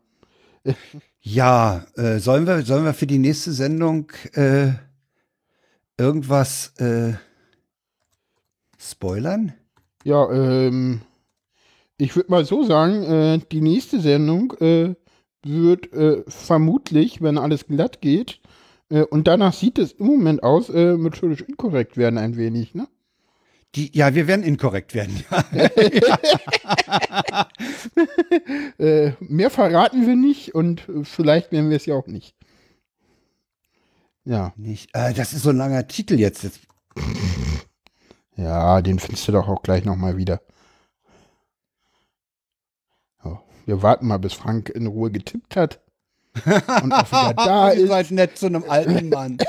Ja, äh, sollen wir, sollen wir für die nächste Sendung äh, irgendwas äh, spoilern? Ja, ähm, ich würde mal so sagen, äh, die nächste Sendung äh, wird äh, vermutlich, wenn alles glatt geht, äh, und danach sieht es im Moment aus, äh, methodisch inkorrekt werden ein wenig, ne? Die, ja, wir werden inkorrekt werden. Äh, mehr verraten wir nicht und äh, vielleicht werden wir es ja auch nicht. Ja, Nicht, äh, das ist so ein langer Titel jetzt. jetzt. ja, den findest du doch auch gleich nochmal wieder. Ja, wir warten mal, bis Frank in Ruhe getippt hat. und auch wieder da Ihr ist. seid nett zu einem alten Mann.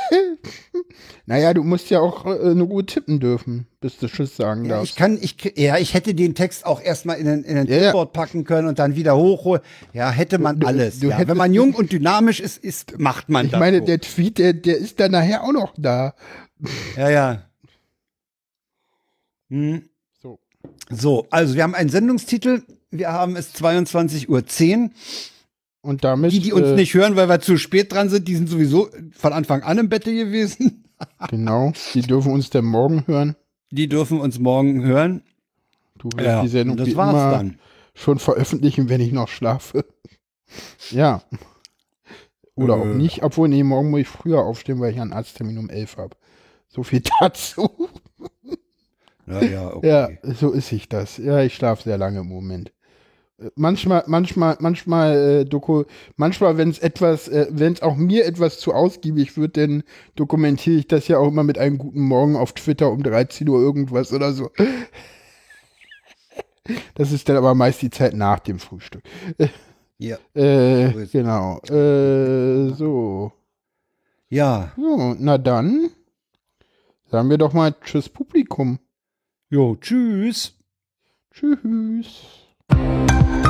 Naja, du musst ja auch äh, in Ruhe tippen dürfen, bis du Tschüss sagen Ja, darfst. ich kann, ich, ja, ich hätte den Text auch erstmal in den, in den Ja. Clipboard packen können und dann wieder hochholen. Ja, hätte man Du- alles. du ja. Wenn man jung und dynamisch ist, ist macht man Ich das. meine, so. der Tweet, der, der ist dann nachher auch noch da. Ja, ja. Hm. So. So, also wir haben einen Sendungstitel. Wir haben es 22.10 Uhr. Und damit. Die, die uns äh, nicht hören, weil wir zu spät dran sind, die sind sowieso von Anfang an im Bette gewesen. Genau, die dürfen uns dann morgen hören. Die dürfen uns morgen hören. Du wirst die Sendung das war's immer dann. schon veröffentlichen, wenn ich noch schlafe. Ja. Oder auch Äh. nicht, obwohl, nee, morgen muss ich früher aufstehen, weil ich einen Arzttermin um 11 habe. So viel dazu. Ja, ja, okay. Ja, so ist sich das. Ja, ich schlafe sehr lange im Moment. Manchmal, manchmal, manchmal, äh, Doku, manchmal, wenn es etwas, äh, wenn es auch mir etwas zu ausgiebig wird, dann dokumentiere ich das ja auch immer mit einem guten Morgen auf Twitter um 13 Uhr irgendwas oder so. Das ist dann aber meist die Zeit nach dem Frühstück. Ja. Äh, So genau. Äh, so. ja. So, na dann. Sagen wir doch mal Tschüss Publikum. Jo, tschüss. Tschüss. Thank you